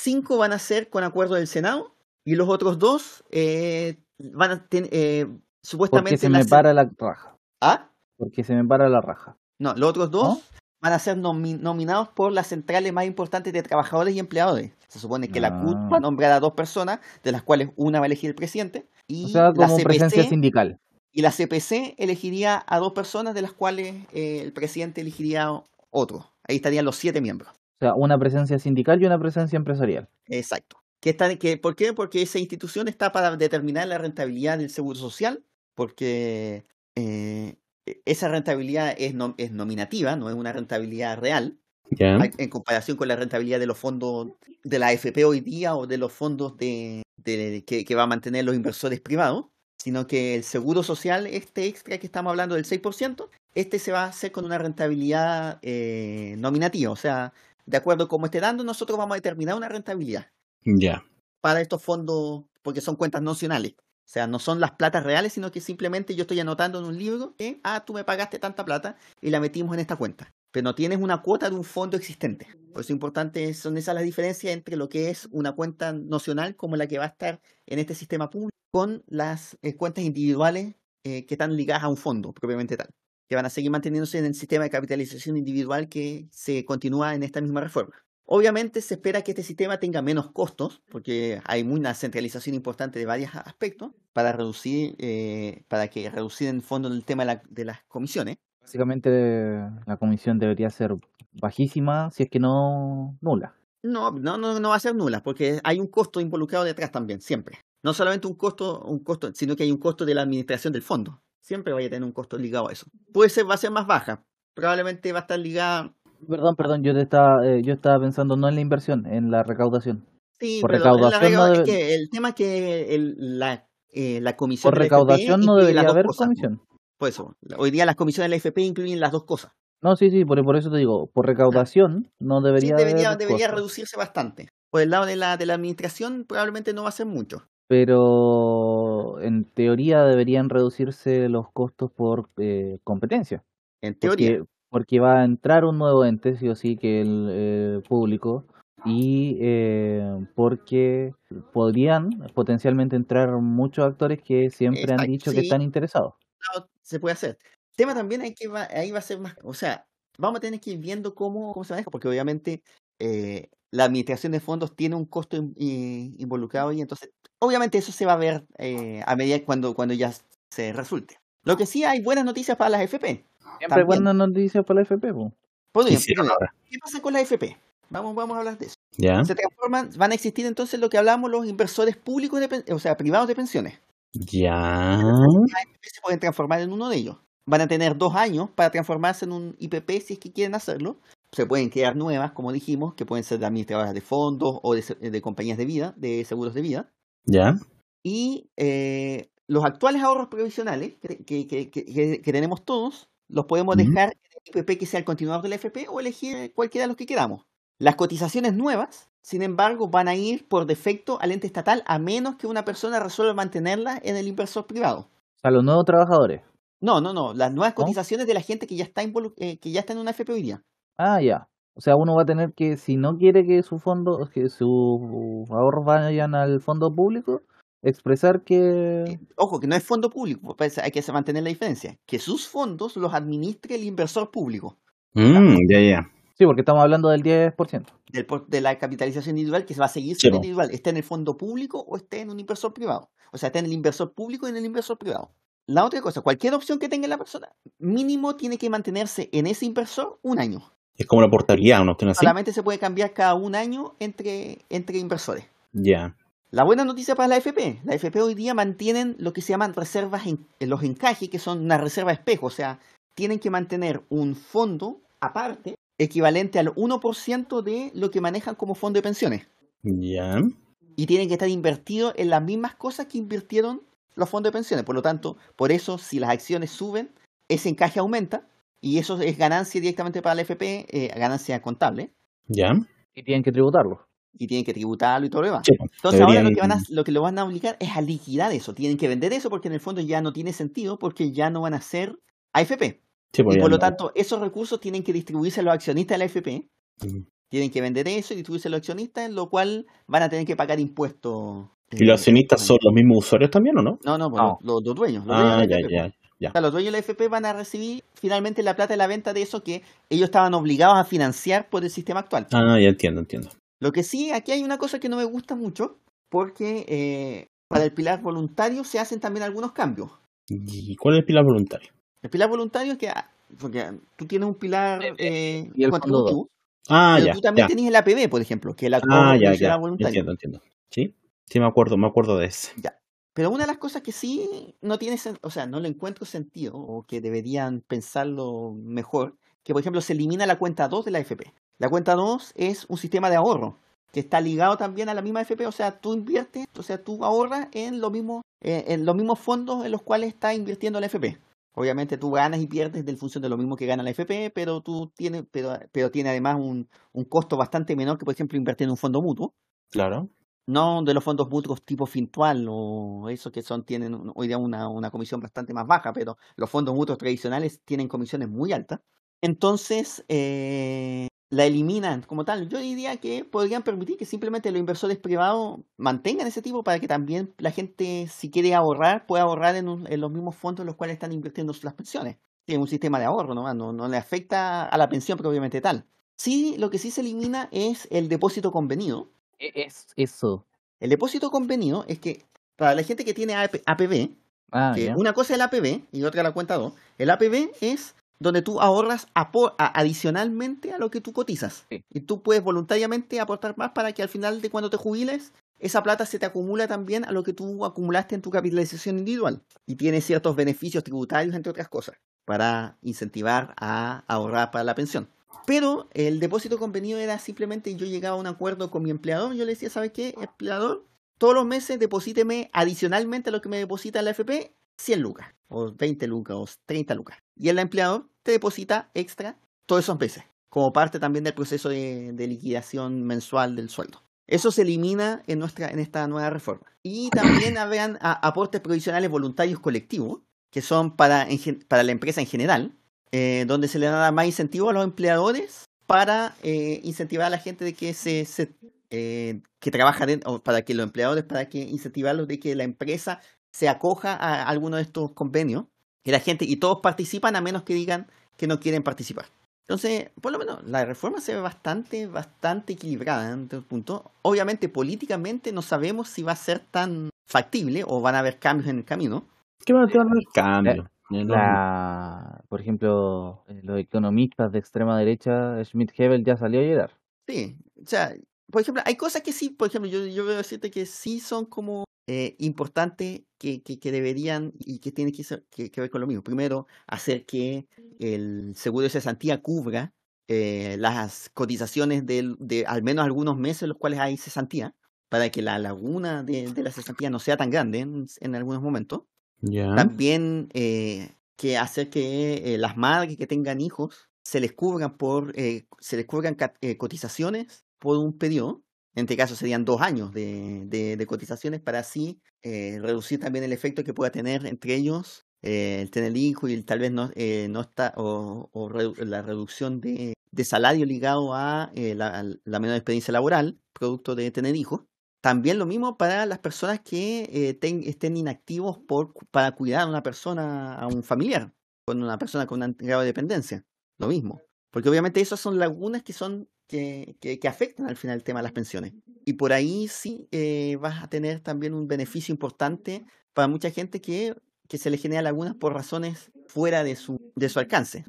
Cinco van a ser con acuerdo del Senado y los otros dos eh, van a tener eh, Porque supuestamente se la me se- para la raja. ¿Ah? Porque se me para la raja. No, los otros dos ¿No? van a ser nomi- nominados por las centrales más importantes de trabajadores y empleadores. Se supone que la CUT Ah. va a nombrar a dos personas, de las cuales una va a elegir el presidente, y O sea, la como presencia sindical. Y la CPC elegiría a dos personas, de las cuales eh, el presidente elegiría otro. Ahí estarían los siete miembros. O sea, una presencia sindical y una presencia empresarial. Exacto. ¿Qué está, que, ¿Por qué? Porque esa institución está para determinar la rentabilidad del seguro social, porque eh, e- esa rentabilidad es, no- es nominativa, no es una rentabilidad real, en comparación con la rentabilidad de los fondos de la AFP hoy día o de los fondos de, de- que, que va a mantener los inversores privados, sino que el seguro social, este extra que estamos hablando del 6%, este se va a hacer con una rentabilidad eh, nominativa, o sea, de acuerdo a cómo esté dando, nosotros vamos a determinar una rentabilidad Ya. para estos fondos, porque son cuentas nocionales. O sea, no son las platas reales, sino que simplemente yo estoy anotando en un libro que, ah, tú me pagaste tanta plata y la metimos en esta cuenta. Pero no tienes una cuota de un fondo existente. Por eso importante son esas las diferencias entre lo que es una cuenta nocional como la que va a estar en este sistema público con las eh, cuentas individuales eh, que están ligadas a un fondo propiamente tal, que van a seguir manteniéndose en el sistema de capitalización individual que se continúa en esta misma reforma. Obviamente se espera que este sistema tenga menos costos, porque hay una centralización importante de varios aspectos, para reducir, eh, para que reducir en el fondo el tema de, la- de las comisiones. Básicamente la comisión debería ser bajísima, si es que no nula. No, no, no, no va a ser nula, porque hay un costo involucrado detrás también, siempre. No solamente un costo, un costo, sino que hay un costo de la administración del fondo. Siempre vaya a tener un costo ligado a eso. Puede ser, va a ser más baja. Probablemente va a estar ligada. Perdón, perdón, yo te estaba, eh, yo estaba pensando no en la inversión, en la recaudación. Sí, Por recaudación no es que el tema es que el- la, eh, la comisión Por de la FP recaudación no debería haber cosas, po. comisión. Por eso, hoy día las comisiones de la FP incluyen las dos cosas. No, sí, sí, por, por eso te digo, por recaudación no Sí, debería debería, haber debería reducirse bastante. Por el lado de la, de la administración probablemente no va a ser mucho. Pero en teoría deberían reducirse los costos por eh, competencia. En teoría. Porque, porque va a entrar un nuevo ente, sí o sí, que el eh, público, y eh, porque podrían potencialmente entrar muchos actores que siempre han dicho que están interesados. lado se puede hacer. Tema también hay que va, ahí va a ser más, o sea, vamos a tener que ir viendo cómo, cómo se maneja, porque obviamente eh, la administración de fondos tiene un costo in- involucrado y entonces, obviamente eso se va a ver eh, a medida cuando, cuando ya se resulte. Lo que sí hay buenas noticias para las FP. Siempre También. buenas noticias para la FP. po. Por ¿Qué pasa con las FP? Vamos, vamos a hablar de eso. Ya. Se transforman, van a existir entonces lo que hablamos los inversores públicos, de, o sea, privados de pensiones. Ya. Las se pueden transformar en uno de ellos. Van a tener dos años para transformarse en un IPP si es que quieren hacerlo. Se pueden crear nuevas, como dijimos, que pueden ser de administradoras de fondos o de, de compañías de vida, de seguros de vida. Ya. Y eh, los actuales ahorros provisionales que- que- que- que tenemos todos, los podemos dejar en el IPP que sea el continuador del FP o elegir cualquiera de los que queramos. Las cotizaciones nuevas, sin embargo, van a ir por defecto al ente estatal a menos que una persona resuelva mantenerlas en el inversor privado. O sea, los nuevos trabajadores. No, no, no. Las nuevas ¿No? cotizaciones de la gente que ya está eh, que ya está en una FP hoy día. Ah, ya. O sea, uno va a tener que, si no quiere que su fondo, que sus ahorros vayan al fondo público, expresar que... Eh, Ojo, que no es fondo público, pues hay que mantener la diferencia. Que sus fondos los administre el inversor público Mm, ya, ya. Sí, porque estamos hablando del 10%. del por- de la capitalización individual que se va a seguir Sí, siendo po. individual, esté en el fondo público o esté en un inversor privado. O sea, esté en el inversor público y en el inversor privado. La otra cosa, cualquier opción que tenga la persona, mínimo tiene que mantenerse en ese inversor un año. Es como la portabilidad, ¿no? Solamente se puede cambiar cada un año entre, entre inversores. Ya. La buena noticia para la FP, la FP hoy día mantienen lo que se llaman reservas en, los encajes, que son una reserva espejo, o sea, tienen que mantener un fondo aparte equivalente al 1% de lo que manejan como fondo de pensiones. Ya. Y tienen que estar invertidos en las mismas cosas que invirtieron los fondos de pensiones. Por lo tanto, por eso, si las acciones suben, ese encaje aumenta y eso es ganancia directamente para la FP, eh, ganancia contable, Ya. Y tienen que tributarlo. Y tienen que tributarlo y todo lo demás. Sí, Entonces ahora lo que, van a, lo que lo van a obligar es a liquidar eso. Tienen que vender eso porque en el fondo ya no tiene sentido porque ya no van a ser AFP. Sí, pues Y por lo tanto, esos recursos tienen que distribuirse a los accionistas de la AFP. Tienen que vender eso y distribuirse a los accionistas, en lo cual van a tener que pagar impuestos. ¿Y los accionistas son los mismos usuarios también o no? No, no, pues, No. Los, dueños. Los dueños Ah, ya, ya. O sea, los dueños de la AFP van a recibir finalmente la plata de la venta de eso que ellos estaban obligados a financiar por el sistema actual. Ah, ya entiendo, entiendo. Lo que sí, aquí hay una cosa que no me gusta mucho, porque eh, para el pilar voluntario se hacen también algunos cambios. ¿Y cuál es el pilar voluntario? El pilar voluntario es que, ah, porque tú tienes un pilar eh, y el fondo Ah, pero ya. tú también ya. tenés el APB, por ejemplo, que es el Ah, actor ya, ya. voluntario. Entiendo, entiendo. Sí, sí me acuerdo, me acuerdo de ese. Pero una de las cosas que sí no tiene, sen- o sea, no le encuentro sentido o que deberían pensarlo mejor, que por ejemplo se elimina la cuenta 2 de la FP. La cuenta 2 es un sistema de ahorro que está ligado también a la misma FP, o sea, tú inviertes, o sea, tú ahorras en los mismos eh, en los mismos fondos en los cuales está invirtiendo la FP. Obviamente tú ganas y pierdes en función de lo mismo que gana la FP, pero tú tienes, pero, pero tiene además un, un costo bastante menor que, por ejemplo, invertir en un fondo mutuo. Claro. No de los fondos mutuos tipo Fintual o esos que son, tienen hoy día una, una comisión bastante más baja, pero los fondos mutuos tradicionales tienen comisiones muy altas. Entonces, eh, la eliminan como tal. Yo diría que podrían permitir que simplemente los inversores privados mantengan ese tipo para que también la gente, si quiere ahorrar, pueda ahorrar en, un- en los mismos fondos en los cuales están invirtiendo las pensiones. Tiene un sistema de ahorro, ¿no? No, no le afecta a la pensión propiamente tal. Sí, lo que sí se elimina es el depósito convenido, E- Es eso. el depósito convenido es que para la gente que tiene AP APB, Ah, que una cosa es el APB y otra la cuenta 2, el APB es donde tú ahorras adicionalmente a lo que tú cotizas. Sí. Y tú puedes voluntariamente aportar más para que al final de cuando te jubiles, esa plata se te acumula también a lo que tú acumulaste en tu capitalización individual. Y tiene ciertos beneficios tributarios, entre otras cosas, para incentivar a ahorrar para la pensión. Pero el depósito convenido era simplemente yo llegaba a un acuerdo con mi empleador, yo le decía, ¿sabes qué, empleador? Todos los meses deposíteme adicionalmente a lo que me deposita la FP 100 lucas, o 20 lucas, o 30 lucas. Y el empleador te deposita extra todos esos meses, como parte también del proceso de, de liquidación mensual del sueldo. Eso se elimina en, nuestra, en esta nueva reforma. Y también habrán a- aportes provisionales voluntarios colectivos, que son para, en para la empresa en general, eh, donde se le da más incentivo a los empleadores para eh, incentivar a la gente de que se, se, eh, que trabaja dentro, para que los empleadores, para que incentivarlos de que la empresa se acoja a alguno de estos convenios y la gente y todos participan a menos que digan que no quieren participar. Entonces, por lo menos la reforma se ve bastante, bastante equilibrada en este punto. Obviamente, políticamente no sabemos si va a ser tan factible o van a haber cambios en el camino. ¿Qué va a haber cambio? La, por ejemplo, eh, los economistas de extrema derecha, Schmidt-Hebel ya salió a llorar. Sí, o sea, por ejemplo, hay cosas que sí, por ejemplo, yo, yo veo decirte que sí son como eh, importantes que, que, que deberían y que tienen que, ser- que, que ver con lo mismo. Primero, hacer que el seguro de cesantía cubra eh, las cotizaciones del- de, al menos algunos meses en los cuales hay cesantía, para que la laguna de, de la cesantía no sea tan grande en, en algunos momentos. Ya. También eh, que hacer que eh, las madres que tengan hijos se les cubran por eh, se les cubran eh, cotizaciones por un periodo. En este caso serían dos años de, cotizaciones para así eh, reducir también el efecto que pueda tener entre ellos eh, el tener hijos y el tal vez no, eh, está o, la reducción de, de salario ligado a eh, la, menor experiencia laboral producto de tener hijos. También lo mismo para las personas que estén inactivos por, para cuidar a una persona, a un familiar, con una persona con un grado de dependencia. Lo mismo. Porque obviamente esas son lagunas que son que, afectan al final el tema de las pensiones. Y por ahí sí eh, vas a tener también un beneficio importante para mucha gente que, que se le genera lagunas por razones fuera de su, de su alcance.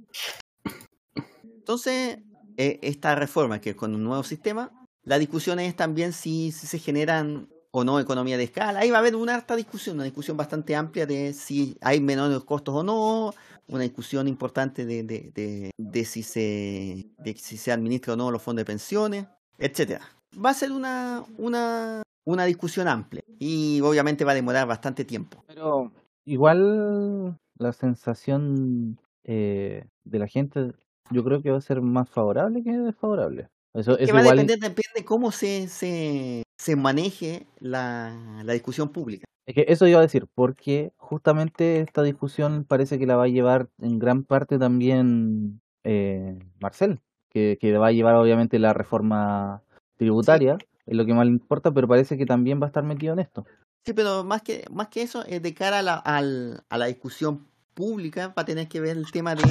Entonces, eh, esta reforma que con un nuevo sistema, la discusión es también si, si se generan o no economía de escala. Ahí va a haber una harta discusión, una discusión bastante amplia de si hay menores costos o no, una discusión importante de, de, de, de si, se, de si se administra o no los fondos de pensiones, etcétera. Va a ser una, una, una discusión amplia y obviamente va a demorar bastante tiempo. Pero igual la sensación eh, de la gente, yo creo que va a ser más favorable que desfavorable. Eso, que eso va a depender, depende cómo se, se, se maneje la, la discusión pública. Es que eso iba a decir, porque justamente esta discusión parece que la va a llevar en gran parte también eh, Marcel, que, que va a llevar obviamente la reforma tributaria, es lo que más le importa, pero parece que también va a estar metido en esto. Sí, pero más que, más que eso, eh, de cara a la, al- a la discusión pública, va a tener que ver el tema de,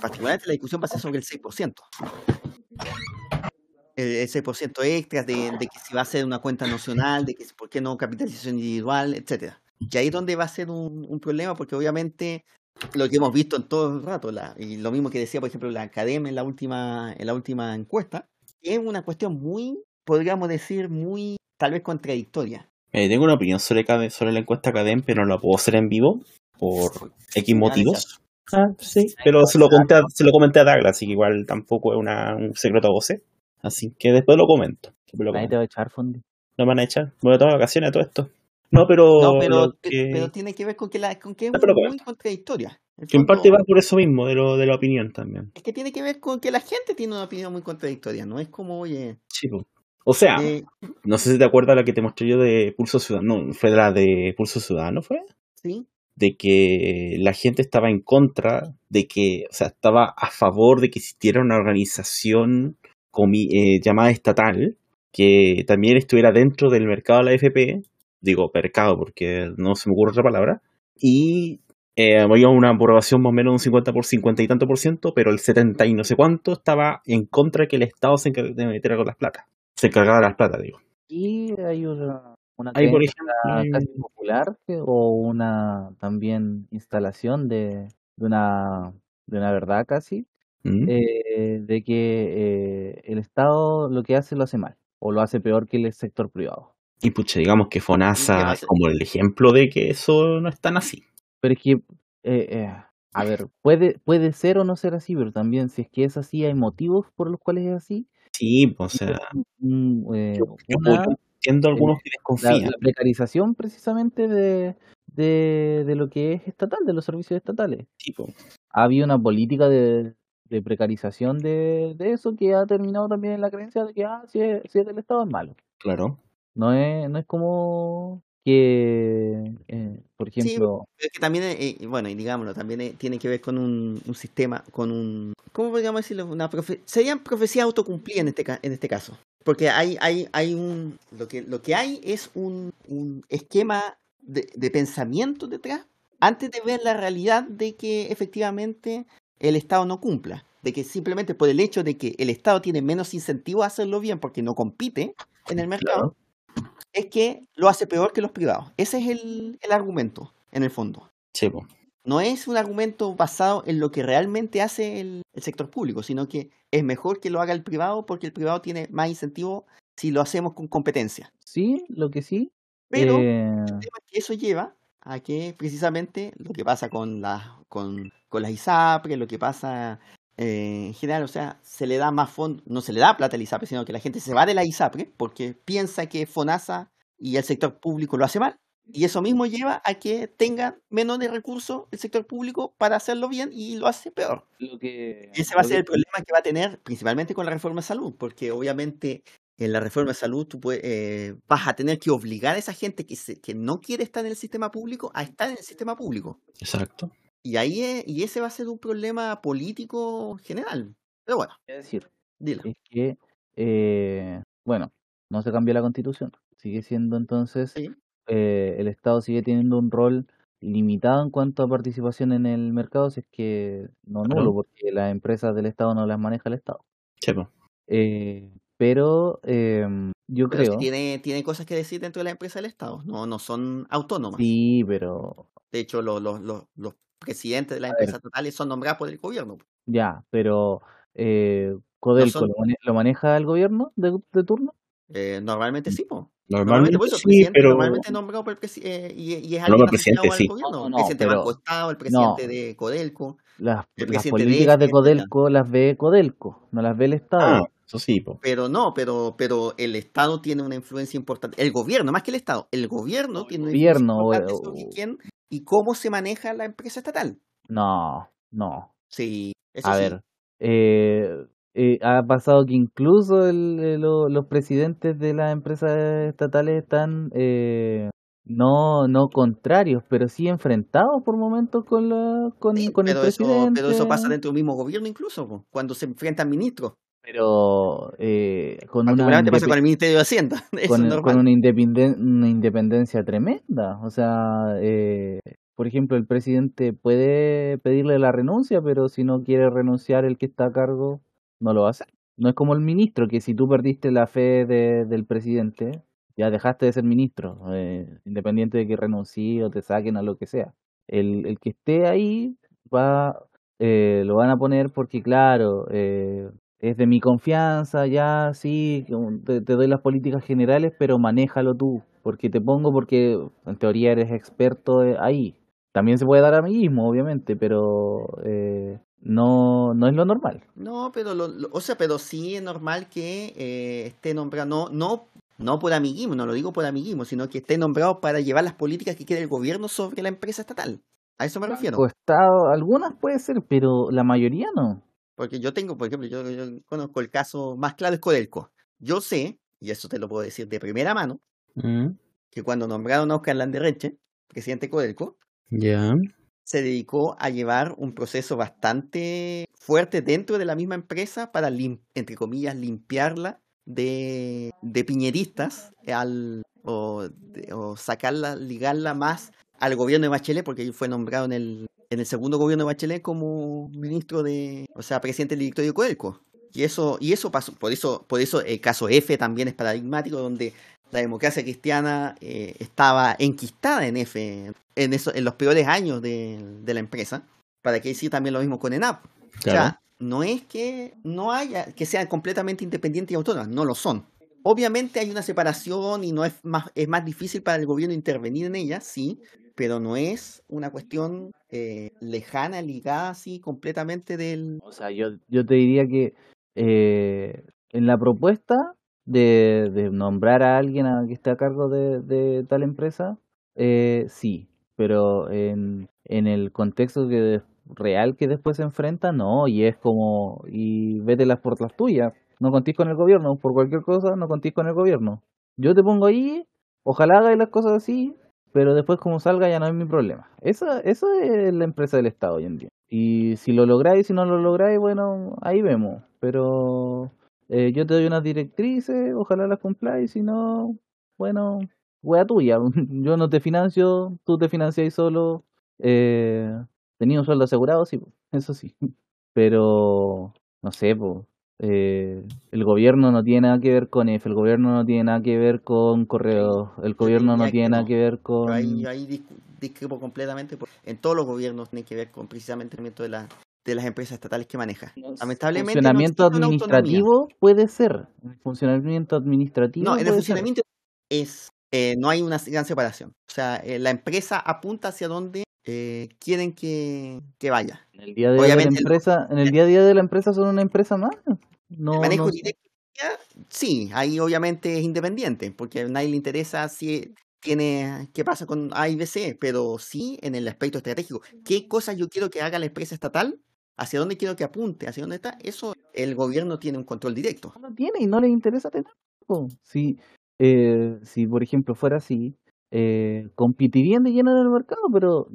particularmente la discusión va a ser sobre el 6%. El, el 6% extra, de, de que si va a ser una cuenta nacional, de que por qué no capitalización individual, etcétera. Y ahí es donde va a ser un, un problema, porque obviamente lo que hemos visto en todo el rato, la, y lo mismo que decía, por ejemplo, la academia en la última, en la última encuesta, es una cuestión muy, podríamos decir, muy tal vez contradictoria. Eh, tengo una opinión sobre, sobre la encuesta Cadem, pero no la puedo hacer en vivo por X motivos. Ah, sí, pero se lo, conté a, se lo comenté a Douglas, así que igual tampoco es una, un secreto a voces. Así que después lo comento. Después lo te va a echar, Fondi. No me van a echar. Voy a tomar vacaciones a todo esto. No, pero. No, pero, que, pero tiene que ver con que, la, con que es No, muy contradictoria. Que en parte va por eso mismo, de, lo, de la opinión también. Es que tiene que ver con que la gente tiene una opinión muy contradictoria. No es como, oye, Sí. O sea, eh, no sé si te acuerdas la que te mostré yo de Pulso Ciudadano. No, fue la de Pulso Ciudadano, ¿fue? sí, de que la gente estaba en contra, de que, o sea, estaba a favor de que existiera una organización comi- eh, llamada estatal que también estuviera dentro del mercado de la FP, digo mercado porque no se me ocurre otra palabra, y eh, había una aprobación más o menos de un 50 por 50 y tanto por ciento, pero el 70 y no sé cuánto estaba en contra de que el Estado se encar- de meter con las plata, se encargaba de las plata, digo. Y hay una, una Hay, por ejemplo, casi popular que- o una también instalación de, de una de una verdad casi ¿Mm? eh, de que eh, el Estado lo que hace lo hace mal o lo hace peor que el sector privado. y pucha, digamos que ¿Y qué FONASA es como el ejemplo de que eso no es tan así. Pero es que, eh, a ver, puede, puede ser o no ser así, pero también si es que es así, hay motivos por los cuales es así. Sí, pues, o sea, Mm, yo, yo una, puedo- entiendo algunos que la, desconfían. la precarización precisamente de, de, de lo que es estatal, de los servicios estatales. tipo, Ha habido una política de, de precarización de, de eso que ha terminado también en la creencia de que, ah, si es, si es del Estado es malo. claro. No es, no es como que, eh, por Sí, ejemplo, pero es que también, eh, eh, bueno, y digámoslo, también eh, tiene que ver con un, un sistema, con un, ¿cómo podríamos decirlo? Una profe serían profecías autocumplidas en este, ca- en este caso. Porque hay, hay, hay un, lo que, lo que hay es un, un esquema de, de pensamiento detrás antes de ver la realidad de que efectivamente el Estado no cumpla. De que simplemente por el hecho de que el Estado tiene menos incentivo a hacerlo bien porque no compite en el mercado, es que lo hace peor que los privados. Ese es el, el argumento, en el fondo. Sí, po. No es un argumento basado en lo que realmente hace el, el sector público, sino que es mejor que lo haga el privado porque el privado tiene más incentivo si lo hacemos con competencia. sí, lo que sí. Pero eh, el tema es que eso lleva a que precisamente lo que pasa con las con, con las ISAPRE, lo que pasa eh, en general, o sea, se le da más fondo, no se le da plata al ISAPRE, sino que la gente se va de la ISAPRE porque piensa que FONASA y el sector público lo hace mal. Y eso mismo lleva a que tenga menos de recursos el sector público para hacerlo bien y lo hace peor. lo que, ese va a ser que- el problema que va a tener principalmente con la reforma de salud, porque obviamente en la reforma de salud tú puedes, eh, vas a tener que obligar a esa gente que, se- que no quiere estar en el sistema público a estar en el sistema público. Exacto. Y ahí es- y ese va a ser un problema político general. Pero bueno, quiero decir dilo. es que, eh, bueno, no se cambió la constitución. Sigue siendo entonces, Sí. eh, el Estado sigue teniendo un rol limitado en cuanto a participación en el mercado, si es que no nulo, porque las empresas del Estado no las maneja el Estado. Sí, po. Eh, pero em, yo Pero creo, tiene, tiene cosas que decir dentro de la empresa del Estado. No, no son autónomas. sí, pero De hecho, los, los, los, los presidentes de las empresas totales son nombrados por el gobierno. ya, pero eh, Codelco son- lo, mane- lo maneja el gobierno de, de turno. Eh, normalmente sí, po. Normalmente, el sí, pero normalmente nombrado por el presidente y, y es No, alguien el presidente sí. al gobierno. No, no, el no, presidente de pero- Banco Estado, el presidente no. de Codelco. Las, El las presidente de políticas de este, Codelco las ve Codelco, no las ve el Estado. ah, eso sí, po. Pero no, pero, pero el Estado tiene una influencia importante. El gobierno, más que el Estado, el gobierno el tiene una gobierno, influencia importante sobre quién y cómo se maneja la empresa estatal. No, no. Sí, eso A sí. ver, eh, eh, ha pasado que incluso el- eh, lo- los presidentes de las empresas estatales están eh, no, no contrarios, pero sí enfrentados por momentos con, la, con, Sí, con el pero, eso, presidente. pero eso pasa dentro del mismo gobierno incluso, cuando se enfrentan ministros. Pero eh, con una pasa con el Ministerio de Hacienda. Con, el- una, independen- una independencia tremenda. O sea, eh, por ejemplo, el presidente puede pedirle la renuncia, pero si no quiere renunciar el que está a cargo, no lo hacer. No es como el ministro, que si tú perdiste la fe de- del presidente, ya dejaste de ser ministro, eh, independiente de que renuncie o te saquen o lo que sea. El, el que esté ahí va, eh, lo van a poner porque, claro, eh, es de mi confianza, ya, sí, te, te doy las políticas generales, pero manéjalo tú, porque te pongo porque en teoría eres experto eh, ahí. También se puede dar amiguismo, obviamente, pero eh, no, no es lo normal. No, pero lo, lo- o sea, pero sí es normal que eh, esté nombrado, no, no, no por amiguismo, no lo digo por amiguismo, sino que esté nombrado para llevar las políticas que quiere el gobierno sobre la empresa estatal. A eso me refiero. Pues está- algunas puede ser, pero la mayoría no. Porque yo tengo, por ejemplo, yo, yo conozco el caso más claro es Codelco. Yo sé, y eso te lo puedo decir de primera mano, Mm, que cuando nombraron a Oscar Landerreche, presidente de Codelco, se dedicó a llevar un proceso bastante fuerte dentro de la misma empresa para, entre comillas, limpiarla de, de piñeristas al, o, de- o sacarla, ligarla más al gobierno de Bachelet, porque él fue nombrado en el, en el segundo gobierno de Bachelet como ministro de, o sea, presidente del directorio de Codelco. Y eso, y eso pasó, por eso, por eso el caso F también es paradigmático, donde la democracia cristiana eh, estaba enquistada en F en, eso, en los peores años de, de la empresa. Para que decir también lo mismo con ENAP. O Claro. sea, no es que no haya, que sean completamente independientes y autónomas, no lo son. Obviamente hay una separación y no es más, es más difícil para el gobierno intervenir en ella, sí, pero no es una cuestión eh, lejana, ligada así completamente del... O sea, yo, yo te diría que eh, en la propuesta de, nombrar a alguien a, que esté a cargo de, tal empresa, eh, sí, pero en, en el contexto que real que después se enfrenta, no, y es como, y vételas por las tuyas, no contís con el gobierno, por cualquier cosa, no contís con el gobierno. Yo te pongo ahí, ojalá hagáis las cosas así, pero después como salga ya no es mi problema. Esa, eso es la empresa del Estado hoy en día. Y si lo lográis, si no lo lográis, bueno, ahí vemos. Pero eh, yo te doy unas directrices, ojalá las cumpláis, si no, bueno, wea tuya. Yo no te financio, tú te financiáis solo. Eh, tenía un sueldo asegurado, sí, eso sí. Pero, no sé, pues. El gobierno no tiene nada que ver con F, el gobierno no tiene nada que ver con correos, el gobierno no tiene nada que ver con... ahí, yo ahí discrepo completamente. porque En todos los gobiernos tiene que ver con precisamente el de, la, de las empresas estatales que maneja. Lamentablemente funcionamiento administrativo puede ser. El funcionamiento administrativo No, en el puede ser. funcionamiento es eh, no hay una gran separación. O sea, eh, la empresa apunta hacia donde eh, quieren que, que vaya. En el día a día de la empresa, en el día a día de la empresa son una empresa más. No, el manejo no- directo, sí, ahí obviamente es independiente, porque a nadie le interesa si tiene qué pasa con A y B, C, pero sí en el aspecto estratégico. ¿Qué cosas yo quiero que haga la empresa estatal? ¿Hacia dónde quiero que apunte? ¿Hacia dónde está? Eso el gobierno tiene un control directo. no tiene y no le interesa tenerlo. Si, eh, si por ejemplo fuera así, eh, competirían de lleno en el mercado, pero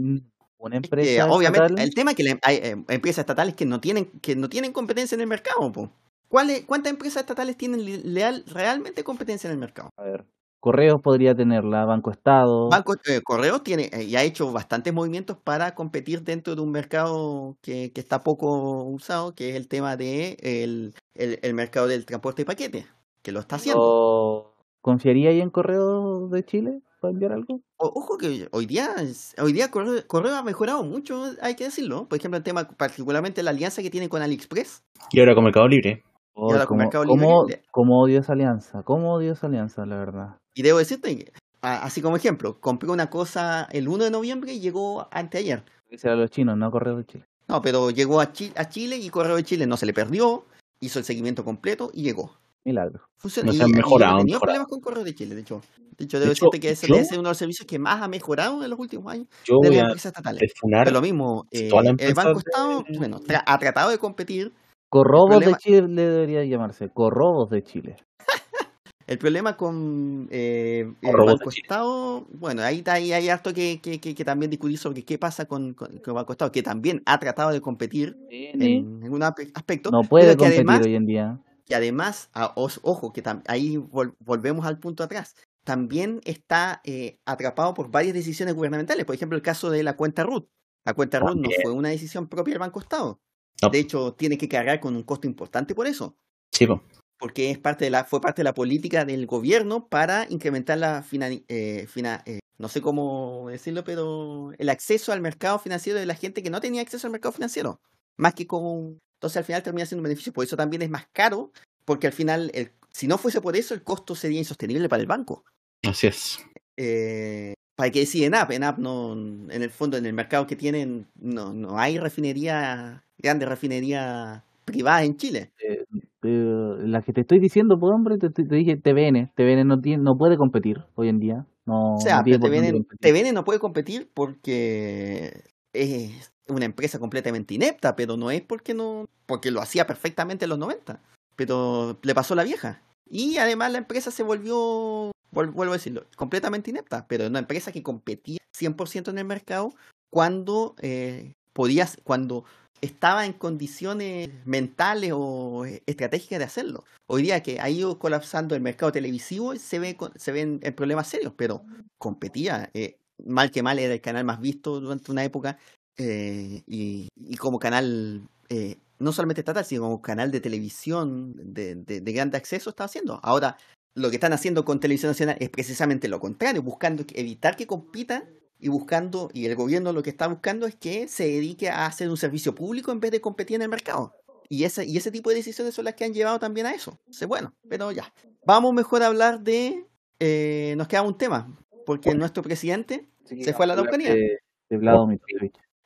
una Es que, empresa obviamente, estatal- el tema es que la- hay eh, empresas estatales que no tienen que no tienen competencia en el mercado. po. ¿Cuáles- ¿Cuántas empresas estatales tienen leal- realmente competencia en el mercado? a ver, Correos podría tenerla, Banco Estado. Banco eh, Correos tiene eh, y ha hecho bastantes movimientos para competir dentro de un mercado que, que está poco usado, que es el tema de el, el- el mercado del transporte de paquetes, que lo está haciendo. ¿Confiaría ahí en Correos de Chile para enviar algo? O- ojo que hoy día hoy día Correo, Correo ha mejorado mucho, hay que decirlo. Por ejemplo, el tema particularmente la alianza que tiene con AliExpress. Y ahora con Mercado Libre. Oh, ahora con cómo, Mercado Libre cómo- cómo odio esa alianza, cómo odio esa alianza, la verdad. Y debo decirte, así como ejemplo, compré una cosa el 1 de noviembre y llegó anteayer. A los chinos, no a Correos de Chile. No, pero llegó a, Chi- a Chile y Correo de Chile no se le perdió, hizo el seguimiento completo y llegó. Milagro. Funciona. No se han mejorado, tenido problemas con Correo de Chile, de hecho. De hecho, debo hecho, decirte que debe ser uno de los servicios que más ha mejorado en los últimos años Yo de las empresas estatales. Pero lo mismo, eh, el Banco de- Estado, bueno, tra- ha tratado de competir. Corrobos problema- de Chile debería llamarse, Corrobos de Chile. El problema con eh, el de Banco. Estado, bueno, ahí, ahí hay harto que, que, que, que también discutir sobre qué pasa con, con, con el Banco Estado, que también ha tratado de competir en aspe- aspecto. No puede competir además, hoy en día. Que además, a- ojo, que tam- ahí vol- volvemos al punto atrás, también está eh, atrapado por varias decisiones gubernamentales. Por ejemplo, el caso de la cuenta RUT. La cuenta RUT no fue una decisión propia del Banco Estado. No. De hecho, tiene que cargar con un costo importante por eso. Sí, po. Porque es parte de la, fue parte de la política del gobierno para incrementar la eh, fina- eh, no sé cómo decirlo, pero el acceso al mercado financiero de la gente que no tenía acceso al mercado financiero. Más que con. Entonces al final termina siendo un beneficio. Por eso también es más caro, porque al final, el- si no fuese por eso, el costo sería insostenible para el banco. Así es. eh, ¿para qué decir en App? En App no, en el fondo, en el mercado que tienen, no, no hay refinería, grandes refinerías privadas en Chile. Eh, eh, la que te estoy diciendo, pues hombre, te, te- te dije TVN. TVN no, tiene, no puede competir hoy en día. No, O sea, no TVN. TVN no puede competir porque es una empresa completamente inepta, pero no es porque no, porque lo hacía perfectamente en los 90, pero le pasó la vieja. Y además la empresa se volvió, vuel- vuelvo a decirlo, completamente inepta, pero una empresa que competía 100% en el mercado cuando eh, podías, cuando estaba en condiciones mentales o eh, estratégicas de hacerlo. Hoy día que ha ido colapsando el mercado televisivo, se, ve, se ven eh, problemas serios, pero competía. eh, mal que mal era el canal más visto durante una época eh, y, y como canal eh, no solamente estatal, sino como canal de televisión de, de, de grande acceso está haciendo. Ahora, lo que están haciendo con Televisión Nacional es precisamente lo contrario, buscando evitar que compita y buscando, y el gobierno lo que está buscando es que se dedique a hacer un servicio público en vez de competir en el mercado. Y ese, y ese tipo de decisiones son las que han llevado también a eso. Entonces, bueno, pero ya. Vamos mejor a hablar de... eh, nos queda un tema, porque nuestro presidente se fue a la Araucanía. De, de Vladimir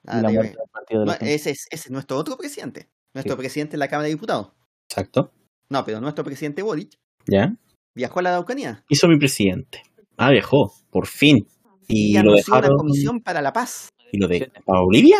Ah, y la de- muerte del partido de no, la gente. ese, es, ese es nuestro otro presidente. Nuestro Sí. presidente en la Cámara de Diputados. Exacto. No, pero nuestro presidente Boric ¿Ya? viajó a la Araucanía Hizo mi presidente. Ah, viajó, por fin. y, Y, lo dejaron. una comisión para la paz. ¿Y lo de a Bolivia?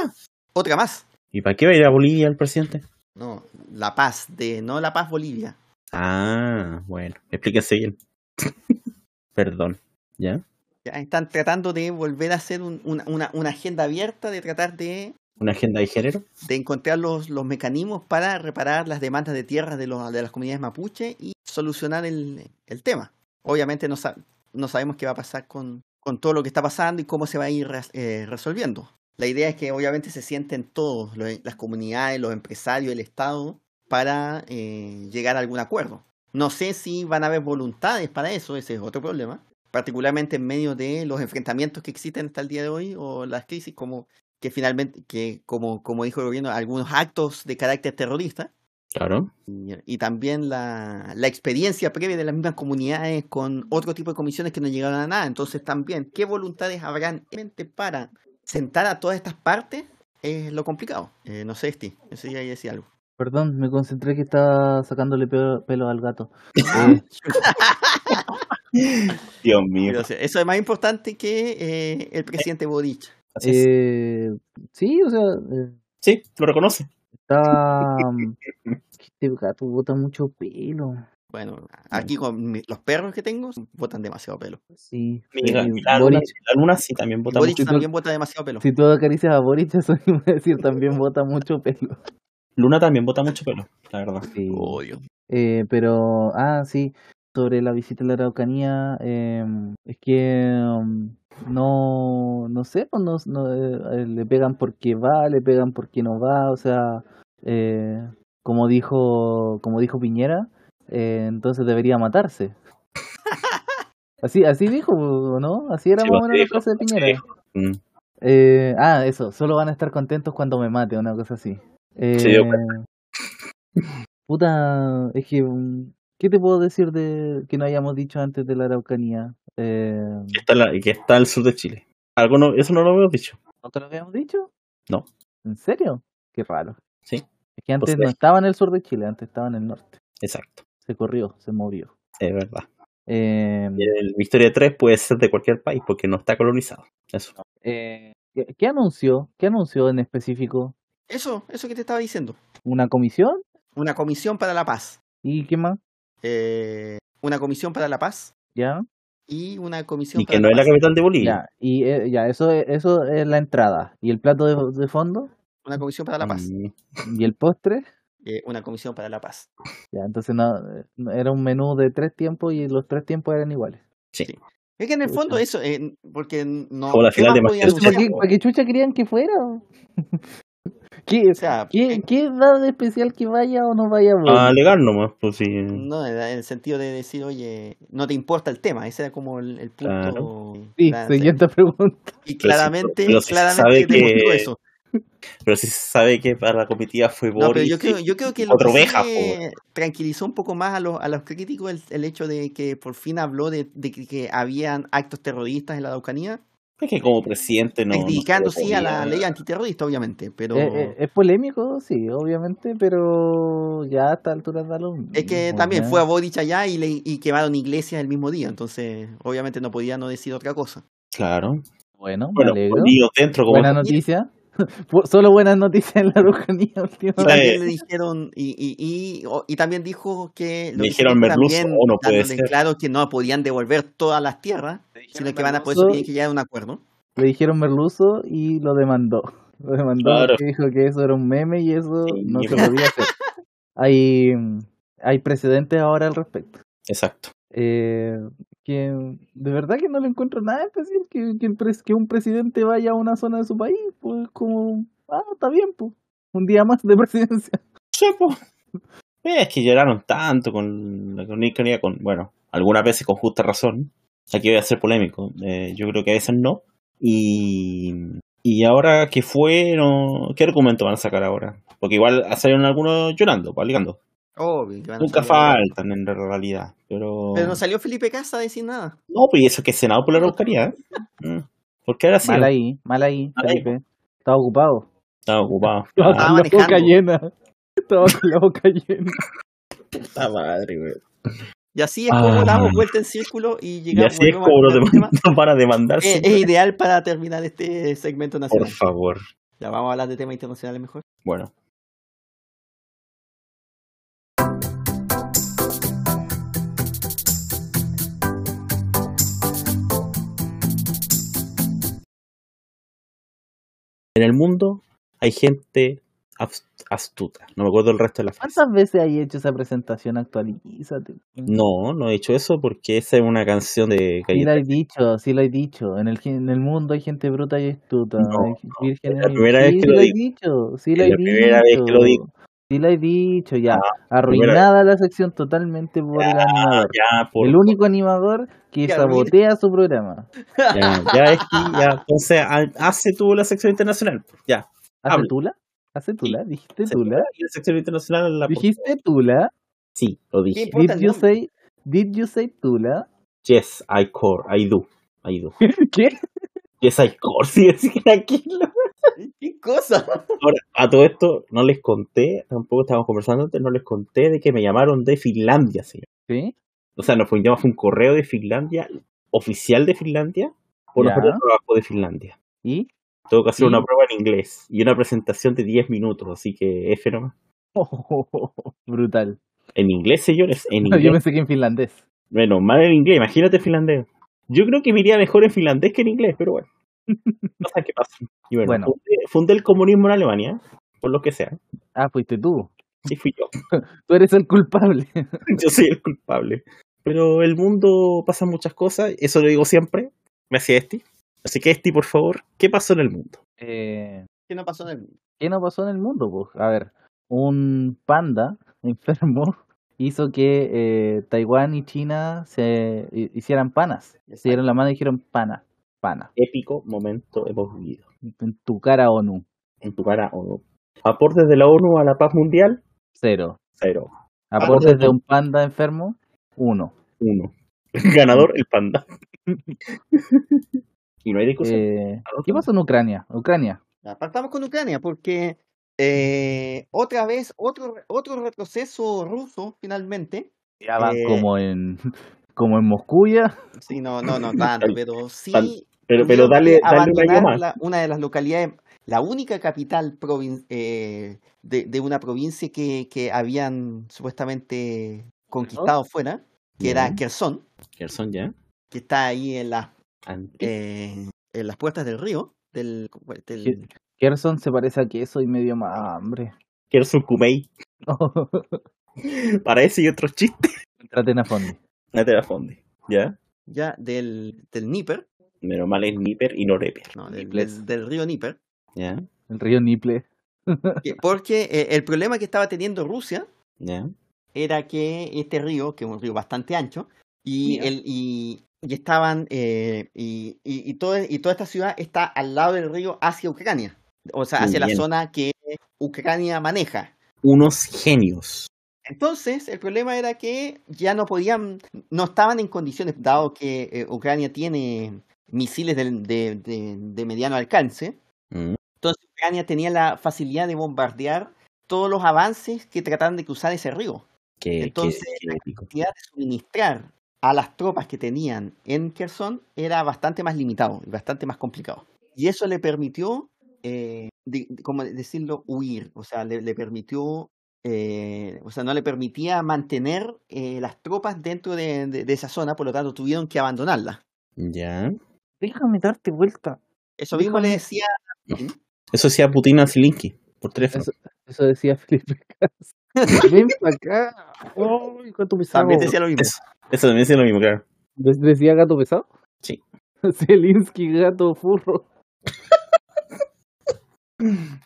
Otra más. ¿Y para qué va a ir a Bolivia el presidente? No, la paz, de no la paz Bolivia. Ah, bueno, explíquense bien. Perdón. ¿Ya? Ya están tratando de volver a hacer un- una, una, una agenda abierta, de tratar de, ¿Una agenda de género? de encontrar los, los mecanismos para reparar las demandas de tierras de, los, de las comunidades mapuche y solucionar el, el tema. Obviamente no, sa- no sabemos qué va a pasar con, con todo lo que está pasando y cómo se va a ir eh, resolviendo. La idea es que obviamente se sienten todos, las comunidades, los empresarios, el Estado, para eh, llegar a algún acuerdo. No sé si van a haber voluntades para eso, ese es otro problema. Particularmente en medio de los enfrentamientos que existen hasta el día de hoy o las crisis como que finalmente, que como, como dijo el gobierno, algunos actos de carácter terrorista Claro. y, y también la, la experiencia previa de las mismas comunidades con otro tipo de comisiones que no llegaron a nada. Entonces también, ¿qué voluntades habrán realmente para sentar a todas estas partes? Es lo complicado. Eh, no sé, Esti, no sé si hay decir algo. Perdón, me concentré que estaba sacándole pelo, pelo al gato. Eh, Dios mío. Pero, o sea, eso es más importante que eh, el presidente Boric. Eh, sí, o sea, eh, Sí, lo reconoce. está... Este gato bota mucho pelo. Bueno, aquí con mi- los perros que tengo botan demasiado pelo. Sí. Mira, la, luna, Boric- la luna sí también vota Boric mucho. también bota demasiado pelo. si tú acaricias a Boric, eso iba a decir, también bota mucho pelo. Luna también vota mucho pelo, la verdad. Sí. Odio. Eh, pero, ah, sí, sobre la visita a la Araucanía, em, es que em, no, no sé, pues no, no, eh, le pegan porque va, le pegan porque no va, o sea, eh, como dijo, como dijo Piñera, eh, entonces debería matarse. Así, así dijo, ¿no? Así era Sí, más o menos la frase de Piñera. Mm. Eh, ah, eso, solo van a estar contentos cuando me mate, una cosa así. Dio Eh, puta, es que, mm, ¿qué te puedo decir de que no hayamos dicho antes de la Araucanía? Eh, Que está, en la- que está al sur de Chile. Algo no, eso no lo habíamos dicho. ¿No te lo habíamos dicho? No. ¿En serio? Qué raro. Sí. Es que antes no estaba en el sur de Chile, antes estaba en el norte. Exacto. Se corrió, se movió. Es verdad. Eh, el Victoria 3 puede ser de cualquier país porque no está colonizado. Eso. eh, ¿qué, qué anunció? ¿Qué anunció en específico? Eso, eso que te estaba diciendo. ¿Una comisión? Una comisión para la paz. ¿Y qué más? Eh, una comisión para la paz ¿Ya? y una comisión Y para que no es la capital de Bolivia. Ya, y eh, ya, eso, es- eso es la entrada. ¿Y el plato de, de fondo? Una comisión para la paz. ¿Y el postre? Eh, una comisión para la paz. Ya, entonces no, no- era un menú de tres tiempos y los tres tiempos eran iguales. Sí. Es que en el fondo eso, eh, porque no... Como la ¿qué final de Masterchef. ¿Para anunciar? qué, para qué chucha querían que fuera? ¿Qué, O sea, qué, eh, qué da de especial que vaya o no vaya? A alegar nomás, pues sí. no, en el sentido de decir, oye, no te importa el tema. Ese era como el, el punto. Claro. Sí, Claro, siguiente pregunta. Y Pero claramente, pero sí se claramente sabe demostró que- eso. Pero sí se sabe que para la comitiva fue Boris. No, pero yo creo, yo creo que lo que me tranquilizó un poco más a los, a los críticos el, el hecho de que por fin habló de, de que, que habían actos terroristas en la Araucanía, Es que como presidente no. no criticando se sí a la ley antiterrorista, obviamente, pero Eh, eh, es polémico, sí, obviamente, pero ya a esta altura da lo mismo. es que también fue a Boric allá y, le, y quemaron iglesias el mismo día, entonces obviamente no podía no decir otra cosa. Claro. Bueno, me Bueno, alegro. unidos dentro como Buena noticia. Solo buenas noticias en la Araucanía Y últimamente. Sí. también le dijeron, y, y, y, y también dijo que Le que dijeron merluzo, también, o no puede ser. claro que no podían devolver todas las tierras, sino que van a poder merluzo. tienen que llegar a un acuerdo. Le dijeron merluzo y lo demandó. Lo demandó Claro. porque dijo que eso era un meme y eso Sí. no se podía hacer. Hay, hay precedentes ahora al respecto. Exacto. Eh, que de verdad que no le encuentro nada especial que, un presidente vaya a una zona de su país, pues como, ah, está bien, pues, un día más de presidencia. Sí, po. Eh, Es que lloraron tanto con la Iconia, con, bueno, algunas veces con justa razón. Aquí voy a ser polémico. Eh, yo creo que a veces no. Y, y ahora que fue, no, ¿qué argumento van a sacar ahora? Porque igual salieron algunos llorando, pues, alegando. Obvio que van a Nunca faltan en realidad. Pero, Pero no salió Felipe Casa a decir nada. no, pues y eso que es Senado por la Araucanía. ¿eh? Mm. Porque ahora sí Mal ahí, mal ahí, Mal ahí. Felipe. Estaba ocupado. estaba ocupado. Estaba Ah, con la boca llena. Estaba con la boca llena. puta madre, güey. Y así es como Ah. damos vuelta en círculo y Y llegamos así es como al lo para demandarse. Es ideal para terminar este segmento Por nacional. favor. Ya vamos a hablar de temas internacionales mejor. Bueno. En el mundo hay gente astuta. No me acuerdo el resto de la frase. ¿Cuántas veces hay hecho esa presentación? Actualízate. No, no he hecho eso porque esa es una canción de Sí lo he dicho, sí lo he dicho. En el, gen- en el mundo hay gente bruta y astuta. No, es la primera sí, vez que lo digo. dicho, sí Es lo he la primera vez que lo digo. Sí lo he dicho, ya. Arruinada la sección totalmente por el animador. Ya, por, El único animador que sabotea su programa. ya, ya es que ya, entonces ha- hace tú la sección internacional. Ya. ¿Hace Hable. Tula? ¿Hace Tula? ¿Dijiste Tula? La sección internacional la ¿Dijiste Tula? Sí, lo dije. ¿Qué importa Did you say, did you say Tula? Yes, I core, I do. I do. ¿Qué? Yes, I core, sí, así que tranquilo. ¿Qué cosa? Ahora, a todo esto no les conté, tampoco estábamos conversando antes, no les conté de que me llamaron de Finlandia, señor. ¿Sí? O sea, no fue un llamado, fue un correo de Finlandia, oficial de Finlandia, por Ya. ofrecer trabajo de Finlandia. ¿Y? Tengo que hacer ¿Y? una prueba en inglés y una presentación de 10 minutos, así que F nomás. brutal. En inglés, señores, en Yo inglés. pensé que en finlandés. Bueno, mal en inglés, imagínate finlandés. Yo creo que me iría mejor en finlandés que en inglés, pero bueno. No sé qué pasa. Y bueno, Bueno. Fundé, fundé el comunismo en Alemania, por lo que sea. Ah, fuiste tú. Sí fui yo. Tú eres el culpable. Yo soy el culpable. Pero el mundo pasa muchas cosas, eso lo digo siempre. Gracias, Esti. Así que, Esti, por favor, ¿qué pasó en el mundo? Eh, ¿Qué no pasó en el mundo? ¿Qué no pasó en el mundo? Pues? A ver, un panda enfermo hizo que eh, Taiwán y China se hi- hicieran panas. Se dieron la mano y dijeron pana, pana. Épico momento hemos vivido. En tu cara ONU, En tu cara, ONU. Aportes de la ONU a la paz mundial, cero. cero. Aportes Aportes de un panda enfermo, uno. Uno. Ganador, el panda. y no hay discusión. Eh, ¿Qué pasó en Ucrania? Ucrania. Ya, Partamos con Ucrania porque eh, otra vez otro, otro retroceso ruso finalmente. Ya van Eh, como en como en Moscú ya. Sí, no, no, no tanto, pero sí. Pero, pero dale, dale un año abandonar más. la- una de las localidades, la única capital provin- eh, de, de una provincia que, que habían supuestamente conquistado fuera, que era. Kherson, Gerson ya. que está ahí en, las Antes. eh, en las puertas del río. Del, del- ¿Qué? Gerson se parece a queso y medio más hambre. Gerson Kumei. Para ese y otros chistes. Traten a fondo. No te la fonde. ¿Ya? ya del, del Níper, Menos mal es Nipper y no Reper. no, del, del- del río Níper, ¿Ya? El río Niple. que- porque eh, el problema que estaba teniendo Rusia ¿Ya? era que este río, que es un río bastante ancho, y, el, y, y estaban, eh, y, y, y, todo- y toda esta ciudad está al lado del río hacia Ucrania. o sea, Muy hacia la zona que Ucrania maneja. Unos genios. Entonces, el problema era que ya no podían, no estaban en condiciones, dado que eh, Ucrania tiene misiles de, de- de- de mediano alcance, Mm, entonces Ucrania tenía la facilidad de bombardear todos los avances que trataban de cruzar ese río. qué, Entonces, qué épico. capacidad de suministrar a las tropas que tenían en Kherson era bastante más limitado y bastante más complicado. Y eso le permitió, eh, de- de- como decirlo, huir. O sea, le, le permitió, eh, o sea, no le permitía mantener eh, las tropas dentro de, de- de esa zona, por lo tanto tuvieron que abandonarla. Ya. Déjame darte vuelta. Eso mismo le decía, Eso decía Putin a Zelensky por teléfono. Eso, eso decía Felipe Cas. Ven para acá. Ay, gato pesado. también decía lo mismo. Eso, eso también decía lo mismo, claro. ¿Des- ¿Decía gato pesado? Sí. Zelinsky, gato furro.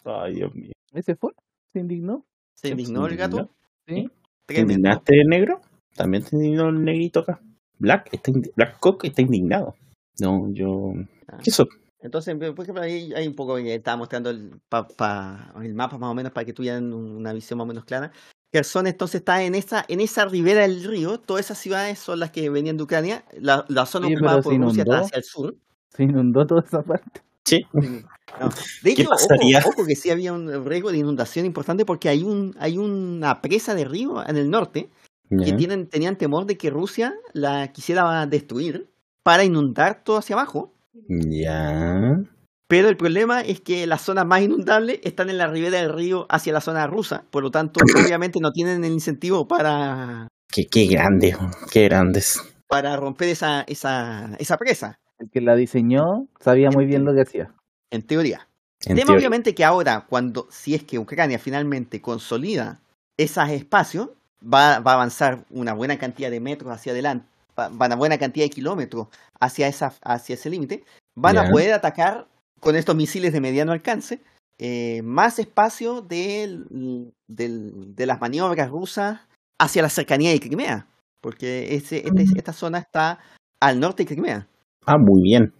Ay, Dios mío. ¿Ese fue? ¿Se indignó? Se indignó el gato. Sí. ¿Te indignaste, negro? También te indignó el negrito acá. Black, está Black Cock está indignado. No, yo. Ah. ¿Qué eso? Entonces, por ejemplo, ahí hay un poco, que estaba mostrando el, pa- pa- el mapa más o menos para que tuvieran una visión más o menos clara. Kherson entonces está en esa, en esa ribera del río, todas esas ciudades son las que venían de Ucrania, la, la zona Oye, ocupada por Rusia está hacia el sur. Se inundó toda esa parte. Sí. No. De ¿Qué hecho, ojo, ojo que sí había un riesgo de inundación importante porque hay un hay una presa de río en el norte que tienen, tenían temor de que Rusia la quisiera destruir para inundar todo hacia abajo. Ya. Pero el problema es que las zonas más inundables están en la ribera del río hacia la zona rusa, por lo tanto, obviamente no tienen el incentivo para, Qué, qué grandes, qué grandes. para romper esa, esa, esa presa, El que la diseñó sabía muy bien lo que hacía. en teoría. En Tema teoría. obviamente que ahora, cuando, si es que Ucrania finalmente consolida esos espacios, va, va a avanzar una buena cantidad de metros hacia adelante, va, va una buena cantidad de kilómetros hacia, esa, hacia ese límite, van a poder atacar con estos misiles de mediano alcance eh, más espacio del- del- de las maniobras rusas hacia la cercanía de Crimea, porque ese, este- esta zona está al norte de Crimea. Ah, muy bien.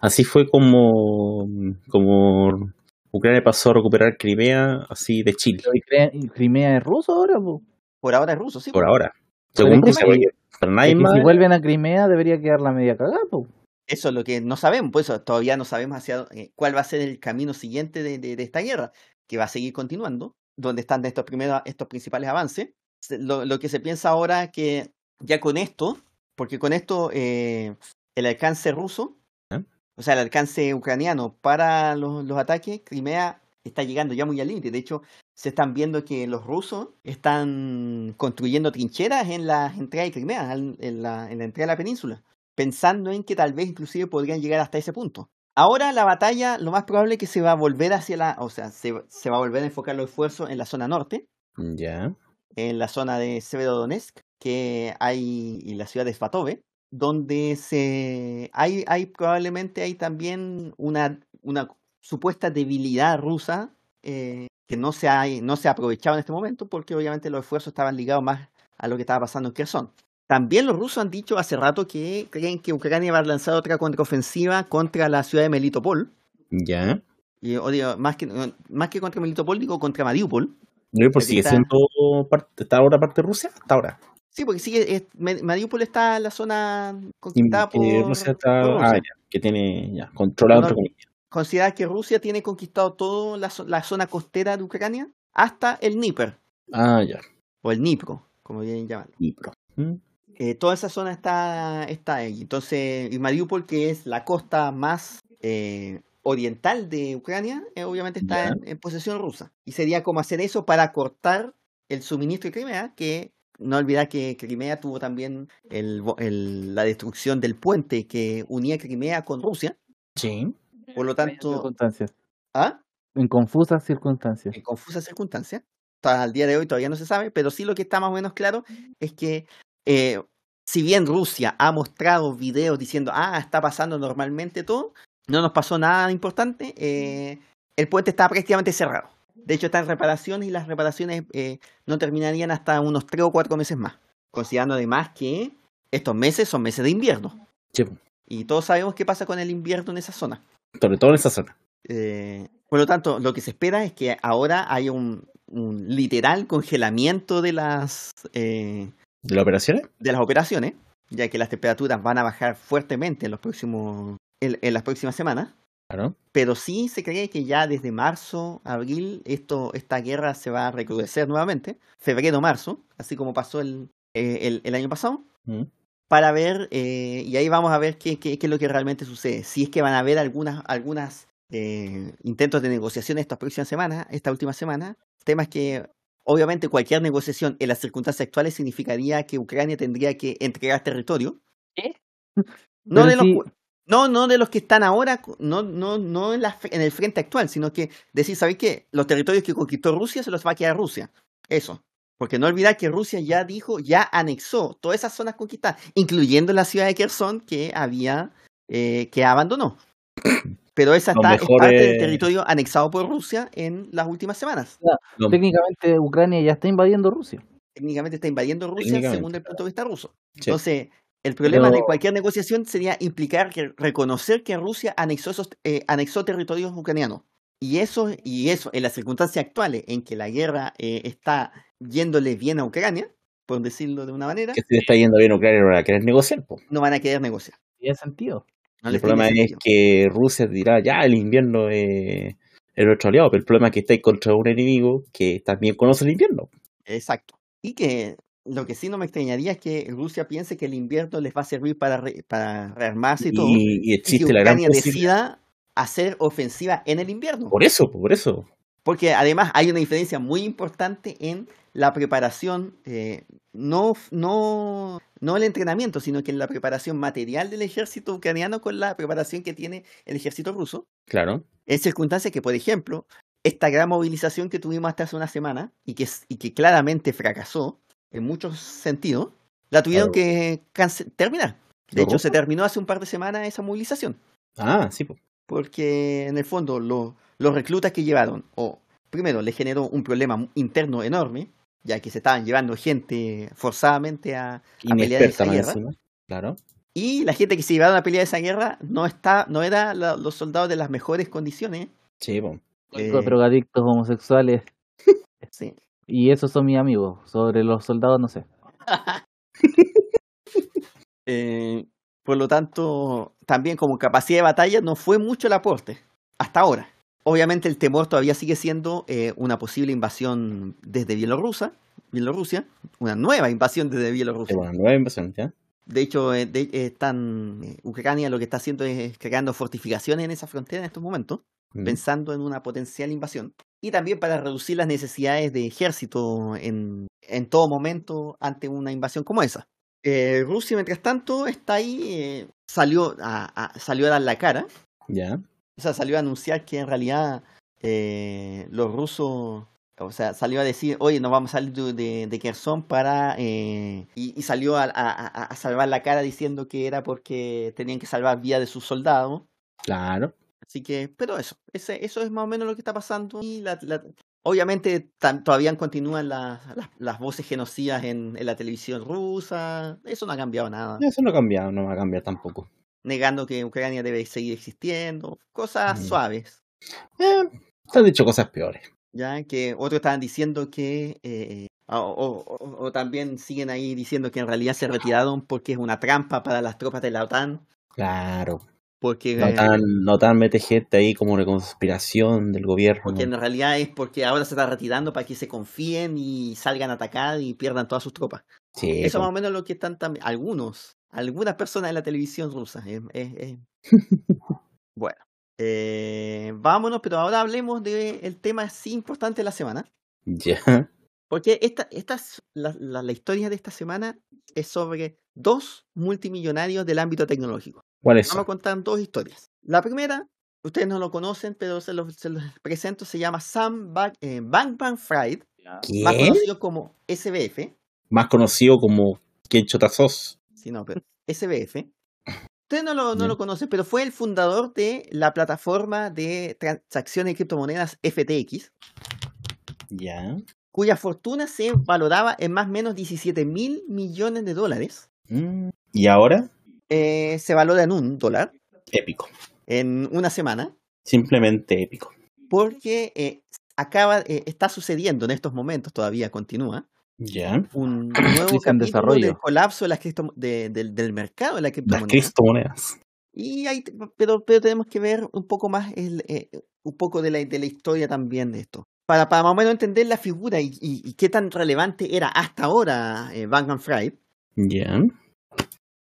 Así fue como, como Ucrania pasó a recuperar Crimea así de Chile, Pero ¿y Cre- y Crimea es ruso ahora, po? Por ahora es ruso, sí. por ahora. Según porque- pero nadie más. si vuelven a Crimea debería quedar la media cagada, po. Eso es lo que no sabemos, por eso todavía no sabemos hacia eh, cuál va a ser el camino siguiente de, de- de esta guerra, que va a seguir continuando, donde están estos primeros, estos principales avances. Lo, lo que se piensa ahora que ya con esto, porque con esto eh, el alcance ruso, ¿Ah? o sea, el alcance ucraniano para los, los ataques, Crimea está llegando ya muy al límite. De hecho, se están viendo que los rusos están construyendo trincheras en la entrada de Crimea, en la, en la entrada de la península pensando en que tal vez inclusive podrían llegar hasta ese punto. Ahora la batalla, lo más probable es que se va a volver hacia la, o sea, se, se va a volver a enfocar los esfuerzos en la zona norte, Ya. en la zona de Severodonetsk, que hay, y la ciudad de Svatove, donde se, hay, hay probablemente hay también una, una supuesta debilidad rusa eh, que no se, ha, no se ha aprovechado en este momento, porque obviamente los esfuerzos estaban ligados más a lo que estaba pasando en Kherson. También los rusos han dicho hace rato que creen que Ucrania va a lanzar otra contraofensiva contra la ciudad de Melitopol. Ya. Y, o digo, más, que, más que contra Melitopol, digo contra Mariupol. Yo, por Aquí sigue está. siendo parte, está ahora parte de Rusia, hasta ahora. Sí, porque sigue, es- Mariupol está en la zona conquistada por, Rusia está, por Rusia. ah, ya, que tiene ya controlado No, entre comillas. Considera que Rusia tiene conquistado toda la, zo- la zona costera de Ucrania hasta el Dnieper, Ah, ya. o el Dnipro, como bien llamarlo. Dnipro. ¿Mm? Eh, toda esa zona está, está ahí. Entonces, y Mariupol, que es la costa más eh, oriental de Ucrania, eh, obviamente está en, en posesión rusa. Y sería como hacer eso para cortar el suministro de Crimea, que no olvidar que Crimea tuvo también el bo- el- la destrucción del puente que unía Crimea con Rusia. Sí. Por lo tanto, circunstancias. ¿ah? En confusas circunstancias. en confusas circunstancias. El día de hoy todavía no se sabe, pero sí lo que está más o menos claro es que eh, si bien Rusia ha mostrado videos diciendo, ah, está pasando normalmente todo, no nos pasó nada importante, eh, el puente está prácticamente cerrado. De hecho, está en reparaciones y las reparaciones eh, no terminarían hasta unos tres o cuatro meses más. Considerando además que estos meses son meses de invierno. Sí, Y todos sabemos qué pasa con el invierno en esa zona. Sobre todo en esa zona. Eh, Por lo tanto, lo que se espera es que ahora haya un, un literal congelamiento de las, eh, ¿De las operaciones? de las operaciones, ya que las temperaturas van a bajar fuertemente en, los próximos, en, en las próximas semanas. Claro. Pero sí se cree que ya desde marzo, abril, esto, esta guerra se va a recrudecer nuevamente. Febrero, marzo, así como pasó el, eh, el, el año pasado. Mm. Para ver, eh, y ahí vamos a ver qué, qué, qué es lo que realmente sucede. Si es que van a haber algunas, algunas eh, intentos de negociación estas próximas semanas, esta última semana. Temas que, obviamente, cualquier negociación en las circunstancias actuales significaría que Ucrania tendría que entregar territorio. ¿Qué? No de los, si- cu- no, no de los que están ahora, no, no, no en, la, en el frente actual, sino que decir, ¿sabéis qué? Los territorios que conquistó Rusia se los va a quedar Rusia. Eso. Porque no olvidar que Rusia ya dijo, ya anexó todas esas zonas conquistadas, incluyendo la ciudad de Kherson que había, eh, que abandonó. Pero esa está, es mejor parte del territorio anexado por Rusia en las últimas semanas. Técnicamente Ucrania ya está invadiendo Rusia. Técnicamente está invadiendo Rusia según el punto de vista ruso. Sí. Entonces, el problema de cualquier negociación sería implicar que reconocer que Rusia anexó esos eh, anexó territorios ucranianos. Y eso, y eso, en las circunstancias actuales en que la guerra eh, está yéndole bien a Ucrania, por decirlo de una manera, que si le está yendo bien a Ucrania no van a querer negociar. po. no van a querer negociar. Tiene sentido. No el problema es que Rusia dirá, ya, el invierno es, es nuestro aliado, pero el problema es que estáis contra un enemigo que también conoce el invierno. Exacto. Y que lo que sí no me extrañaría es que Rusia piense que el invierno les va a servir para, re- para rearmarse y todo. Y, y Y que existe la gran Ucrania posibilidad. decida hacer ofensiva en el invierno. Por eso, por eso. Porque además hay una diferencia muy importante en la preparación, eh, no, no, no el entrenamiento, sino que en la preparación material del ejército ucraniano con la preparación que tiene el ejército ruso. Claro. En circunstancias que, por ejemplo, esta gran movilización que tuvimos hasta hace una semana y que, y que claramente fracasó en muchos sentidos, la tuvieron Claro. que terminar. De ¿Los hecho, se terminó hace un par de semanas esa movilización Ah, sí, po. porque en el fondo lo- los reclutas que llevaron, o primero le generó un problema interno enorme, ya que se estaban llevando gente forzadamente a, a pelear esa guerra, encima. Claro. y la gente que se llevaron a pelear esa guerra no está, no era la- los soldados de las mejores condiciones. Sí, po. eh, Drogadictos homosexuales. sí. Y esos son mis amigos. Sobre los soldados no sé. Eh, por lo tanto, también como capacidad de batalla no fue mucho el aporte hasta ahora. Obviamente el temor todavía sigue siendo eh, una posible invasión desde Bielorrusia, Bielorrusia, una nueva invasión desde Bielorrusia. bueno, nueva invasión, ¿ya? De hecho, eh, de- eh, están, Ucrania lo que está haciendo es creando fortificaciones en esa frontera en estos momentos, Mm. pensando en una potencial invasión. Y también para reducir las necesidades de ejército en, en todo momento ante una invasión como esa. Rusia, mientras tanto, está ahí, salió, a, a- salió a dar la cara, Ya. O sea, salió a anunciar que en realidad eh, los rusos, o sea, salió a decir, oye, nos vamos a salir de, de, de Kherson para... eh", y, y salió a, a- a- a salvar la cara diciendo que era porque tenían que salvar vida de sus soldados. Claro. Así que, pero eso, ese, eso es más o menos lo que está pasando. Y la, la- obviamente todavía continúan las, las, las voces genocidas en, en la televisión rusa. Eso no ha cambiado nada. Eso no ha cambiado, no va a cambiar tampoco. Negando que Ucrania debe seguir existiendo. Cosas Mm. suaves. Eh, se han dicho cosas peores. ya que otros estaban diciendo que eh, o, o- o- o también siguen ahí diciendo que en realidad se retiraron porque es una trampa para las tropas de la OTAN Claro. porque No eh, tan, no tan mete gente ahí como una conspiración del gobierno. porque en realidad es porque ahora se está retirando para que se confíen y salgan a atacar y pierdan todas sus tropas Sí, eso más o menos lo que están también algunos algunas personas en la televisión rusa es- es- es- bueno eh, vámonos pero ahora hablemos del tema sí importante de la semana Ya. Porque esta, esta es- la, la- la historia de esta semana es sobre dos multimillonarios del ámbito tecnológico. ¿Cuáles Vamos a contar dos historias. La primera, ustedes no lo conocen, pero se los, se los presento, se llama Sam eh, Bankman Fried, más ¿Quién? conocido como SBF. Más conocido como Ken Chotazos. Pero SBF. Ustedes no lo, no lo conocen, pero fue el fundador de la plataforma de transacciones de criptomonedas FTX, Ya. cuya fortuna se valoraba en más o menos 17 mil millones de dólares. Mm, ¿Y ahora? eh, se valora en un dólar Épico. en una semana. Simplemente épico. porque eh, acaba, eh, está sucediendo en estos momentos, todavía continúa, Ya. un nuevo capítulo del colapso de las cripto- de- del, del mercado de la Las criptomoneda. criptomonedas. Y hay, pero, pero tenemos que ver un poco más el, eh, un poco de la, de la historia también de esto. Para, para más o menos entender la figura y, y- y qué tan relevante era hasta ahora eh, Bankman Fried, Ya.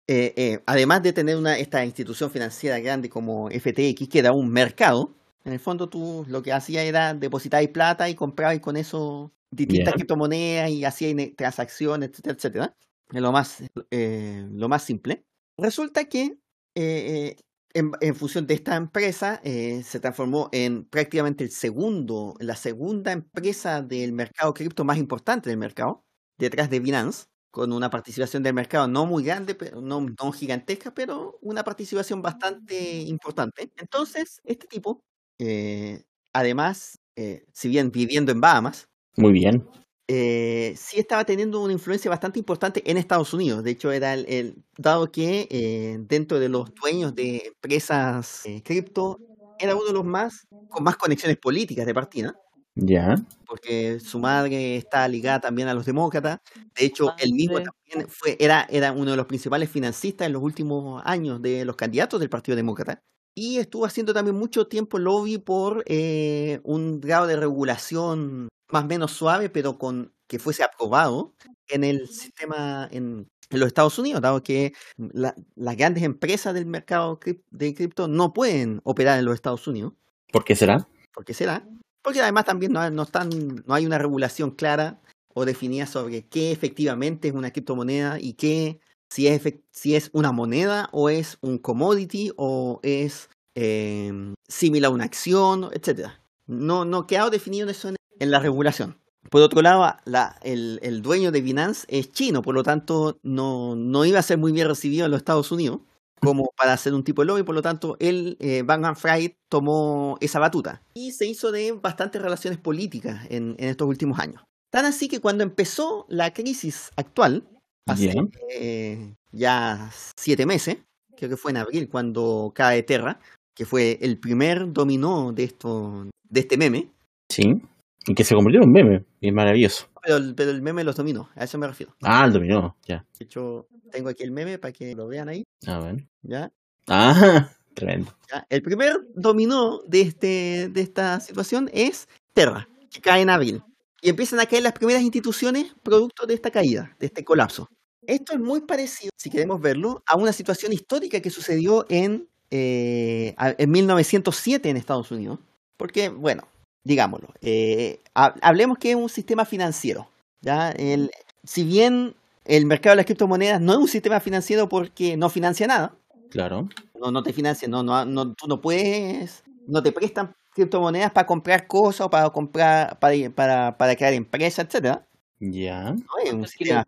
eh, además de tener una, esta institución financiera grande como FTX, que era un mercado, en el fondo tú lo que hacías era depositar plata y comprabas con eso distintas criptomonedas y hacías ne- transacciones, etcétera, etcétera. Es lo más, eh, lo más simple. Resulta que eh, eh, en, en función de esta empresa eh, se transformó en prácticamente el segundo, la segunda empresa del mercado cripto más importante del mercado, detrás de Binance con una participación del mercado no muy grande, pero no, no gigantesca, pero una participación bastante importante. Entonces, este tipo, eh, además, eh, si bien viviendo en Bahamas, Muy bien. eh, sí estaba teniendo una influencia bastante importante en Estados Unidos. De hecho, era el, el- dado que eh, dentro de los dueños de empresas eh, cripto, era uno de los más con más conexiones políticas de partida Ya. porque su madre está ligada también a los demócratas. De hecho, él mismo también fue, era, era uno de los principales financistas en los últimos años de los candidatos del Partido Demócrata. Y estuvo haciendo también mucho tiempo lobby por eh, un grado de regulación más o menos suave, pero con que fuese aprobado en el sistema en, en los Estados Unidos, dado que la- las grandes empresas del mercado de cripto no pueden operar en los Estados Unidos. ¿Por qué será? ¿Por qué será? Porque además también no, no, están, no hay una regulación clara o definida sobre qué efectivamente es una criptomoneda y qué, si es, si es una moneda o es un commodity o es eh, similar a una acción, etcétera. No, no ha quedado definido eso en, en la regulación. Por otro lado, la- el, el dueño de Binance es chino, por lo tanto no, no iba a ser muy bien recibido en los Estados Unidos como para hacer un tipo de lobby, por lo tanto, él, eh, Bankman Fried, tomó esa batuta y se hizo de bastantes relaciones políticas en, en estos últimos años. Tan así que cuando empezó la crisis actual, hace Ya. eh, ya siete meses, creo que fue en abril cuando cae Terra, que fue el primer dominó de, esto, de este meme, Sí. Y que se convirtió en un meme. Y es maravilloso. pero, el- pero el meme los dominó, a eso me refiero. Ah, el dominó. Ya. De hecho, tengo aquí el meme para que lo vean ahí, A ver. ¿ya? Ah, tremendo. ¿ya? El primer dominó de, este, de esta situación es Terra, que cae en abril. Y empiezan a caer las primeras instituciones producto de esta caída, de este colapso. Esto es muy parecido, si queremos verlo, a una situación histórica que sucedió en, eh, a- en 1907 en Estados Unidos. Porque, bueno, digámoslo, eh, ha- hablemos que es un sistema financiero. ¿ya? El, si bien el mercado de las criptomonedas no es un sistema financiero porque no financia nada, Claro. no, no te financian, no, no, no, tú no puedes, no te prestan criptomonedas para comprar cosas o para comprar, para, para, para crear empresas, etcétera. Ya. No es un sistema,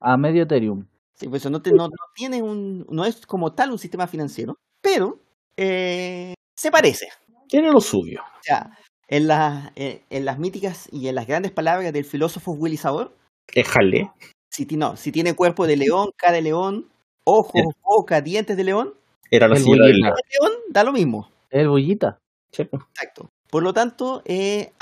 a medio Ethereum. sí, pues eso no, te, no, no tiene un, no es como tal un sistema financiero, pero eh, se parece. Tiene lo suyo. O sea, en, las en, en las míticas y en las grandes palabras del filósofo Willy Sabor, Déjale. si, no, si tiene cuerpo de león, cara de león, ojos, Ya. boca, dientes de león, Era la El bullita. lago. león da lo mismo. El bullita. Sí, pues. Exacto. Por lo tanto, eh,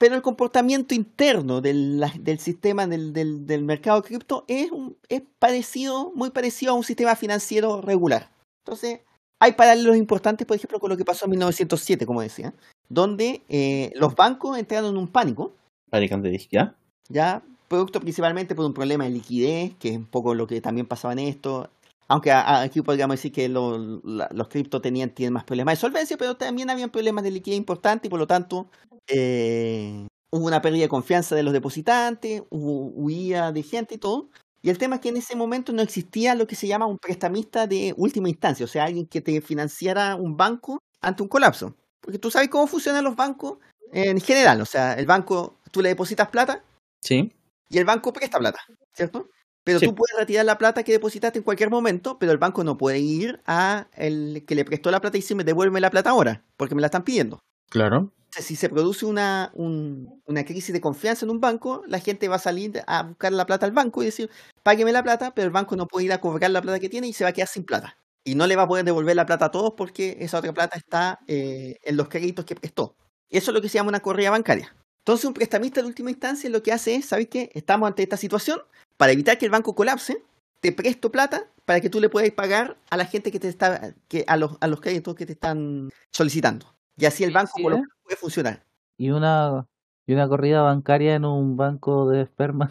pero el comportamiento interno del, la- del sistema del, del, del mercado cripto es, un- es parecido, muy parecido a un sistema financiero regular. Entonces, hay paralelos importantes, por ejemplo, con lo que pasó en 1907, como decía, donde eh, los bancos entraron en un pánico, Fabricante de ¿ya? ya producto principalmente por un problema de liquidez, que es un poco lo que también pasaba en esto. Aunque aquí podríamos decir que lo- la- los criptos tenían, tienen más problemas de solvencia, pero también habían problemas de liquidez importantes y por lo tanto eh, hubo una pérdida de confianza de los depositantes, hubo huida de gente y todo. Y el tema es que en ese momento no existía lo que se llama un prestamista de última instancia, o sea, alguien que te financiara un banco ante un colapso. Porque tú sabes cómo funcionan los bancos en general, o sea, el banco, tú le depositas plata Sí. y el banco presta plata, ¿cierto? Pero Sí. tú puedes retirar la plata que depositaste en cualquier momento, pero el banco no puede ir a el que le prestó la plata y decirme devuélveme la plata ahora, porque me la están pidiendo. Claro. Entonces, si se produce una, un- una crisis de confianza en un banco, la gente va a salir a buscar la plata al banco y decir, págueme la plata, pero el banco no puede ir a cobrar la plata que tiene y se va a quedar sin plata. Y no le va a poder devolver la plata a todos porque esa otra plata está eh, en los créditos que prestó. Eso es lo que se llama una corrida bancaria. Entonces, un prestamista de última instancia lo que hace es, ¿sabes qué? Estamos ante esta situación, para evitar que el banco colapse, te presto plata para que tú le puedas pagar a la gente que te está, que, a los, a los créditos que te están solicitando. Y así el banco Sí, ¿eh? puede funcionar. Y una, y una corrida bancaria en un banco de esperma.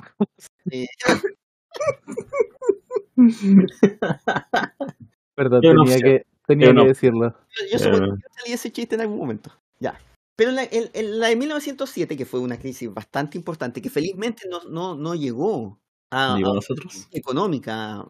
Perdón, Yo tenía que, tenía Yo que decirlo. yo yo Eh. que salí ese chiste en algún momento. Ya. Pero la, el- la de 1907, que fue una crisis bastante importante, que felizmente no, no, no llegó a, nosotros. económica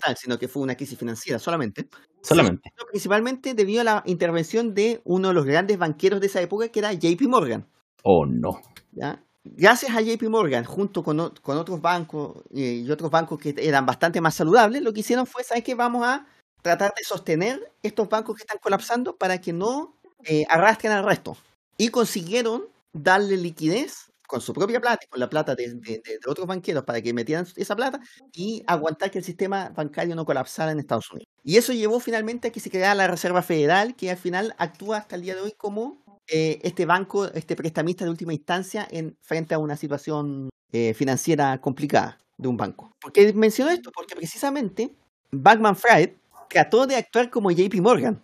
tal, sino que fue una crisis financiera solamente. Solamente. Principalmente debido a la intervención de uno de los grandes banqueros de esa época, que era JP Morgan. Oh, no. ¿ya? Gracias a JP Morgan, junto con, con otros bancos eh, y otros bancos que eran bastante más saludables, lo que hicieron fue, ¿sabes qué? Vamos a tratar de sostener estos bancos que están colapsando para que no eh, arrastren al resto. Y consiguieron darle liquidez con su propia plata, con la plata de otros banqueros para que metieran esa plata y aguantar que el sistema bancario no colapsara en Estados Unidos. Y eso llevó finalmente a que se creara la Reserva Federal, que al final actúa hasta el día de hoy como eh, este banco, este prestamista de última instancia en frente a una situación eh, financiera complicada de un banco. ¿Por qué menciono esto? Porque precisamente Bankman Fried trató de actuar como JP Morgan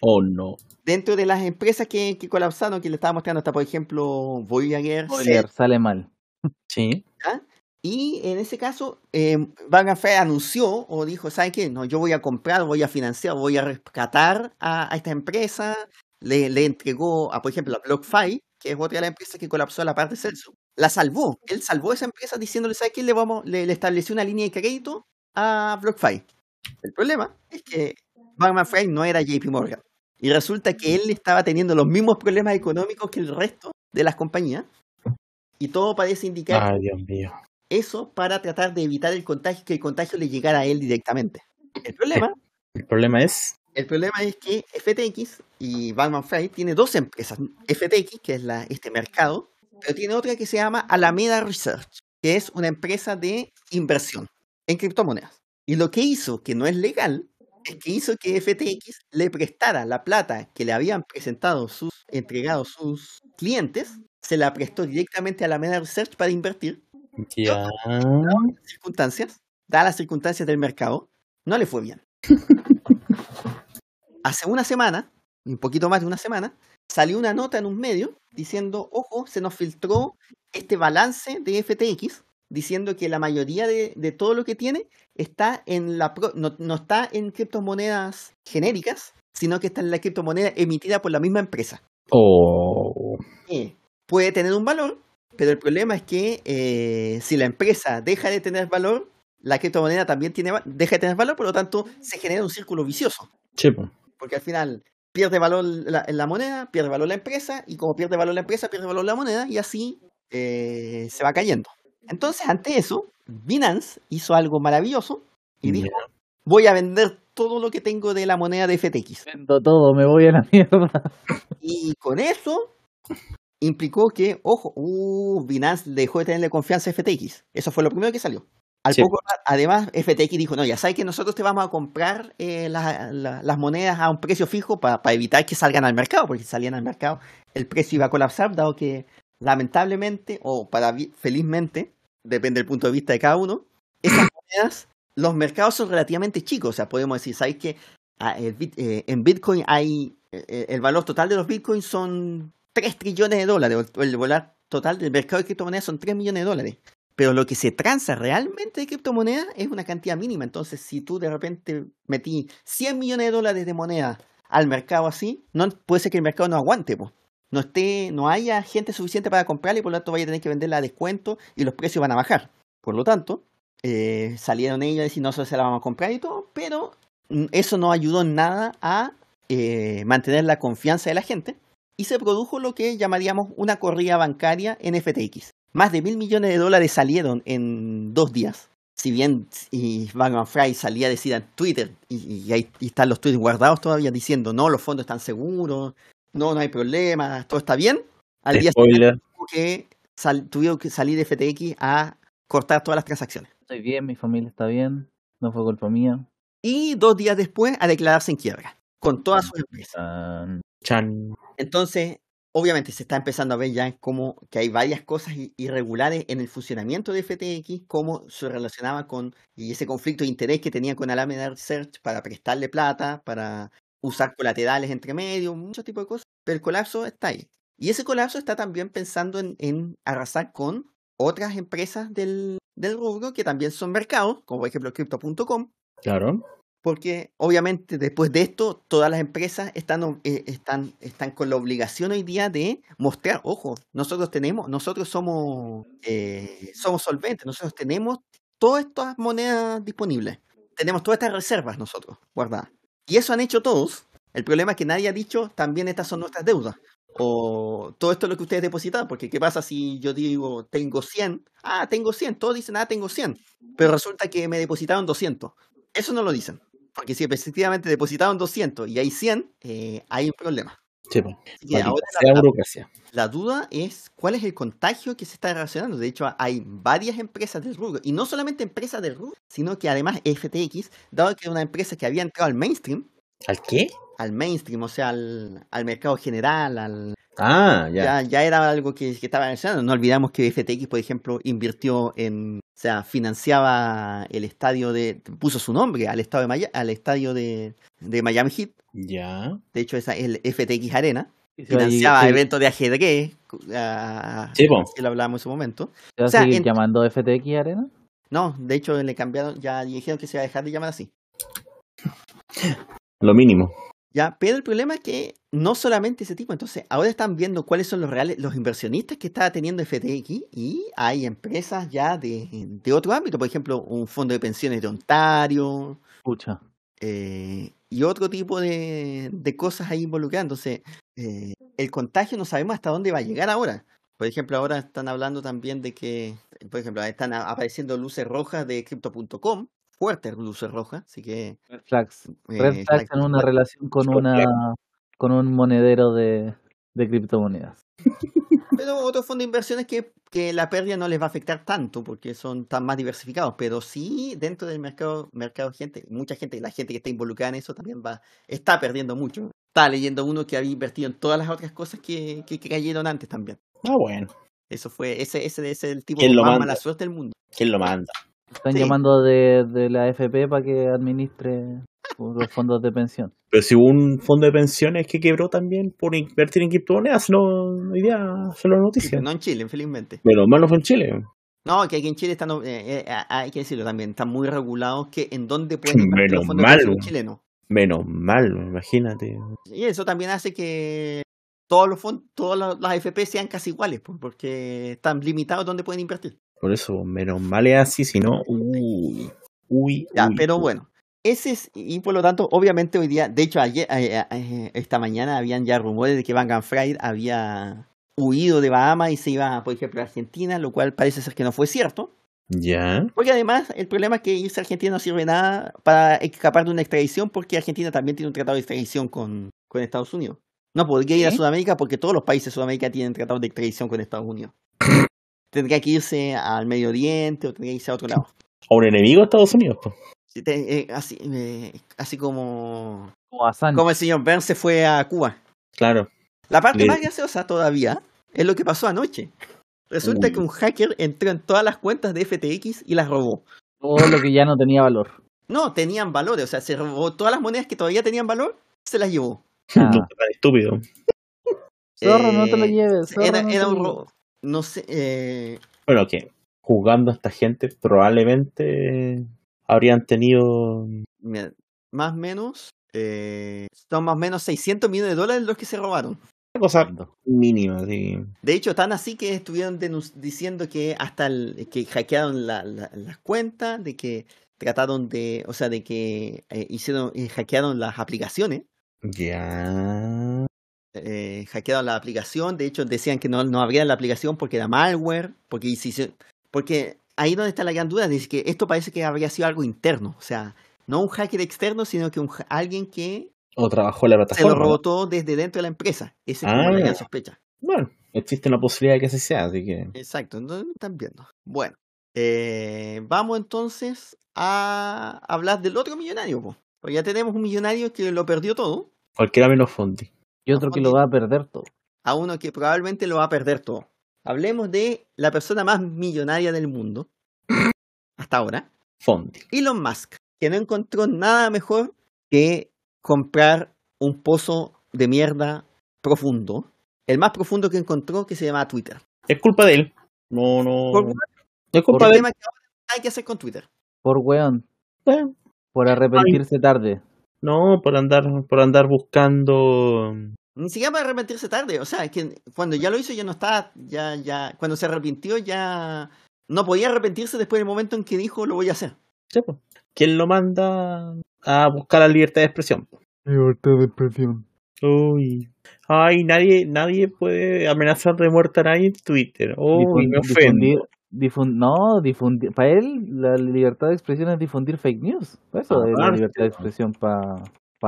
Oh, no. Dentro de las empresas que, que colapsaron, que le estaba mostrando hasta, por ejemplo, Voyager, Spoiler, sale mal. Sí. Y en ese caso, eh, Fried anunció o dijo, ¿saben qué? No, yo voy a comprar, voy a financiar, voy a rescatar a, a esta empresa. Le, le entregó, a, por ejemplo, a BlockFi, que es otra de las empresas que colapsó a la parte de Celsius. La salvó. Él salvó a esa empresa diciéndole, ¿saben qué? Le, vamos, le, le estableció una línea de crédito a BlockFi. El problema es que Fried no era JP Morgan. Y resulta que él estaba teniendo los mismos problemas económicos que el resto de las compañías. Y todo parece indicar Ay, Dios mío. eso para tratar de evitar el contagio, que el contagio le llegara a él directamente. El problema, El problema es. el problema es que FTX y Bankman Fried tiene dos empresas. FTX, que es la, este mercado, pero tiene otra que se llama Alameda Research, que es una empresa de inversión en criptomonedas. Y lo que hizo, que no es legal, es que hizo que FTX le prestara la plata que le habían presentado sus, entregado sus clientes, se la prestó directamente a Alameda Research para invertir Ya. circunstancias, dadas las circunstancias del mercado, no le fue bien. Hace una semana, un poquito más de una semana, salió una nota en un medio diciendo, ojo, se nos filtró este balance de FTX, diciendo que la mayoría de, de todo lo que tiene está en la pro- no, no está en criptomonedas genéricas, sino que está en la criptomoneda emitida por la misma empresa. Oh. Eh, puede tener un valor, pero el problema es que eh, si la empresa deja de tener valor, la criptomoneda también tiene, deja de tener valor, por lo tanto se genera un círculo vicioso, porque al final pierde valor la, la moneda, pierde valor la empresa, y como pierde valor la empresa, pierde valor la moneda, y así eh, se va cayendo. Entonces, ante eso, Binance hizo algo maravilloso y dijo, voy a vender todo lo que tengo de la moneda de FTX. Vendo todo, me voy a la mierda. Y con eso implicó que, ojo, uh, Binance dejó de tenerle confianza a FTX. Eso fue lo primero que salió. Al Sí. poco, además, FTX dijo, no, ya sabes que nosotros te vamos a comprar eh, la- la- las monedas a un precio fijo para evitar que salgan al mercado, porque si salían al mercado el precio iba a colapsar, dado que lamentablemente, o para felizmente, depende del punto de vista de cada uno, esas monedas, los mercados son relativamente chicos, o sea, podemos decir, ¿sabes que en Bitcoin hay, eh, el valor total de los Bitcoins son 3 trillones de dólares, o el valor total del mercado de criptomonedas son 3 millones de dólares. Pero lo que se transa realmente de criptomonedas es una cantidad mínima. Entonces, si tú de repente metí 100 millones de dólares de moneda al mercado así, no puede ser que el mercado no aguante, po. No esté, no haya gente suficiente para comprarla y por lo tanto vaya a tener que venderla a descuento y los precios van a bajar. Por lo tanto, eh, salieron ellos a decir nosotros se la vamos a comprar y todo, pero mm, eso no ayudó en nada a eh, mantener la confianza de la gente y se produjo lo que llamaríamos una corrida bancaria en FTX. Más de mil millones de dólares salieron en dos días. Si bien y Bankman Fried salía a decir en Twitter, y, ahí están los tweets guardados todavía diciendo, no, los fondos están seguros, no, no hay problema, todo está bien. Al día siguiente Spoiler. tuvo que sal- tuvieron que salir de FTX a cortar todas las transacciones. Estoy bien, mi familia está bien, no fue culpa mía. Y dos días después a declararse en quiebra, con todas sus empresas. Chan. Entonces, obviamente se está empezando a ver ya como que hay varias cosas irregulares en el funcionamiento de FTX, cómo se relacionaba con y ese conflicto de interés que tenía con Alameda Research para prestarle plata, para usar colaterales entre medio, muchos tipos de cosas, pero el colapso está ahí. Y ese colapso está también pensando en, en arrasar con otras empresas del, del rubro que también son mercados, como por ejemplo Crypto.com, Claro. porque obviamente después de esto todas las empresas están, eh, están, están con la obligación hoy día de mostrar, ojo, nosotros tenemos, nosotros somos, eh, somos solventes, nosotros tenemos todas estas monedas disponibles, tenemos todas estas reservas nosotros guardadas. Y eso han hecho todos. El problema es que nadie ha dicho también estas son nuestras deudas. O todo esto es lo que ustedes depositaron, porque ¿qué pasa si yo digo tengo 100? Ah, tengo 100, todos dicen, ah, tengo 100, pero resulta que me depositaron 200. Eso no lo dicen. Porque si efectivamente depositaron 200 y hay 100, eh, hay un problema. Sí, pues. Ahora sea la, burocracia. la duda es cuál es el contagio que se está relacionando. De hecho, hay varias empresas del rubro. Y no solamente empresas del rubro, sino que además FTX, dado que era una empresa que había entrado al mainstream, ¿Al qué? al mainstream, o sea, al, al mercado general, al, Ah, ya. ya, ya era algo que, que estaba mencionando. No olvidamos que FTX, por ejemplo, invirtió en, o sea, financiaba el estadio de, puso su nombre al estadio de, Maya- al estadio de, de Miami Heat. Ya. De hecho, esa es el FTX Arena. A Financiaba seguir- eventos de ajedrez, ah, Sí, pues. que lo hablábamos en su momento. ¿Se va o a sea, seguir en- llamando FTX Arena? No, de hecho le cambiaron, ya dijeron que se va a dejar de llamar así. Lo mínimo. Ya, pero el problema es que no solamente ese tipo, entonces ahora están viendo cuáles son los reales, los inversionistas que está teniendo FTX y hay empresas ya de, de otro ámbito, por ejemplo, un fondo de pensiones de Ontario eh, y otro tipo de, de cosas ahí involucradas. Entonces, eh, el contagio no sabemos hasta dónde va a llegar ahora. Por ejemplo, ahora están hablando también de que, por ejemplo, están apareciendo luces rojas de Crypto.com, fuertes luces rojas, así que... Red flags. eh, Red flags en una relación con una con un monedero de, de criptomonedas. Pero otros fondos de inversiones que, que la pérdida no les va a afectar tanto porque son tan más diversificados. Pero sí, dentro del mercado, mercado gente, mucha gente, la gente que está involucrada en eso también va, está perdiendo mucho. Estaba leyendo uno que había invertido en todas las otras cosas que, que, que cayeron antes también. Ah, bueno. Eso fue, ese, ese, ese es el tipo ¿Quién con lo más manda? mala suerte del mundo. ¿Quién lo manda? Están Sí. llamando de, de la AFP para que administre los fondos de pensión. Pero si hubo un fondo de pensiones que quebró también por invertir en criptomonedas, no, hoy día Sí, noticias. no en Chile, infelizmente. Pero mal no fue en Chile. No, que aquí en Chile están, eh, eh, hay que decirlo también, están muy regulados que en dónde pueden invertir Menos los fondos mal, chilenos. Menos mal, imagínate. Y eso también hace que todos los fondos, todas las AFP sean casi iguales, pues, porque están limitados donde pueden invertir. Por eso, menos mal es así, si no, uy, uy, Ya, uy, pero uy. bueno, ese es, y por lo tanto, obviamente hoy día, de hecho, ayer, eh, eh, esta mañana habían ya rumores de que Van Fried había huido de Bahamas y se iba, por ejemplo, a Argentina, lo cual parece ser que no fue cierto. Ya, Porque además, el problema es que irse a Argentina no sirve nada para escapar de una extradición, porque Argentina también tiene un tratado de extradición con, con Estados Unidos. No podría ir a. Sudamérica porque todos los países de Sudamérica tienen tratados de extradición con Estados Unidos. Tendría que irse al Medio Oriente o tendría que irse a otro lado. a un enemigo de Estados Unidos, pues. Eh, así, eh, así como, Como a Sánchez. como el señor Burns se fue a Cuba. Claro. La parte Le- más graciosa todavía es lo que pasó anoche. Resulta Uy. que un hacker entró en todas las cuentas de FTX y las robó. Todo lo que ya no tenía valor. No, tenían valores, o sea, se robó todas las monedas que todavía tenían valor, se las llevó. Ah. Estúpido. Zorro, no te lo Eh, lleves. Zorro, Era, no te era un robo. No sé, eh, Bueno, que jugando a esta gente probablemente habrían tenido mira, más o menos, eh, son más o menos 600 millones de dólares los que se robaron. una cosa mínima, sí. De hecho, tan así que estuvieron diciendo que hasta el, que hackearon la- la- las cuentas, de que trataron de, o sea, de que eh, hicieron, eh, hackearon las aplicaciones, Ya. Eh, hackearon la aplicación, de hecho decían que no, no abrían la aplicación porque era malware, porque, se- porque ahí donde está la gran duda, dice que esto parece que habría sido algo interno, o sea, no un hacker externo, sino que un, alguien que O trabajó la se lo plataforma. robó todo desde dentro de la empresa. Esa es la Ah. gran sospecha. Bueno, existe la posibilidad de que así sea, así que. Exacto, no están viendo. Bueno, eh, vamos entonces a hablar del otro millonario, po. Porque ya tenemos un millonario que lo perdió todo. Cualquiera menos Fondi. Y otro que lo va a perder todo. a uno que probablemente lo va a perder todo. Hablemos de la persona más millonaria del mundo hasta ahora, Fondi. Elon Musk, que no encontró nada mejor que comprar un pozo de mierda profundo, el más profundo que encontró que se llama Twitter. Es culpa de él. No, no. Por- es Por culpa de él. tema que ahora hay que hacer con Twitter. Por weón, por arrepentirse tarde. No, por andar, por andar buscando. Ni siquiera para arrepentirse tarde. O sea, es que cuando ya lo hizo ya no estaba, ya, ya, cuando se arrepintió ya no podía arrepentirse después del momento en que dijo lo voy a hacer. Sí. ¿Quién lo manda a buscar la libertad de expresión? Libertad de expresión. Uy. Ay, nadie, nadie puede amenazar de muerte a nadie en Twitter. Uy, me ofendo. Difun- no, difundir. Para él, la libertad de expresión es difundir fake news. Eso es la libertad de expresión para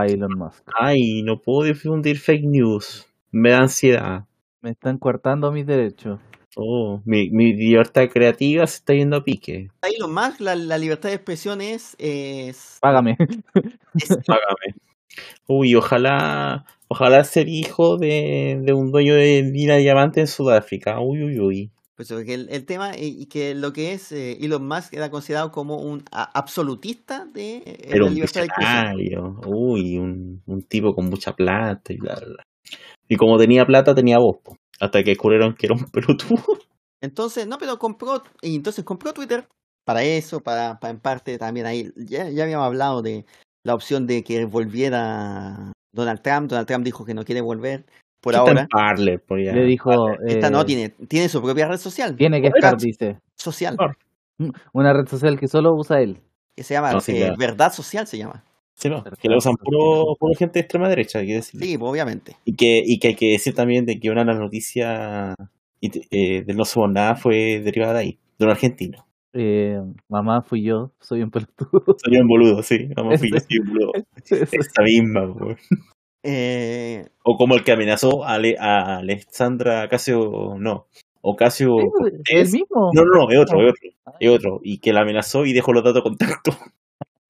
Elon Musk. Ay, no puedo difundir fake news. Me da ansiedad. Me están coartando mis derechos. Oh, mi, mi libertad creativa se está yendo a pique. Ahí lo más, la, la libertad de expresión es, es, Págame. es- Págame. Uy, ojalá, ojalá ser hijo de, de un dueño de mina diamante en Sudáfrica. Uy, uy, uy. Pues, el, el tema y que lo que es eh, Elon Musk era considerado como un absolutista de eh, Era la un libertad de expresión. visionario. Uy, un, un tipo con mucha plata y bla, bla, bla. Y como tenía plata, tenía voz. po. Hasta que descubrieron que era un pelotudo. Entonces, no, pero compró, y entonces compró Twitter para eso, para, para en parte también ahí. Ya, ya habíamos hablado de la opción de que volviera Donald Trump. Donald Trump dijo que no quiere volver por Está en ahora. Parler, por ya. Le dijo. Esta no eh, tiene, tiene su propia red social. Tiene que estar, dice. Social. Una red social que solo usa él. Que se llama No, sí, eh, claro. Verdad Social se llama. Sí, no, que lo usan puro, puro gente de extrema derecha, hay que decirlo. Sí, obviamente. Y que, y que hay que decir también de que una de las noticias eh, de No Somos Nada fue derivada de ahí, de un argentino. Eh, mamá, fui yo. Soy un pelotudo. Soy un boludo, sí. Vamos, fui yo, soy un boludo. Esa misma, güey. Eh, O como el que amenazó a, Ale- a Alexandra Casio, no, Ocasio el Cortés. mismo. No, no, no, es otro, es otro, es otro. Y que la amenazó y dejó los datos de contacto.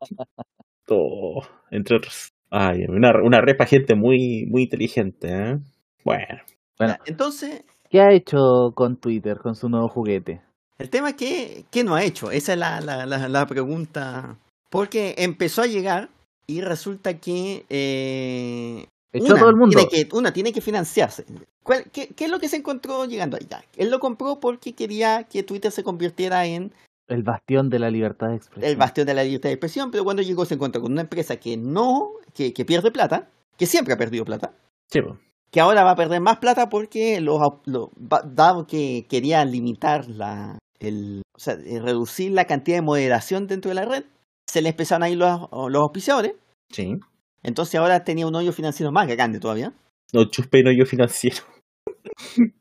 Todo, entre otros. Ay, una, una repa gente muy, muy inteligente, ¿eh? Bueno. Bueno. entonces, ¿Qué ha hecho con Twitter, con su nuevo juguete? el tema es que, ¿qué no ha hecho? Esa es la, la, la, la pregunta. Porque empezó a llegar y resulta que eh, Echó una, todo el mundo. Tiene que, una tiene que financiarse. ¿Cuál- qué, qué es lo que se encontró llegando allá? Él lo compró porque quería que Twitter se convirtiera en El bastión de la libertad de expresión. el bastión de la libertad de expresión, pero cuando llegó se encontró con una empresa que no, que, que pierde plata, que siempre ha perdido plata, Sí, pues. que ahora va a perder más plata porque los, au- lo- va- dado que quería limitar la, el, o sea, eh, reducir la cantidad de moderación dentro de la red, se le empezaron a ir los, los auspiciadores, Sí. entonces ahora tenía un hoyo financiero más grande todavía. No chuspe no yo financiero.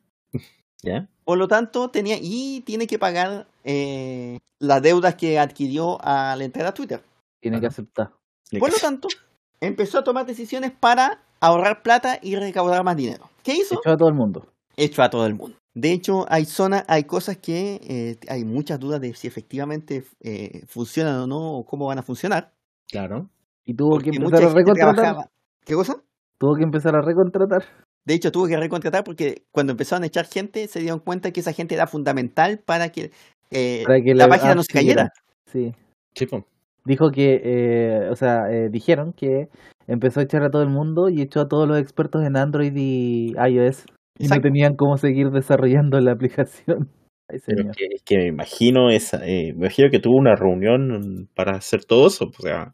¿Ya? Por lo tanto, tenía y tiene que pagar eh, las deudas que adquirió al entrar a Twitter. Tiene que aceptar. Por lo tanto, empezó a tomar decisiones para ahorrar plata y recaudar más dinero. ¿Qué hizo? Echó a todo el mundo. Hecho a todo el mundo. De hecho, hay zonas, hay cosas que eh, hay muchas dudas de si efectivamente eh, funcionan o no, o cómo van a funcionar. Claro. Y tuvo que empezar a recontratar. trabajaba. ¿Qué cosa? Tuvo que empezar a recontratar. De hecho, tuvo que recontratar porque cuando empezaron a echar gente, se dieron cuenta que esa gente era fundamental para que, eh, Para que la, la página no se cayera. Sí. Pues. Dijo que, eh, o sea, eh, dijeron que empezó a echar a todo el mundo y echó a todos los expertos en Android y iOS. Y no tenían cómo seguir desarrollando la aplicación. Ay, señor. es que, es que me imagino esa, eh, me imagino que tuvo una reunión para hacer todo eso. O sea,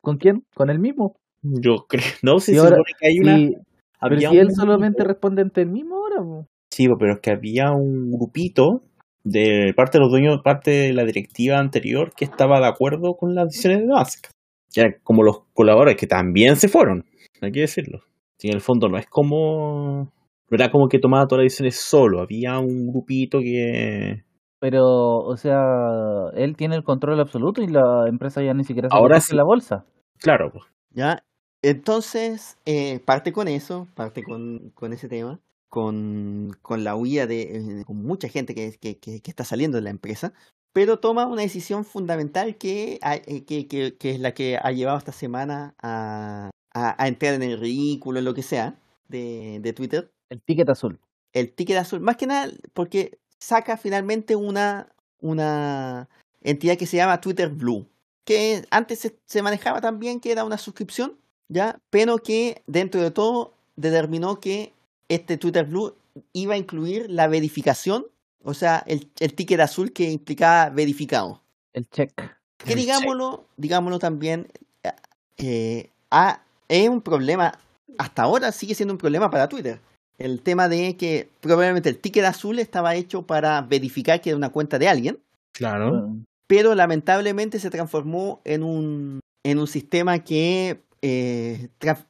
¿Con quién? Con él mismo. yo creo. No sé Y si ahora- supone que hay una. Sí, pero había si él solamente responde ante el mismo ahora. Sí, pero es que había un grupito de parte de los dueños, parte de la directiva anterior que estaba de acuerdo con las decisiones de Musk. Ya como los colaboradores que también se fueron, hay que decirlo. Si en el fondo no es como. No era como que tomaba todas las decisiones solo, había un grupito que. Pero, o sea, él tiene el control absoluto y la empresa ya ni siquiera se Ahora sí. en la bolsa. Claro, pues. ¿Ya? Entonces, eh, parte con eso, parte con, con ese tema, con, con la huida de eh, con mucha gente que, que, que, que está saliendo de la empresa, pero toma una decisión fundamental que, eh, que, que, que es la que ha llevado esta semana a, a, a entrar en el ridículo, en lo que sea, de, de Twitter, El ticket azul. el ticket azul, más que nada porque saca finalmente una, una entidad que se llama Twitter Blue, que antes se, se manejaba también que era una suscripción, ¿ya? Pero que dentro de todo determinó que este Twitter Blue iba a incluir la verificación, o sea, el, el ticket azul que implicaba verificado. El check. Que El digámoslo, digámoslo también, eh, ah, es un problema, hasta ahora sigue siendo un problema para Twitter. El tema de que probablemente el ticket azul estaba hecho para verificar que era una cuenta de alguien, Claro. Pero lamentablemente se transformó en un, en un sistema que eh,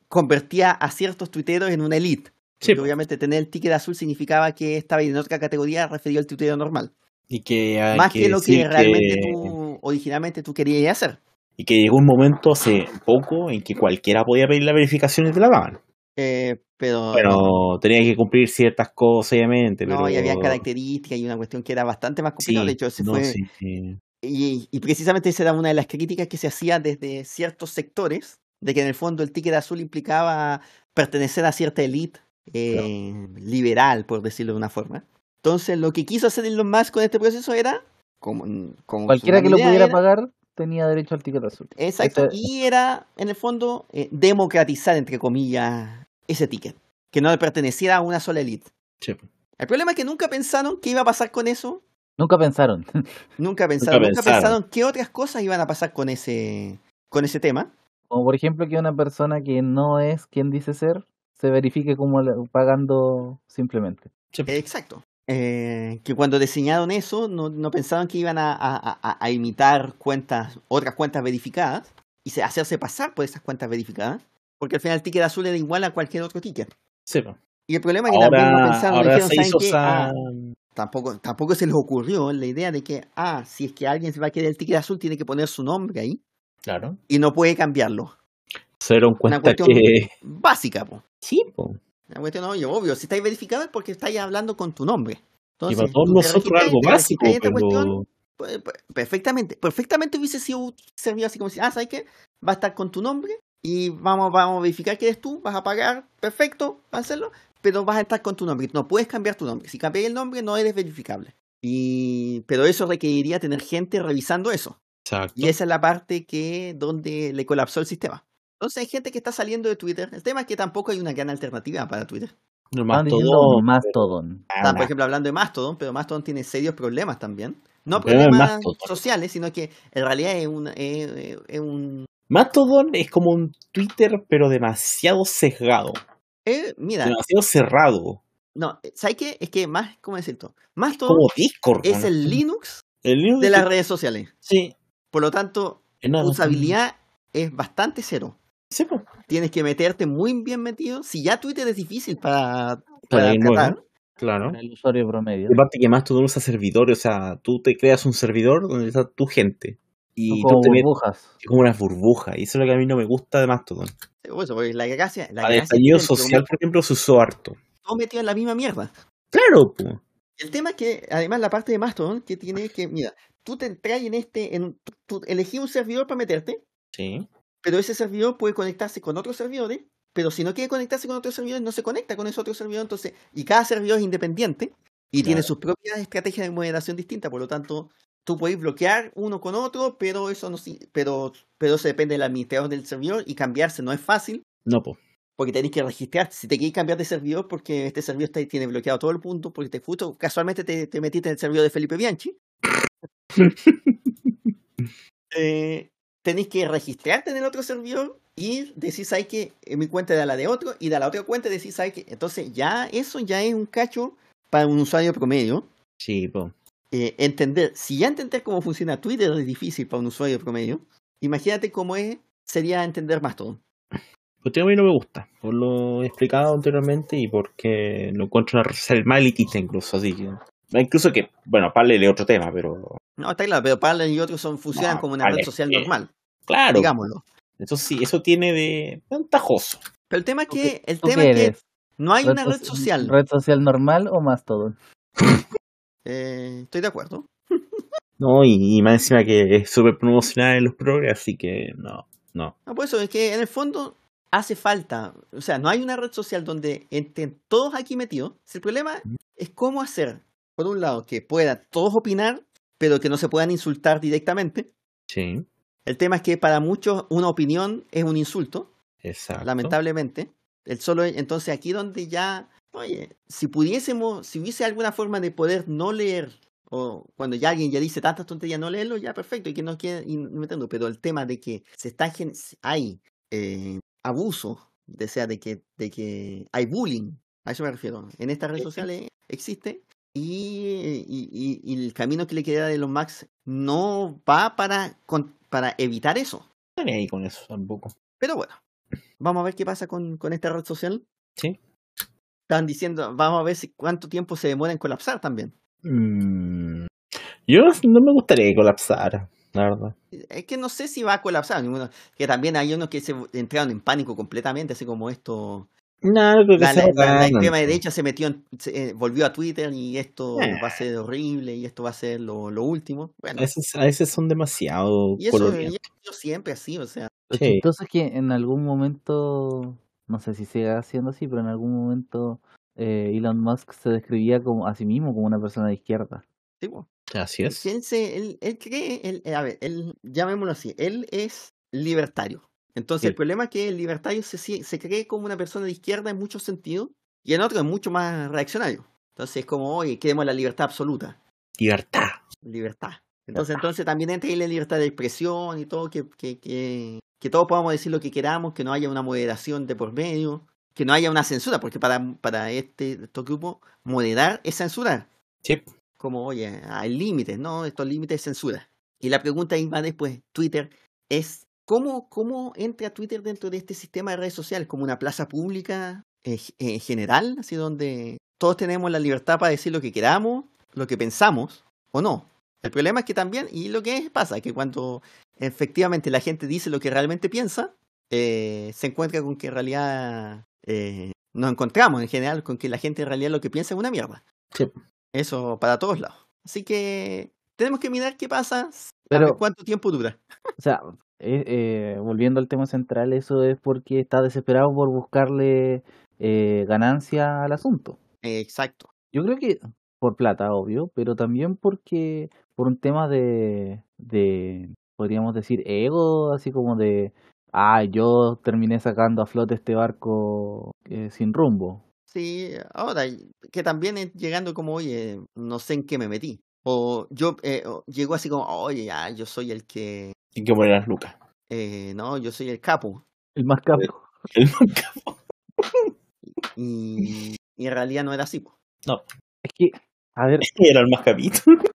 convertía a ciertos tuiteros en una elite. Sí, Porque obviamente tener el ticket azul significaba que estaba en otra categoría referido al tuitero normal. Y que hay Más que, lo que realmente que- tú originalmente tú querías hacer. Y que llegó un momento hace poco en que cualquiera podía pedir la verificación y te la daban. Eh, pero Pero tenía que cumplir ciertas cosas, obviamente. no, pero... y había características y una cuestión que era bastante más Sí, complicada. de hecho, ese no, fue. sí, sí. Y, y precisamente esa era una de las críticas que se hacía desde ciertos sectores, de que en el fondo el ticket azul implicaba pertenecer a cierta élite eh, liberal, por decirlo de una forma. Entonces, lo que quiso hacer Elon Musk con este proceso era, como, como su Cualquiera que lo pudiera era- pagar tenía derecho al ticket azul. Exacto. Y era, en el fondo, eh, democratizar, entre comillas, ese ticket. Que no le perteneciera a una sola élite. Sí. El problema es que nunca pensaron qué iba a pasar con eso. Nunca pensaron. Nunca pensaron, nunca pensaron. pensaron qué otras cosas iban a pasar con ese, con ese tema. Como por ejemplo que una persona que no es quien dice ser se verifique como pagando simplemente. Sí. Exacto. Eh, que cuando diseñaron eso, no, no pensaban que iban a, a- a- a imitar cuentas, otras cuentas verificadas y se- hacerse pasar por esas cuentas verificadas. Porque al final el ticket azul era igual a cualquier otro ticket. Sí. Y el problema es que también no pensaron, dijeron, se ¿saben qué? Ah, tampoco, tampoco se les ocurrió la idea de que, ah, si es que alguien se va a querer el ticket azul, tiene que poner su nombre ahí Claro. y no puede cambiarlo. Se dieron cuenta cuestión- que... Básica, po. Sí, po. La cuestión, oye, obvio, si estáis verificado es porque estáis hablando con tu nombre. Y para todos nosotros algo básico, cuestión, pero... pues, pues, perfectamente, perfectamente hubiese sido servido así como si, ah, ¿sabes qué? Va a estar con tu nombre y vamos, vamos a verificar que eres tú, vas a pagar, perfecto, vas a hacerlo, pero vas a estar con tu nombre. No puedes cambiar tu nombre. Si cambias el nombre, no eres verificable. Y, pero eso requeriría tener gente revisando eso. Exacto. Y esa es la parte que donde le colapsó el sistema. Entonces hay gente que está saliendo de Twitter. El tema es que tampoco hay una gran alternativa para Twitter. No, Mastodon, Mastodon. Están, por ejemplo, hablando de Mastodon, pero Mastodon tiene serios problemas también. No problemas sociales, sino que en realidad es un, es un Mastodon es como un Twitter, pero demasiado sesgado. eh, mira, Demasiado cerrado. no, ¿sabes qué? Es que más, ¿cómo decirlo? Mastodon Como Discord. es ¿no? el Linux El Linux de las redes sociales. Sí. Por lo tanto, usabilidad es bastante cero. Sí, po. Tienes que meterte muy bien metido. Si ya Twitter es difícil para, Para Claro. El usuario promedio. Y aparte que Mastodon usa servidores, o sea, tú te creas un servidor donde está tu gente. Y Son tú como te burbujas. como unas burbujas. Y eso es lo que a mí no me gusta de Mastodon. por eso, porque la gracia, la estallido social, por ejemplo, se usó harto. todo metido en la misma mierda. Claro, po. El tema es que, además, la parte de Mastodon que tiene es que, mira, tú te entras en este, en, un- tú, tú elegí un servidor para meterte, Sí. pero ese servidor puede conectarse con otros servidores, pero si no quiere conectarse con otros servidores, no se conecta con ese otro servidor, entonces, y cada servidor es independiente y tiene sus propias estrategias de moderación distintas, por lo tanto, tú puedes bloquear uno con otro, pero eso no pero, pero eso depende del administrador del servidor y cambiarse no es fácil. No, po. Porque tenés que registrarte. Si te quieres cambiar de servidor porque este servidor está, tiene bloqueado todo el punto, porque te justo casualmente te, te metiste en el servidor de Felipe Bianchi. eh, tenéis que registrarte en el otro servidor y decís, ¿sabes que Mi cuenta da la de otro y da la otra cuenta y decís, ¿sabes que Entonces ya eso ya es un cacho para un usuario promedio. Sí, po. Eh, entender, si ya entender cómo funciona Twitter es difícil para un usuario promedio, imagínate cómo es, sería entender más todo. Pues a mí no me gusta, por lo explicado anteriormente y porque lo encuentro una red social más elitista incluso, así que... Incluso que, bueno, Parler es otro tema, pero... No, está claro, pero Parler y otros son, funcionan No, como una Parler, red social eh, normal, Claro, digámoslo. eso sí, eso tiene de ventajoso. Pero el tema es ¿Tú que, el ¿Tú tema es que no hay una red soci- social. ¿Red social normal o Mastodon? Eh, estoy de acuerdo. No, y, y más encima que es súper promocional en los progres, así que no, no. No, por eso es que en el fondo hace falta, o sea, no hay una red social donde estén todos aquí metidos. El problema es cómo hacer, por un lado, que puedan todos opinar, pero que no se puedan insultar directamente. Sí, El tema es que para muchos una opinión es un insulto, exacto. lamentablemente. El solo, entonces aquí donde ya, oye, si pudiésemos, si hubiese alguna forma de poder no leer, o cuando ya alguien ya dice tantas tonterías, no leerlo, ya perfecto, y que no quede metiendo. Pero el tema de que se está hay eh, abuso, de sea de que, de que hay bullying, a eso me refiero. En estas redes sociales existe. Y, y- y- y el camino que le queda de los Max no va para, con- para evitar eso. No ahí con eso tampoco. Pero bueno, vamos a ver qué pasa con, con esta red social. Sí. Están diciendo, vamos a ver si, cuánto tiempo se demora en colapsar también. Mm, Yo no me gustaría que colapsara, la verdad. Es que no sé si va a colapsar. ninguno- que también hay unos que se entraron en pánico completamente, así como esto. No, creo que La, sea la- la- la extrema derecha se metió, en- se, eh, volvió a Twitter y esto Eh. va a ser horrible y esto va a ser lo, lo último. Bueno, A veces, a veces son demasiado y eso coloridos. y eso yo siempre así, o sea, Lo Sí. chistoso es que en algún momento, no sé si siga siendo así, pero en algún momento eh, Elon Musk se describía como a sí mismo como una persona de izquierda. sí, po. Así es. Él, él, él cree, él- a ver, él, llamémoslo así, él es libertario. Entonces Sí. el problema es que el libertario se, se cree como una persona de izquierda en muchos sentidos y en otros es mucho más reaccionario. Entonces es como, oye, queremos la libertad absoluta, Libertad. libertad. Entonces, entonces también entra ahí la libertad de expresión y todo, que, que, que, que todos podamos decir lo que queramos, que no haya una moderación de por medio, que no haya una censura, porque para, para este, estos grupos, moderar es censurar Sí. como, oye, hay límites, ¿no? Estos límites de censura. Y la pregunta ahí va después, Twitter, es ¿cómo, cómo entra Twitter dentro de este sistema de redes sociales? ¿Como una plaza pública eh, eh, general? Así donde todos tenemos la libertad para decir lo que queramos, lo que pensamos o no. El problema es que también, y lo que es, pasa, que cuando efectivamente la gente dice lo que realmente piensa, eh, se encuentra con que en realidad eh, nos encontramos en general con que la gente en realidad lo que piensa es una mierda. Sí. Eso para todos lados. Así que tenemos que mirar qué pasa, a ver Pero- cuánto tiempo dura. O sea, eh, volviendo al tema central, eso es porque está desesperado por buscarle ganancia al asunto. Exacto. Yo creo que por plata, obvio, pero también porque por un tema de, de podríamos decir, ego, así como de, ah, yo terminé sacando a flote este barco eh, sin rumbo. Sí, ahora, que también es llegando como, oye, no sé en qué me metí. O yo, eh, o llegó así como, oye, ya, yo soy el que, Hay que poner las lucas. eh, no, yo soy el capo. El más capo. El nunca. Y, y en realidad no era así. po. Es que, a ver, Era el más capito.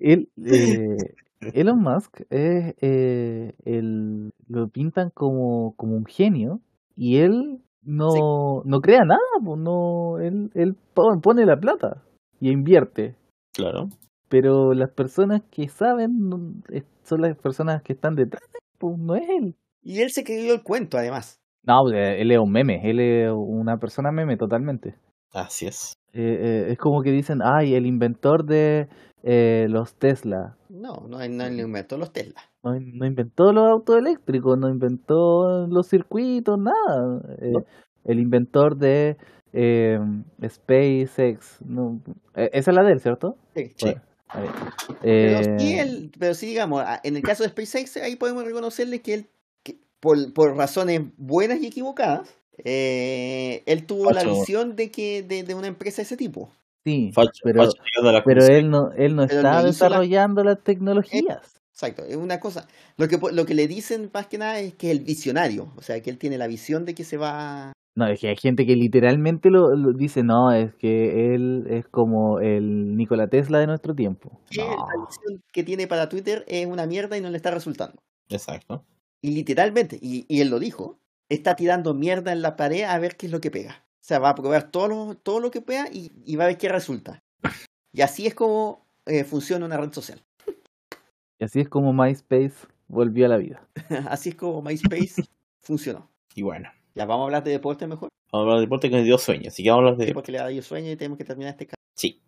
él, eh, Elon Musk es, eh, el, lo pintan como, como un genio y él no, no crea nada, no, él, él pon- pone la plata y invierte. Claro. Pero las personas que saben son las personas que están detrás, pues no es él. Y él se creyó el cuento, además. No, él es un meme, él es una persona meme totalmente. Así es. Eh, eh, es como que dicen, ay, el inventor de eh, los Tesla. No, no, inventó los Tesla. No, in- no inventó los autos eléctricos, no inventó los circuitos, nada. Eh, No. El inventor de eh, SpaceX. No, eh, esa es la de él, ¿cierto? Sí. Sí. Bueno. Pero Eh, sí, él- pero sí, digamos, en el caso de SpaceX, ahí podemos reconocerle que él, que por, por razones buenas y equivocadas, eh, él tuvo la visión de que de, de una empresa de ese tipo. Sí, Facho, pero, facho él no, él no Pero está no hizo la- desarrollando las tecnologías. Exacto, es una cosa. Lo que, lo que le dicen más que nada es que es el visionario, o sea, que él tiene la visión de que se va... No, es que hay gente que literalmente lo, lo dice, no, es que él es como el Nikola Tesla de nuestro tiempo. No. La visión que tiene para Twitter es una mierda y no le está resultando. Exacto. Y literalmente, y, y él lo dijo, está tirando mierda en la pared a ver qué es lo que pega. O sea, va a probar todo lo, todo lo que pueda y, y va a ver qué resulta. Y así es como eh, funciona una red social. Y así es como MySpace volvió a la vida. así es como MySpace funcionó. Y bueno. Ya vamos a hablar de deporte mejor, Vamos a hablar de deporte que nos dio sueño. Así que vamos a hablar de sí, deporte. porque le da yo sueño y tenemos que terminar este caso. Sí.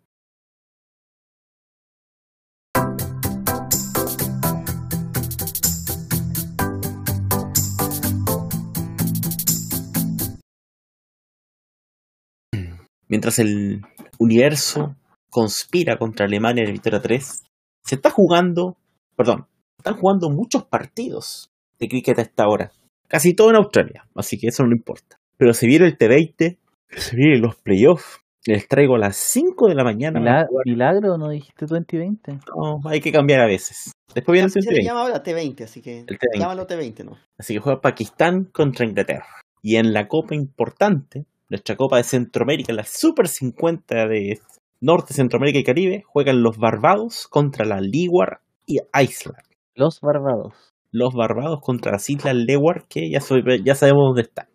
Mientras el universo conspira contra Alemania en el Victoria 3, se está jugando, perdón, están jugando muchos partidos de cricket a esta hora. Casi todo en Australia, así que eso no importa. Pero se viene el T20, se vienen los playoffs. Les traigo a las 5 de la mañana. Mila- ¿Milagro no dijiste 2020? No, hay que cambiar a veces. Después viene el Se le T20. llama ahora T20, así que El T20. llámalo T20, ¿no? Así que juega Pakistán contra Inglaterra. Y en la copa importante, nuestra copa de Centroamérica, la Super 50 de Norte, Centroamérica y Caribe, juegan los Barbados contra la Leeward y Island. Los Barbados. Los Barbados contra las Islas Leeward, que ya, soy- ya sabemos dónde están.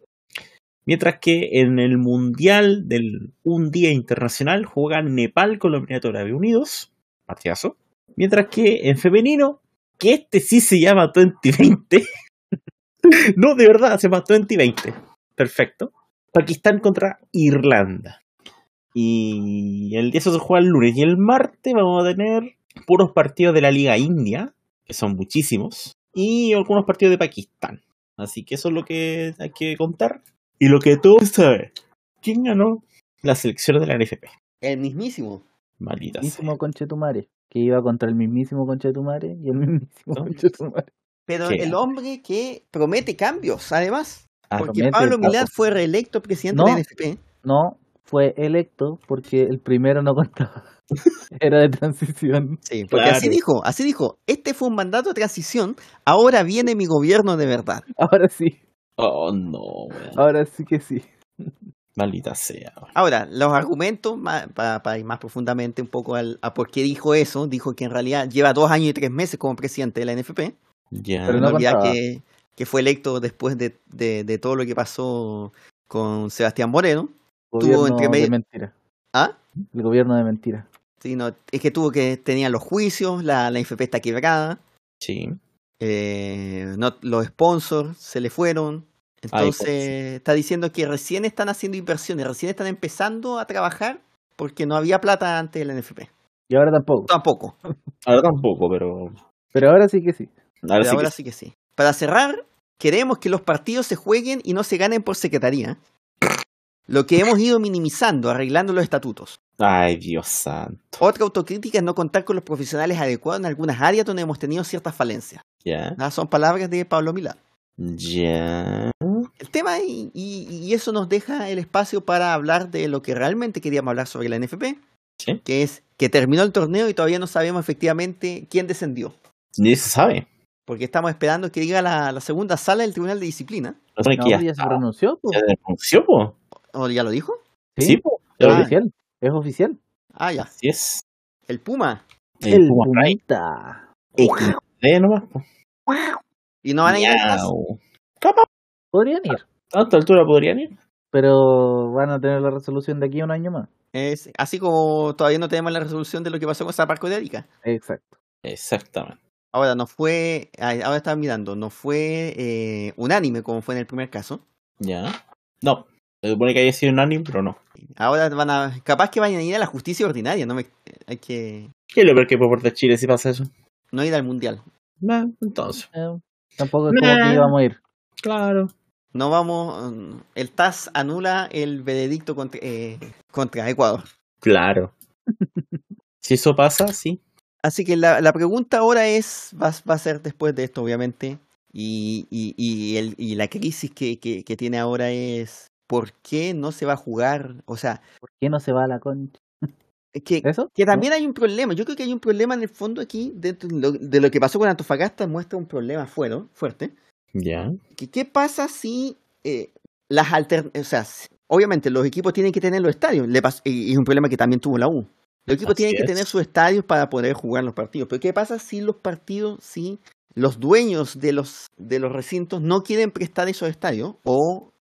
Mientras que en el Mundial del Un Día Internacional juegan Nepal con los Emiratos Árabes Unidos. Partidazo. Mientras que en femenino, que este sí se llama 2020. no, de verdad, se llama 2020. Perfecto. Pakistán contra Irlanda. Y el día eso se juega el lunes. Y el martes vamos a tener puros partidos de la Liga India, que son muchísimos, y algunos partidos de Pakistán. Así que eso es lo que hay que contar. Y lo que todos saben, ¿quién ganó la selección de la NFP? El mismísimo. Maldita sea. mismísimo Conchetumare. Que iba contra el mismísimo Conchetumare y el mismísimo ¿No? Conchetumare. Pero ¿Qué? el hombre que promete cambios, además. Porque Pablo. Milán fue reelecto presidente No. de la NFP. No, fue electo porque el primero no contaba. Era de transición. Sí, porque Claro. así dijo, así dijo, este fue un mandato de transición, ahora viene mi gobierno de verdad. Ahora sí, Oh, no, ahora sí que sí. Maldita sea. Ahora, los argumentos, para, para ir más profundamente un poco al, a por qué dijo eso, dijo que en realidad lleva dos años y tres meses como presidente de la NFP. Ya. Pero no no olvidar que, que fue electo después de, de- de todo lo que pasó con Sebastián Moreno. Gobierno entre medio- de mentira. ¿Ah? El gobierno de mentira. Sí, no, es que tuvo que tenía los juicios, la, la NFP está quebrada, Sí. eh, no, los sponsors se le fueron. Ay, Entonces está diciendo que recién están haciendo inversiones, recién están empezando a trabajar porque no había plata antes de la NFP. Y ahora tampoco. Tampoco, Ahora tampoco, pero. Pero ahora sí que sí. Ahora pero sí ahora que- sí que sí. Para cerrar, queremos que los partidos se jueguen y no se ganen por secretaría. Lo que hemos ido minimizando, arreglando los estatutos. Ay, Dios santo. Otra autocrítica es no contar con los profesionales adecuados en algunas áreas donde hemos tenido ciertas falencias. Ya. Ah, Son palabras de Pablo Milán. Ya. El tema y, y- y eso nos deja el espacio para hablar de lo que realmente queríamos hablar sobre la NFP, Sí. que es que terminó el torneo y todavía no sabemos efectivamente quién descendió. Ni se sabe. Porque estamos esperando que diga la, la segunda sala del Tribunal de Disciplina. No sabe No, que ya, ya se pronunció. po. Ya se pronunció, po. ¿O ya lo dijo? Sí, Sí, po. es Ah. oficial. Es oficial. Ah, ya. Así es. El Puma. El Puma Pride. Pumita. Eh, nomás, po. Y no van a ir. Capaz, Podrían ir. a esta altura podrían ir. Pero van a tener la resolución de aquí a un año más. Es, así como todavía no tenemos la resolución de lo que pasó con de Arica. Exacto. Exactamente. Ahora, no fue, ah, ahora estaba mirando, no fue eh, unánime como fue en el primer caso. Ya. No. Se supone que haya sido unánime, pero no. Ahora van a, capaz que vayan a ir a la justicia ordinaria, no me, hay que ¿Qué es lo peor que puede por Chile si pasa eso? no ir al mundial. Nah, entonces. Eh, tampoco es como que íbamos a ir. Claro. No vamos, mm, el TAS anula el veredicto contra, eh, contra Ecuador. Claro. si eso pasa, sí. Así que la, la pregunta ahora es, va, va a ser después de esto, obviamente, y, y, y, el, y la crisis que, que, que tiene ahora es, ¿por qué no se va a jugar? O sea, ¿Por qué no se va a la concha? que, ¿Eso? que ¿No? también hay un problema. Yo creo que hay un problema en el fondo aquí, dentro de lo, de lo que pasó con Antofagasta, muestra un problema fuero- fuerte. Ya. que ¿Qué pasa si eh, las alternativas, o sea, obviamente los equipos tienen que tener los estadios, le y es un problema que también tuvo la U. Los equipos Así tienen que tener sus estadios para poder jugar los partidos. Pero ¿qué pasa si los partidos, si los dueños de los, de los recintos no quieren prestar esos estadios o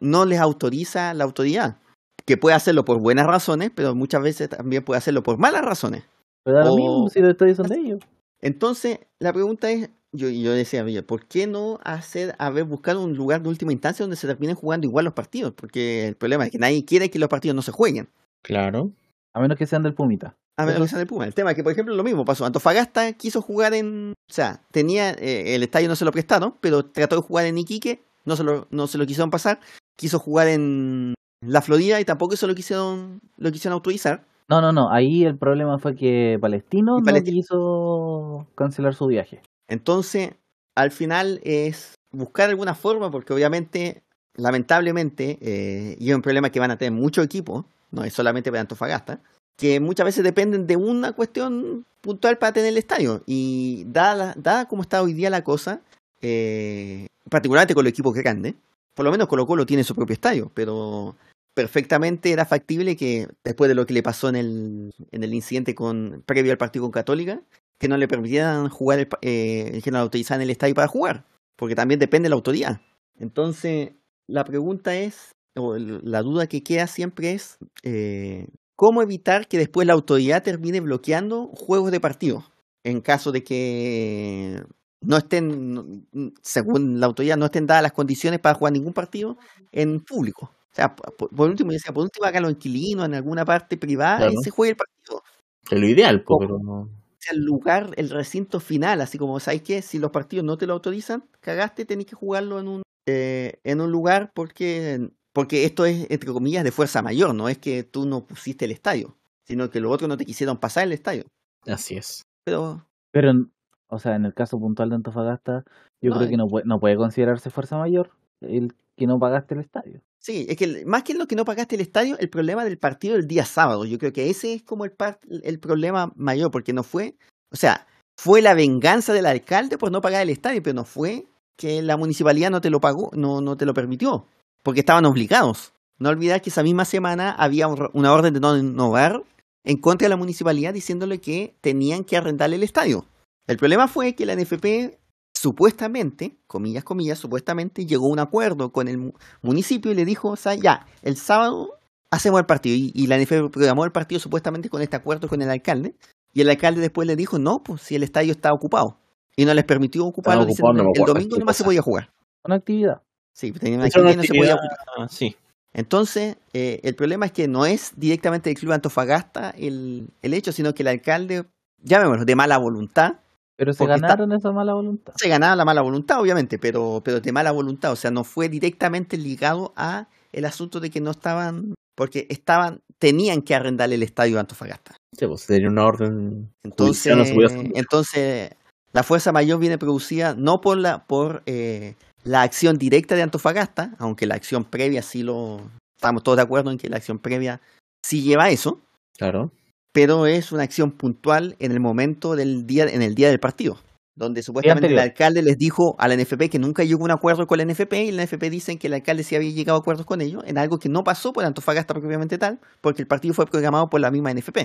no les autoriza la autoridad? Que puede hacerlo por buenas razones, pero muchas veces también puede hacerlo por malas razones. Pero da lo mismo si los estadios son de ellos. Entonces, la pregunta es, yo, yo decía, ¿por qué no hacer, haber buscado un lugar de última instancia donde se terminen jugando igual los partidos? Porque el problema es que nadie quiere que los partidos no se jueguen. Claro. A menos que sean del Pumita. A menos que sean del Puma. El tema es que, por ejemplo, lo mismo pasó. Antofagasta quiso jugar en... O sea, tenía... eh, el estadio no se lo prestaron, pero trató de jugar en Iquique, no se lo, no se lo quisieron pasar. Quiso jugar en, la Florida y tampoco eso lo quisieron, lo quisieron autorizar. No, no, no. Ahí el problema fue que Palestino Y no Palestino- quiso cancelar su viaje. Entonces, al final es buscar alguna forma, porque obviamente, lamentablemente, eh, y es un problema que van a tener muchos equipos, no es solamente para Antofagasta, que muchas veces dependen de una cuestión puntual para tener el estadio. Y dada, dada como está hoy día la cosa, eh, particularmente con los equipos grandes, por lo menos Colo Colo tiene su propio estadio, pero perfectamente era factible que después de lo que le pasó en el, en el incidente con previo al partido con Católica, que no le permitieran jugar, el, eh, que no autorizaran el estadio para jugar, porque también depende de la autoridad. Entonces, la pregunta es, o la duda que queda siempre es, eh, ¿cómo evitar que después la autoridad termine bloqueando juegos de partido? En caso de que no estén, según la autoridad, no estén dadas las condiciones para jugar ningún partido en público. O sea, por, por último, yo decía, por último, hágalo en inquilino, en alguna parte privada, y se juegue el partido Es lo ideal, pero no. el lugar, el recinto final, así como, ¿sabes qué? Si los partidos no te lo autorizan, cagaste, tenés que jugarlo en un, eh, en un lugar porque, porque esto es, entre comillas, de fuerza mayor, no es que tú no pusiste el estadio, sino que los otros no te quisieron pasar el estadio. Así es. Pero, Pero, en- o sea, en el caso puntual de Antofagasta, yo No, creo eh. que no puede, no puede considerarse fuerza mayor el que no pagaste el estadio. sí, es que más que lo que no pagaste el estadio, el problema del partido del día sábado, yo creo que ese es como el, par- el problema mayor, porque no fue, o sea, fue la venganza del alcalde por no pagar el estadio, pero no fue que la municipalidad no te lo pagó, no, no te lo permitió, porque estaban obligados. No olvidar que esa misma semana había un- una orden de no innovar en contra de la municipalidad diciéndole que tenían que arrendarle el estadio. El problema fue que la NFP supuestamente, comillas, comillas, supuestamente llegó a un acuerdo con el mu- municipio y le dijo, o sea, ya, el sábado hacemos el partido. Y, y la NFP programó el partido supuestamente con este acuerdo con el alcalde. Y el alcalde después le dijo, no, pues si el estadio está ocupado. Y no les permitió ocuparlo. ocupado, diciendo, no el acuerdo domingo nomás se cosa". podía jugar. Una actividad. Sí, tenía una Es una actividad y no se podía ocupar. Sí. Entonces, eh, el problema es que no es directamente del Club Antofagasta el, el hecho, sino que el alcalde, llamémoslo, de mala voluntad, Pero se está- ganaron esa mala voluntad. se ganaba la mala voluntad, obviamente, pero, pero de mala voluntad, o sea, no fue directamente ligado a el asunto de que no estaban, porque estaban, tenían que arrendarle el estadio a Antofagasta. Sí, pues tenía una orden. Entonces, no entonces la fuerza mayor viene producida no por la, por eh, la acción directa de Antofagasta, aunque la acción previa sí lo, estamos todos de acuerdo en que la acción previa sí lleva eso, Claro. pero es una acción puntual en el momento del día, en el día del partido, donde supuestamente el alcalde les dijo a la NFP que nunca llegó a un acuerdo con la NFP y la NFP dicen que el alcalde sí había llegado a acuerdos con ellos, en algo que no pasó por Antofagasta propiamente tal, porque el partido fue programado por la misma NFP.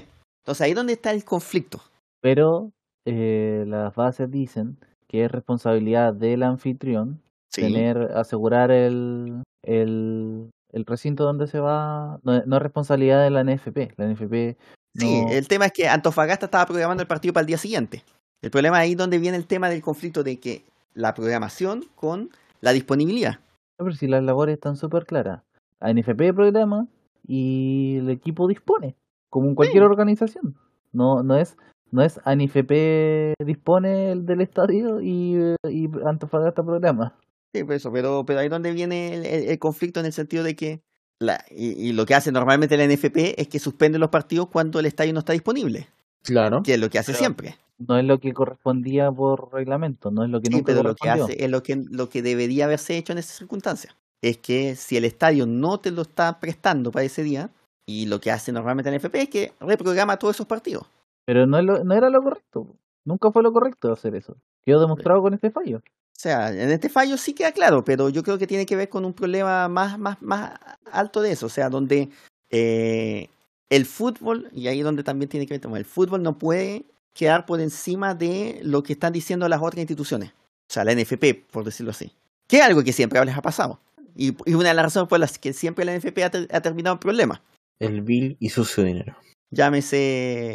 Entonces ahí es donde está el conflicto. Pero eh, las bases dicen que es responsabilidad del anfitrión Sí, tener, asegurar el, el, el recinto donde se va. No, no es responsabilidad de la NFP. La NFP sí, no- el tema es que Antofagasta estaba programando el partido para el día siguiente. El problema ahí es donde viene el tema del conflicto de que la programación con la disponibilidad. No, pero si las labores están súper claras. La NFP programa y el equipo dispone, como en cualquier organización. No, no es, no es ANIFP dispone el del estadio y, y Antofagasta programa. Sí, por eso, pero, pero ahí es donde viene el, el- el conflicto en el sentido de que la, y, y lo que hace normalmente la NFP es que suspende los partidos cuando el estadio no está disponible, Claro. que es lo que hace Pero- siempre. No es lo que correspondía por reglamento, no es lo que Sí, nunca pero lo que hace es lo que, lo que debería haberse hecho en esas circunstancias. Es que si el estadio no te lo está prestando para ese día, y lo que hace normalmente la NFP es que reprograma todos esos partidos. Pero no, es lo- no era lo correcto. Nunca fue lo correcto hacer eso. Quedó demostrado con este fallo. O sea, en este fallo sí queda claro, pero yo creo que tiene que ver con un problema más, más, más alto de eso. O sea, donde eh, el fútbol, y ahí es donde también tiene que ver, el fútbol no puede quedar por encima de lo que están diciendo las otras instituciones. O sea, la NFP, por decirlo así. Que es algo que siempre les ha pasado. Y, y una de las razones por las que siempre la NFP ha, ter- ha terminado en problemas. El vil y sucio dinero. Llámese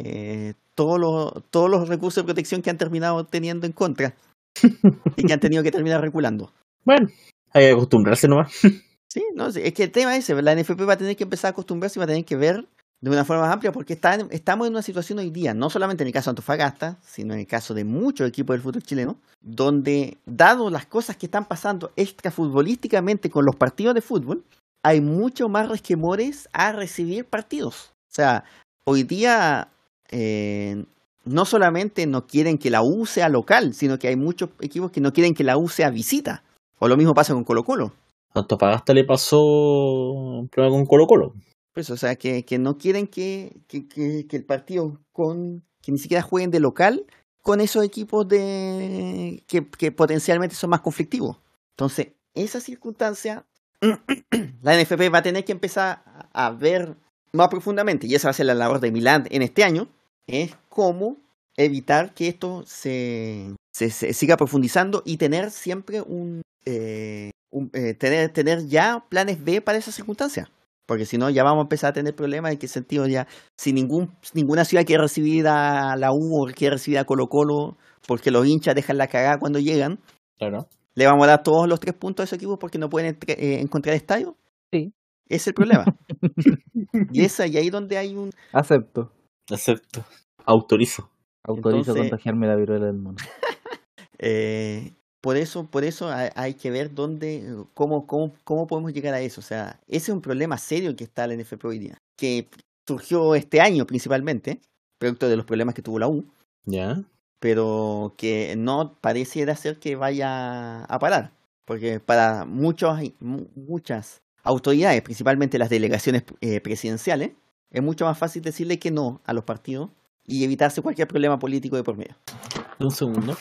eh, todos los, todos los recursos de protección que han terminado teniendo en contra y que han tenido que terminar reculando. Bueno, hay que acostumbrarse nomás. Sí, no, es que el tema es ese, la NFP va a tener que empezar a acostumbrarse y va a tener que ver de una forma más amplia porque está estamos en una situación hoy día, no solamente en el caso de Antofagasta, sino en el caso de muchos equipos del fútbol chileno, donde, dado las cosas que están pasando extrafutbolísticamente con los partidos de fútbol, hay mucho más resquemores a recibir partidos. O sea, hoy día eh, no solamente no quieren que la U sea local, sino que hay muchos equipos que no quieren que la U sea visita. O lo mismo pasa con Colo Colo. A Antofagasta le pasó un problema con Colo Colo. Pues, o sea, que, que no quieren que, que, que, que el partido con que ni siquiera jueguen de local con esos equipos de que, que potencialmente son más conflictivos. Entonces, esa circunstancia, la NFP va a tener que empezar a ver más profundamente, y esa va a ser la labor de Milán en este año, es cómo evitar que esto se, se, se siga profundizando y tener siempre un, eh, un- eh, tener, tener ya planes B para esa circunstancia. Porque si no, ya vamos a empezar a tener problemas. ¿En qué sentido? Ya, si ningún, ninguna ciudad quiere recibir a la U o quiere recibir a Colo Colo, porque los hinchas dejan la cagada cuando llegan, Claro. le vamos a dar todos los tres puntos a esos equipos porque no pueden entre- eh, encontrar estadio. Sí. Es el problema. y, esa, y ahí donde hay un... Acepto. Acepto. Autorizo. Autorizo Entonces- contagiarme la viruela del mono. eh, por eso, por eso hay, hay que ver dónde, cómo, cómo, cómo podemos llegar a eso. O sea, ese es un problema serio que está la NFP hoy día, que surgió este año principalmente, producto de los problemas que tuvo la U, Ya. pero que no pareciera ser que vaya a parar, porque para muchos, mu- muchas autoridades, principalmente las delegaciones eh, presidenciales, es mucho más fácil decirle que no a los partidos y evitarse cualquier problema político de por medio. Un segundo.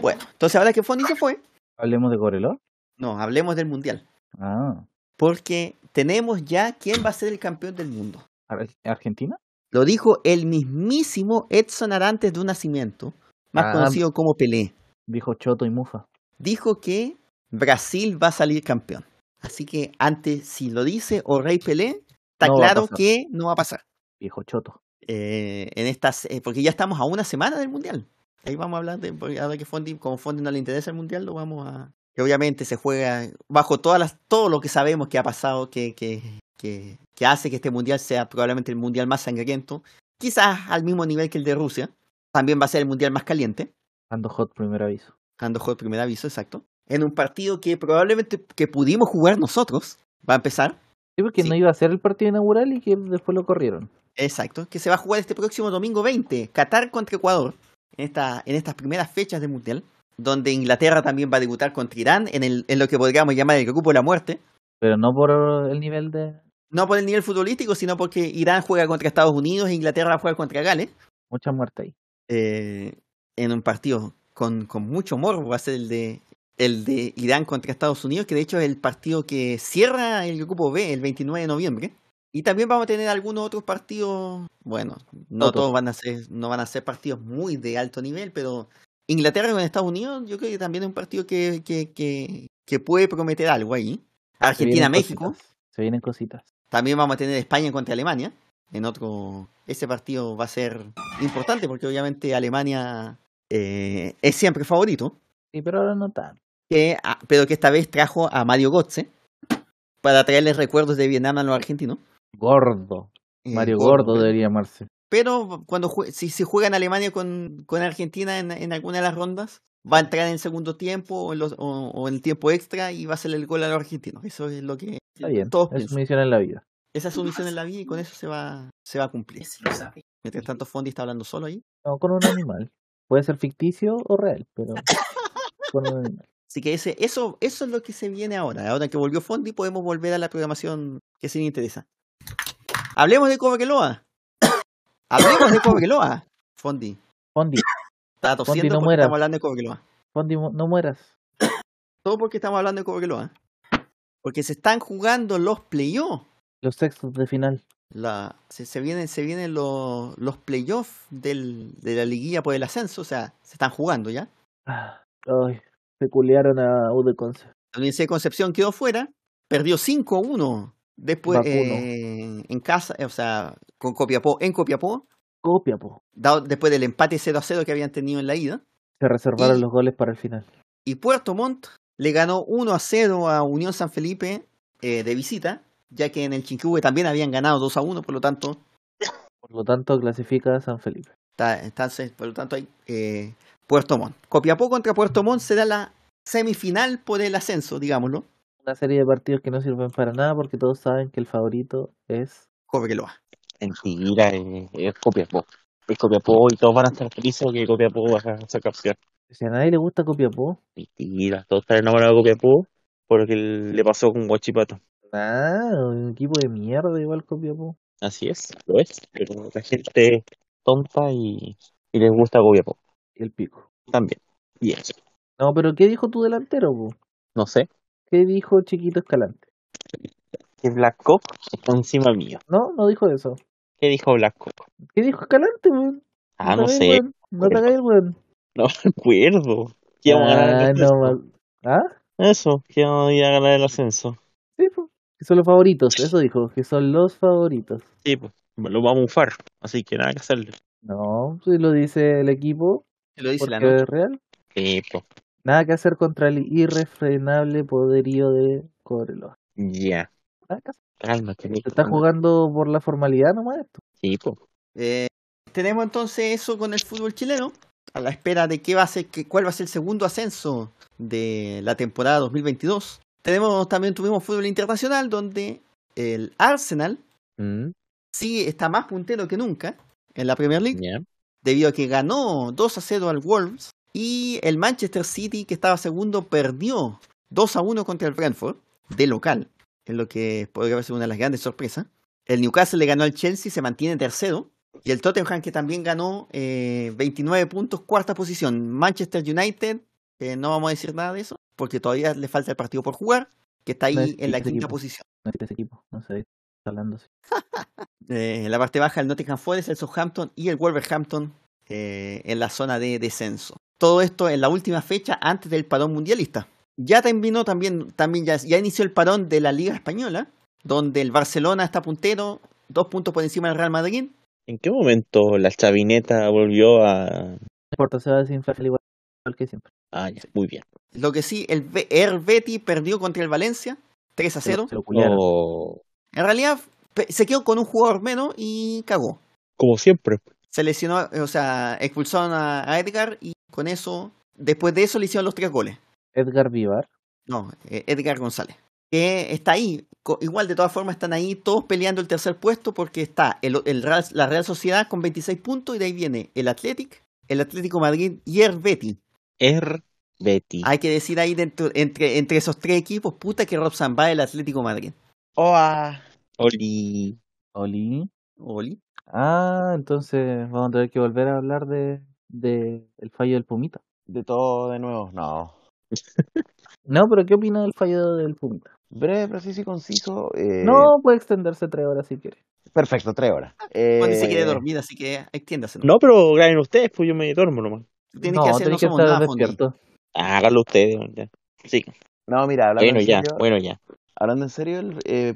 Bueno, entonces ahora que Fondi se fue, Hablemos de Coreló. no, hablemos del Mundial. Ah, Porque tenemos ya quién va a ser el campeón del mundo. Ar- ¿Argentina? Lo dijo el mismísimo Edson Arantes de un nacimiento, más Ah. conocido como Pelé. Dijo Choto y Mufa. Dijo que Brasil va a salir campeón. Así que antes, si lo dice o Rey Pelé, está No a claro que no va a pasar. Viejo Choto. Eh, en estas, eh, porque ya estamos a una semana del Mundial. Ahí vamos a hablar de, porque ahora que Fondi, como Fondi no le interesa el Mundial, lo vamos a... Que obviamente se juega bajo todas las, todo lo que sabemos que ha pasado, que, que, que, que hace que este Mundial sea probablemente el Mundial más sangriento, quizás al mismo nivel que el de Rusia. También va a ser el Mundial más caliente, Ando hot, primer aviso. juego el primer aviso, exacto. En un partido que probablemente que pudimos jugar nosotros, va a empezar, Sí, porque Sí. no iba a ser el partido inaugural y que después lo corrieron. Exacto, que se va a jugar este próximo domingo 20, Qatar contra Ecuador, en, esta, en estas primeras fechas del Mundial, donde Inglaterra también va a debutar contra Irán en, el, en lo que podríamos llamar el grupo de la muerte. Pero no por el nivel de No por el nivel futbolístico, sino porque Irán juega contra Estados Unidos e Inglaterra juega contra Gales. mucha muerte ahí. eh, en un partido con, con mucho morbo va a ser el de, el de Irán contra Estados Unidos, que de hecho es el partido que cierra el grupo B el 29 de noviembre. Y también vamos a tener algunos otros partidos, bueno, no todos van a ser, no van a ser partidos muy de alto nivel, pero Inglaterra con Estados Unidos, yo creo que también es un partido que, que, que, que puede prometer algo ahí. Argentina, México. cositas. Se vienen cositas. También vamos a tener España contra Alemania. En otro. Ese partido va a ser importante porque obviamente Alemania eh, es siempre favorito. Sí, pero ahora no tan. Que, ah, pero que esta vez trajo a Mario Götze para traerles recuerdos de Vietnam a los argentinos. Gordo. Eh, Mario gordo, Gordo pero- debería llamarse. Pero cuando si se juega en Alemania con, con Argentina en, en alguna de las rondas, va a entrar en el segundo tiempo o en, los- o- o en el tiempo extra y va a hacer el gol a los argentinos. Eso es lo que Está bien. todos Es su misión en la vida. Esa es su misión en la vida y con eso se va, se va a cumplir. Mientras tanto, Fondi está hablando solo ahí. No, con un animal. Puede ser ficticio o real, pero con un animal. Así que ese, eso, eso es lo que se viene ahora. Ahora que volvió Fondi, podemos volver a la programación que sí me interesa. Hablemos de Cobreloa. Hablemos de Cobreloa. Fondi. Fondi, Está tosiendo no porque mueras. estamos hablando de Cobreloa. Fondi, no mueras. Todo porque estamos hablando de Cobreloa. Porque se están jugando los playoffs. Los sextos de final. La, se, se vienen, se vienen los, los playoffs del, de la liguilla por el ascenso. O sea, se están jugando ya. Ah, Ay, peculiaron a U de Conce. La Universidad de Concepción quedó fuera, perdió 5-1 después eh, en casa, eh, o sea, con Copiapó, en Copiapó, Copia, po. dado, después del empate 0-0 que habían tenido en la ida. Se reservaron Y- los goles para el final. Y Puerto Montt le ganó 1-0 a Unión San Felipe eh, de visita, ya que en el Chinquihue también habían ganado 2-1, por lo tanto, Por lo tanto, clasifica a San Felipe. está, entonces, por lo tanto hay eh, Puerto Montt. Copiapó contra Puerto Montt será la semifinal por el ascenso, digámoslo. Una serie de partidos que no sirven para nada porque todos saben que el favorito es. Cobreloa. Mentira, eh, es Copiapó. Es Copiapó y todos van a estar felices porque Copiapó va a ser campeón. Si a nadie le gusta Copiapó, Mentira, todos están enamorados de Copiapó porque le pasó con Guachipato. nada, un equipo de mierda igual Copiapó. Así es, lo es. Pero la gente es tonta y, y les gusta Copiapó Y el pico. también. Y eso. No, pero ¿qué dijo tu delantero, po? No sé. ¿Qué dijo Chiquito Escalante? Que Black Cock está encima mío. No, no dijo eso. ¿Qué dijo Black Cock? ¿Qué dijo Escalante, weón? Ah, te no hagáis, sé. weón. No te hagáis, weón. No me acuerdo. Que a ganar el Ah, ascenso. no, mal- ¿Ah? Eso, que vamos a ir a ganar el ascenso. Sí, pues. Que son los favoritos, eso dijo, que son los favoritos. Sí, pues, lo vamos a bufar. Así que nada que hacerle. No, si lo dice el equipo, Lo dice la porque nota. es real. Sí, pues. Nada que hacer contra el irrefrenable poderío de Cobreloa. Ya. Nada que hacer. Cálmate, Se Nico. está jugando por la formalidad nomás esto. Sí, pues. Eh, tenemos entonces eso con el fútbol chileno. A la espera de qué va a ser, que, cuál va a ser el segundo ascenso de la temporada 2022. Tenemos también tuvimos fútbol internacional donde el Arsenal Mm, sigue está más puntero que nunca en la Premier League debido a que ganó 2 a 0 al Wolves y el Manchester City que estaba segundo perdió 2 a 1 contra el Brentford de local, es lo que podría ser una de las grandes sorpresas. El Newcastle le ganó al Chelsea, se mantiene tercero. Y el Tottenham que también ganó eh, 29 puntos, cuarta posición. Manchester United, eh, no vamos a decir nada de eso, porque todavía le falta el partido por jugar, que está ahí No es en la ese quinta equipo. posición. No es ese equipo, no sé, está hablando así. Eh, en la parte baja el Nottingham Forest, el Southampton y el Wolverhampton eh, en la zona de descenso. Todo esto en la última fecha antes del parón mundialista. Ya terminó también, también ya, ya inició el parón de la Liga Española, donde el Barcelona está puntero, dos puntos por encima del Real Madrid. ¿En qué momento la chavineta volvió a. Importa, se va a desinflar igual, igual que siempre. Ah, ya, muy bien. Lo que sí, el Be- el Betty perdió contra el Valencia, 3 a Se lo- 0. Se lo culiaron. Oh, En realidad se quedó con un jugador menos y cagó. como siempre. Se lesionó, o sea, expulsaron a, Edgar y con eso, después de eso le hicieron los tres goles. Edgar Vivar. No, eh, Edgar González. Que está ahí. Igual, de todas formas, están ahí todos peleando el tercer puesto porque está el, el Real- la Real Sociedad con 26 puntos y de ahí viene el Athletic, el Atlético Madrid y el Betty. Er Betty. Hay que decir ahí dentro, entre, entre esos tres equipos, puta que Robson va el Atlético Madrid. Oa. Oli. Oli. Oli. Ah, entonces vamos a tener que volver a hablar de, de el fallo del Pumita. De todo de nuevo, no. No, pero ¿qué opina del fallo del Pumita? Breve, preciso y conciso. eh, No puede extenderse tres horas si quiere. Perfecto, tres horas. Juan se quiere Eh, dormir, así que extiéndase. ¿no? Pero graben ustedes, pues yo me duermo nomás. Tiene no, que hacer, no que estar despierto. Háganlo ustedes, ya. Sí. No, mira, hablando Bueno, en ya, serio, bueno, ya. hablando en serio,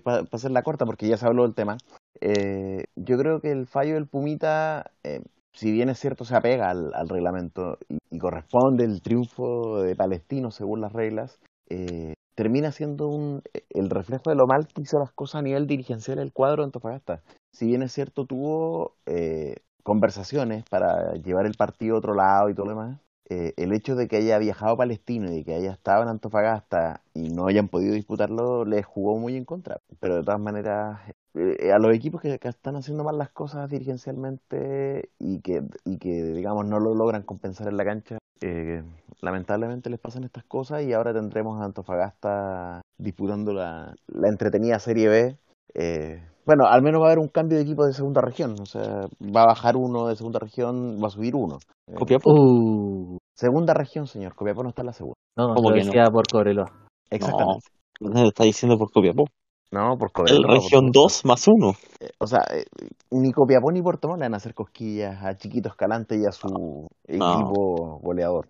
para hacerla corta, porque ya se habló del tema, eh, yo creo que el fallo del Pumita, eh, si bien es cierto, se apega al, reglamento y, corresponde el triunfo de Palestino según las reglas, eh, termina siendo un, el reflejo de lo mal que hizo las cosas a nivel dirigencial el cuadro de Antofagasta. Si bien es cierto, tuvo eh, conversaciones para llevar el partido a otro lado y todo lo demás, eh, el hecho de que haya viajado a Palestino y de que haya estado en Antofagasta y no hayan podido disputarlo les jugó muy en contra. Pero de todas maneras, eh, a los equipos que, que están haciendo mal las cosas dirigencialmente y que, y que, digamos, no lo logran compensar en la cancha, eh, lamentablemente les pasan estas cosas y ahora tendremos a Antofagasta disputando la, la entretenida Serie B. Eh, bueno, al menos va a haber un cambio de equipo de segunda región, o sea, va a bajar uno de segunda región, va a subir uno. Eh, Copiapó. Uh, Segunda región, señor. Copiapó no está en la segunda. no, ¿Cómo que no? por Cobreloa. Exactamente. No, está diciendo por Copiapó. No, por El Cobreloa. región por- 2 más 1. eh, O sea, eh, ni Copiapó ni Puerto Montt le van a hacer cosquillas a Chiquito Escalante y a su equipo goleador.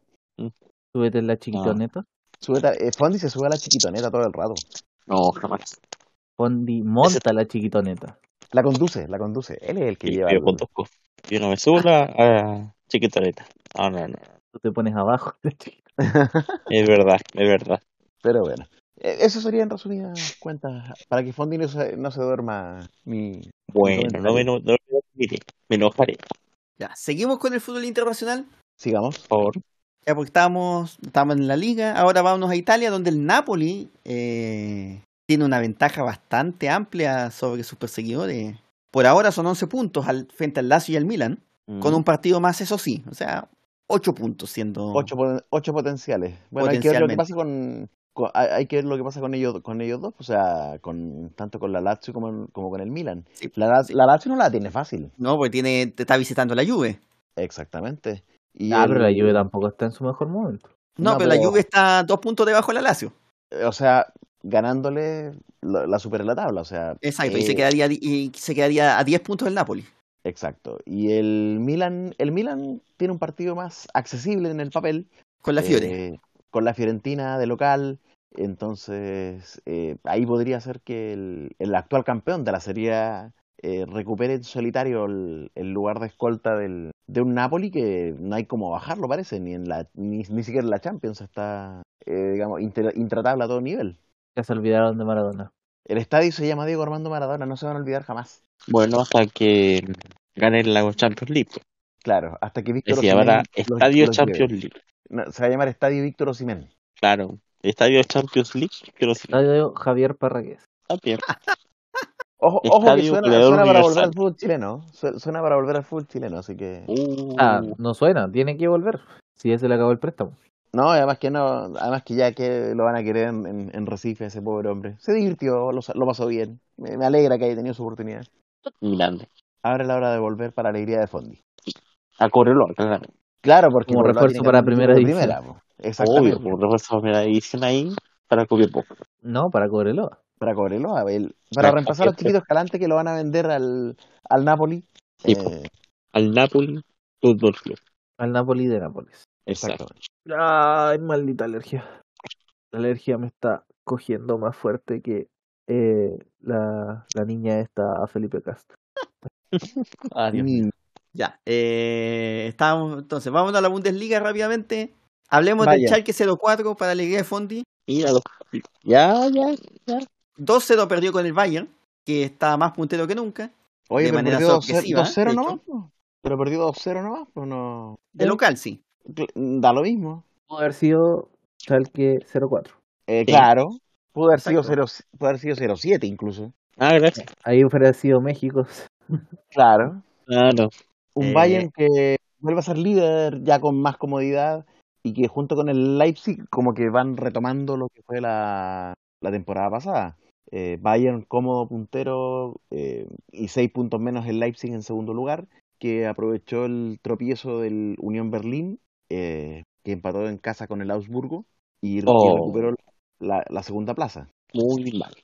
Súbete en la chiquitoneta. Súbete a- eh, Fondi se sube a la chiquitoneta todo el rato. No, jamás. Fondi monta la chiquitoneta. La conduce, la conduce. Él es el que lleva. yo el- conduzco. Yo no me subo a a chiquitoneta. No, no, no. Tú te pones abajo. Es verdad, es verdad. Pero bueno. Eh, Eso sería en resumidas cuentas. Para que Fondi no se, no se duerma ni. Bueno, no me, no, no me, mire, me enojaré, Ya, seguimos con el fútbol internacional. Sigamos. por favor. Ya porque estábamos, estábamos en la liga, ahora vámonos a Italia, donde el Napoli eh, tiene una ventaja bastante amplia sobre sus perseguidores. Por ahora son 11 puntos al, frente al Lazio y al Milan, con un partido más, eso sí, o sea, 8 puntos siendo... Ocho, ocho potenciales. Bueno, hay que ver lo que pasa con, con- hay que ver lo que pasa con ellos, con ellos dos, o sea, con tanto con la Lazio como, como con el Milan. Sí. La, Laz- la Lazio no la tiene fácil, No, porque tiene, te está visitando la Juve. exactamente. Y Ah, el- pero la Juve tampoco está en su mejor momento. No, No, pero, la Juve está dos puntos debajo de la Lazio. eh, o sea, ganándole la, la supera la tabla, o sea, Exacto, y, eh, se quedaría, y se quedaría a 10 puntos del Napoli. Exacto. Y el Milan, el Milan tiene un partido más accesible en el papel, Con la Fiore. eh, con la Fiorentina de local. Entonces, eh, ahí podría ser que el, el actual campeón de la Serie eh, recupere en solitario el, el lugar de escolta del, de un Napoli que no hay como bajarlo, parece, ni en la ni, ni siquiera en la Champions está, eh, digamos, inter- intratable a todo nivel. Ya se olvidaron de Maradona. El estadio se llama Diego Armando Maradona, no se van a olvidar jamás. Bueno, hasta que ganen la Champions League. pues. Claro, hasta que Víctor se llamará Osimhen los- Estadio los Champions. League. No, se va a llamar Estadio Víctor Osimhen. Claro. Estadio Champions League, pero sí. Estadio Javier Parragués. También. Ojo, ojo que suena, para volver al fútbol chileno. Su- Suena para volver al fútbol chileno, así que. Uh, Ah, no suena, tiene que volver. Si ya se le acabó el préstamo. No, además que no, además que ya que lo van a querer en, en, en Recife, ese pobre hombre. Se divirtió, lo, lo pasó bien. Me, me alegra que haya tenido su oportunidad. grande. Ahora es la hora de volver para la alegría de Fondi. A Cobreloa, claro. Claro, porque Como refuerzo para primera división. primera, po. Exactamente. Obvio, por refuerzo de primera división ahí para Copiapó. No, para Cobreloa. Para Cobreloa, el- para Para reemplazar al Copiapó. chiquito Escalante que lo van a vender al, al Napoli. Sí, Eh, Al Napoli Fútbol Club. Al Napoli de Nápoles. Exacto. Ay, maldita alergia. La alergia me está cogiendo más fuerte que eh, la, la niña esta a Felipe Castro. Mío. mm, Ya, eh, estamos, entonces, vamos a la Bundesliga rápidamente. Hablemos del Vaya. Schalke 04 para la Liga de Fondi. Míralo. Ya, ya. 2-0 perdió con el Bayern, que está más puntero que nunca. Oye, De pero manera perdió 2-0 sorpresiva, 2-0 de nomás. Pero perdió 2-0 nomás, pues no. De local, sí. Da lo mismo. Pudo haber sido Schalke 04. Eh. Claro. Pudo haber sido Exacto. 0 pudo haber sido 0-7 incluso. Ah, gracias. Ahí hubiera sido México. Claro. Claro. Un Eh, Bayern que vuelve a ser líder ya con más comodidad y que junto con el Leipzig como que van retomando lo que fue la, la temporada pasada. Eh, Bayern cómodo puntero eh, y seis puntos menos el Leipzig en segundo lugar, que aprovechó el tropiezo del Unión Berlín, eh, que empató en casa con el Augsburgo y, y Oh. recuperó la, la segunda plaza. Muy mal.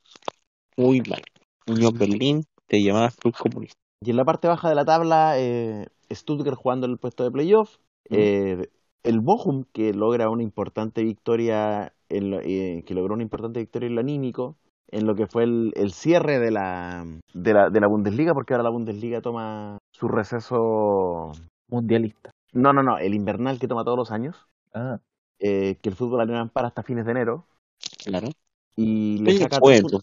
Muy mal. Unión Berlín te llamaba Club Comunista. Y en la parte baja de la tabla, eh, Stuttgart jugando en el puesto de playoff. eh, el Bochum, que logra una importante victoria, en lo- eh, que logró una importante victoria en lo anímico, en lo que fue el, el cierre de la, de, la, de la Bundesliga, porque ahora la Bundesliga toma su receso. Mundialista. No, no, no, el invernal que toma todos los años, Ah, eh, que el fútbol alemán para hasta fines de enero. Claro. Y le, saca fue, tres, pu-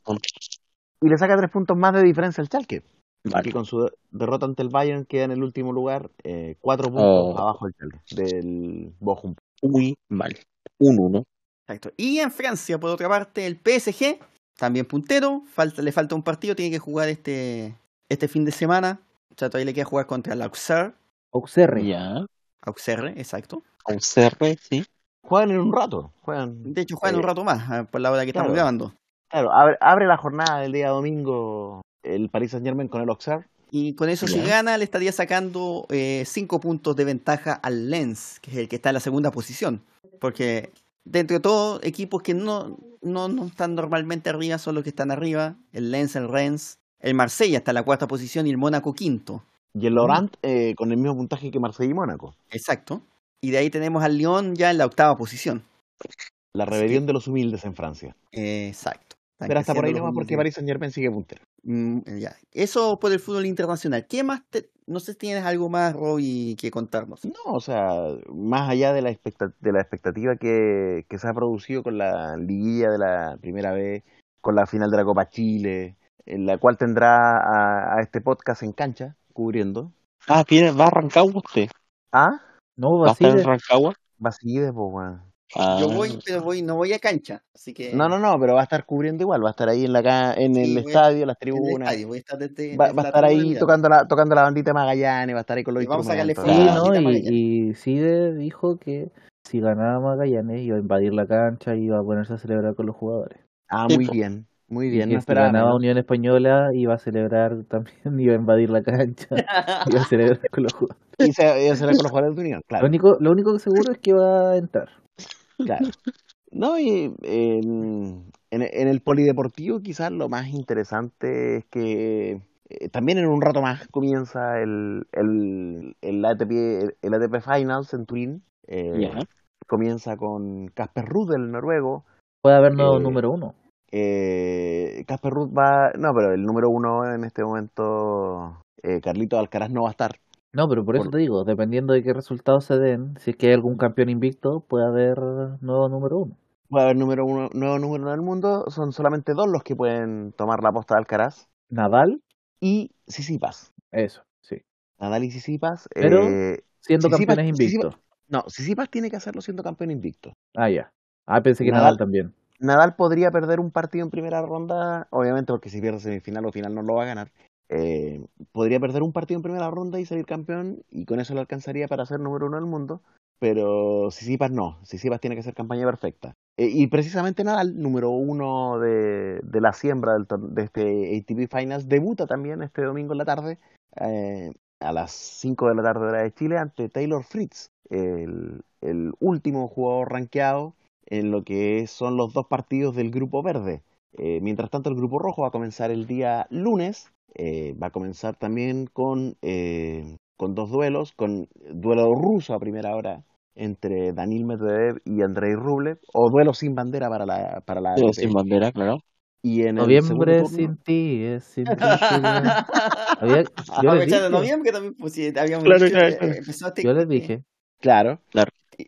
y le saca tres puntos más de diferencia al Schalke. Vale. que con su de- derrota ante el Bayern queda en el último lugar, eh, cuatro puntos Oh. abajo del del Bochum. Muy mal. Un uno. Exacto. Y en Francia, por otra parte, el PSG, también puntero, falta, le falta un partido, tiene que jugar este, este fin de semana. O sea, todavía le queda jugar contra el Auxerre. Auxerre. Ya. Auxerre, exacto. CR, sí. Juegan en un rato, juegan. De hecho, juegan un Eh, rato más, ah, por la hora que estamos grabando. Claro, abre, abre la jornada del día domingo el Paris Saint Germain con el Auxerre. Y con eso, si gana, le estaría sacando eh, cinco puntos de ventaja al Lens, que es el que está en la segunda posición. Porque dentro de todo, equipos que no, no, no están normalmente arriba son los que están arriba. El Lens, el Rennes, el Marsella está en la cuarta posición y el Mónaco quinto. Y el Laurent eh, con el mismo puntaje que Marsella y Mónaco. Exacto. Y de ahí tenemos al Lyon ya en la octava posición. La rebelión de los humildes en Francia. Exacto. Están Pero hasta por ahí nomás porque. Paris Saint Germain sigue puntero. Mm, ya. Eso por el fútbol internacional. ¿Qué más? te- No sé si tienes algo más, Roy, que contarnos. No, o sea, más allá de la, expecta- de la expectativa que, que se ha producido con la liguilla de la primera vez, con la final de la Copa Chile, en la cual tendrá a, a este podcast en cancha, cubriendo. Ah, viene, va a Rancagua usted. ¿Ah? No, Va a estar en. Rancagua. Va a seguir, pues, weón. Ah, Yo voy, pero voy, no voy a cancha, así que No, no, no, pero va a estar cubriendo igual, va a estar ahí en la ca- en Sí, el voy a- estadio, las tribunas. estadio, voy a estar desde, Va, desde va a estar ahí tocando la, tocando la bandita de Magallanes, va a estar ahí con los Y vamos a sacarle instrumentos. Sí, Ah, Y, y Cide dijo que si ganaba Magallanes iba a invadir la cancha y iba a ponerse a celebrar con los jugadores. Ah, muy bien, muy bien, no si ganaba. Unión Española iba a celebrar también, iba a invadir la cancha, iba a celebrar con los jugadores. Y se iba a hacer con los jugadores de Unión, Lo claro, único, lo único que seguro es que va a entrar. Claro. No, y en, en, en el polideportivo quizás lo más interesante es que eh, también en un rato más comienza el, el, el, ATP, el, el ATP Finals en Turín. Eh. Comienza con Casper Ruud, el noruego. Puede haber nuevo Eh, número uno. Eh, Casper Ruud va... No, pero el número uno en este momento, Carlito Alcaraz no va a estar. No, pero por eso por- te digo, dependiendo de qué resultados se den, si es que hay algún campeón invicto, puede haber nuevo número uno. Puede haber número uno, nuevo número uno del mundo. Son solamente dos los que pueden tomar la posta de Alcaraz. Nadal, Y Sisipas. eso, sí. Nadal y Sisipas. Pero- eh, Siendo campeones invictos. no, Sisipas tiene que hacerlo siendo campeón invicto. Ah, ya. Ah, pensé que Nadal- Nadal también. Nadal podría perder un partido en primera ronda, obviamente porque si pierde semifinal o final no lo va a ganar. Eh, podría perder un partido en primera ronda y salir campeón y con eso le alcanzaría para ser número uno del mundo. Pero Sisipas no, Sisipas tiene que ser campaña perfecta. Eh, y precisamente Nadal, número uno de, de la siembra del de este ATP Finals, debuta también este domingo en la tarde, eh, a las 5 de la tarde hora de Chile, ante Taylor Fritz, el, el último jugador rankeado en lo que son los dos partidos del grupo verde. Eh, mientras tanto, el grupo rojo va a comenzar el día lunes. Eh, va a comenzar también con, eh, con dos duelos, con duelo ruso a primera hora entre Danil Medvedev y Andrei Rublev, o duelo sin bandera para la, para la ATP. sin bandera, claro. Y en el Noviembre sin ti, es sin ti. Había- yo, les dije, noviembre también, pues sí, habíamos Claro, dicho, claro, eh, claro. empezó este, yo les dije. Claro.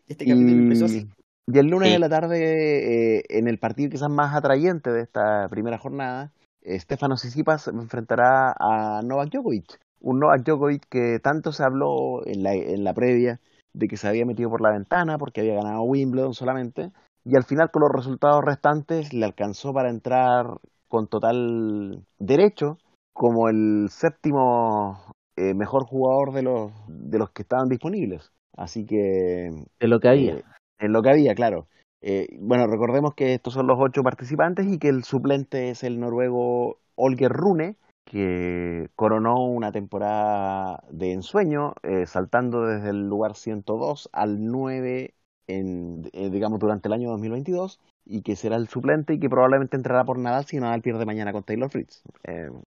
este capítulo empezó Y, así. y el lunes Sí. de la tarde, eh, en el partido quizás más atrayente de esta primera jornada, Stefano Tsitsipas enfrentará a Novak Djokovic. Un Novak Djokovic que tanto se habló en la, en la previa de que se había metido por la ventana porque había ganado Wimbledon solamente. Y al final, con los resultados restantes, le alcanzó para entrar con total derecho como el séptimo eh, mejor jugador de los, de los que estaban disponibles. Así que De lo que había. eh, en lo que había, claro. Eh, bueno, recordemos que estos son los ocho participantes y que el suplente es el noruego Olger Rune, que coronó una temporada de ensueño, eh, saltando desde el lugar 102 al 9, en, eh, digamos, durante el año 2022, y que será el suplente y que probablemente entrará por Nadal si Nadal pierde mañana con Taylor Fritz.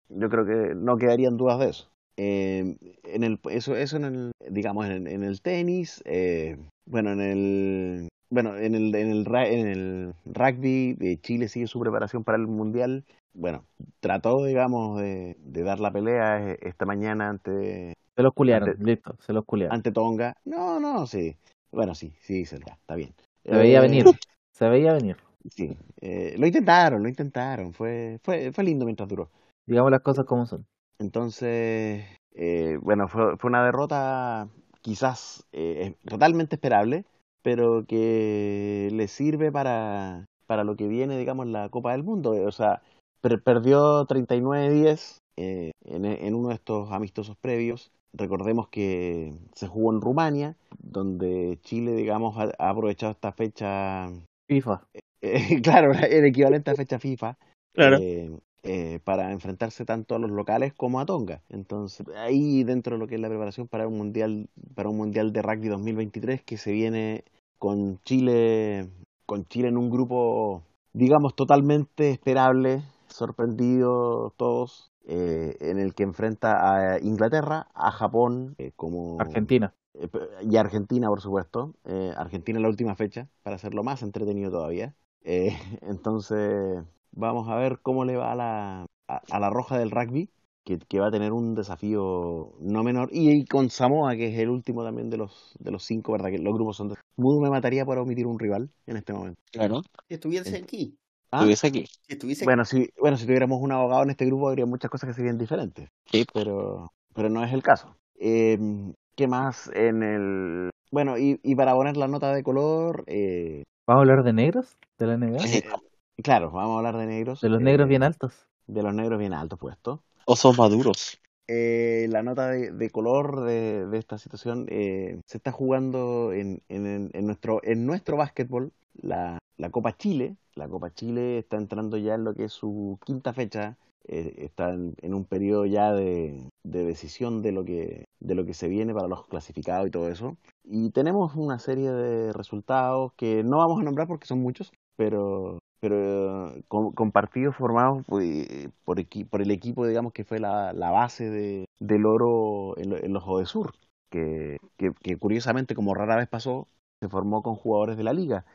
Yo creo que no quedarían dudas de eso. En el, eso, eso en el, digamos, en, el tenis, bueno, en el, bueno, en el, en el, en el rugby, de Chile sigue su preparación para el mundial. Bueno, trató, digamos, de, de dar la pelea eh, esta mañana ante, Se los culiaron, ante- listo, se los culiaron. ante Tonga. No, no, sí. Bueno, sí, sí, se está, está bien. Se veía Eh, venir, se veía venir. Sí, eh, lo intentaron, lo intentaron. Fue, fue, fue lindo mientras duró. Digamos las cosas como son. Entonces, eh, bueno, fue, fue una derrota quizás eh, totalmente esperable, pero que le sirve para, para lo que viene, digamos, la Copa del Mundo. O sea, per- perdió 39-10 eh, en, en uno de estos amistosos previos. Recordemos que se jugó en Rumania, donde Chile, digamos, ha, ha aprovechado esta fecha, FIFA. eh, claro, el equivalente a fecha FIFA, Claro. eh, eh, para enfrentarse tanto a los locales como a Tonga. Entonces, ahí dentro de lo que es la preparación para un mundial, para un mundial de rugby 2023 que se viene con Chile, con Chile en un grupo, digamos, totalmente esperable, sorprendido todos, eh, en el que enfrenta a Inglaterra, a Japón, eh, como Argentina. eh, y Argentina, por supuesto. Eh, Argentina en la última fecha, para hacerlo más entretenido todavía. Entonces, vamos a ver cómo le va a la, a, a la roja del rugby, que, que va a tener un desafío no menor. Y, y con Samoa, que es el último también de los, de los cinco, ¿verdad? Que los grupos son... De... Mudo me mataría por omitir un rival en este momento. Claro. Si estuviese aquí, ¿Ah? Estuviese aquí. si estuviese Bueno, si, bueno, si tuviéramos un abogado en este grupo, habría muchas cosas que serían diferentes. Sí. pero, pero no es el caso. Eh, ¿Qué más? En el, Bueno, y, y para poner la nota de color, eh, ¿Vamos a hablar de negros? ¿De la NBA? eh, claro, vamos a hablar de negros. De los eh, negros bien altos. De los negros bien altos puestos. O son maduros. Eh, la nota de, de color de, de esta situación eh, se está jugando en, en, en nuestro en nuestro básquetbol la, la Copa Chile. La Copa Chile está entrando ya en lo que es su quinta fecha. eh, está en, en un periodo ya de, de decisión de lo que de lo que se viene para los clasificados y todo eso. Y tenemos una serie de resultados que no vamos a nombrar porque son muchos, pero pero con, con partidos formados pues, por, por el equipo, digamos, que fue la, base de, del oro en, en los Odesur, que, que, que curiosamente, como rara vez pasó, se formó con jugadores de la liga,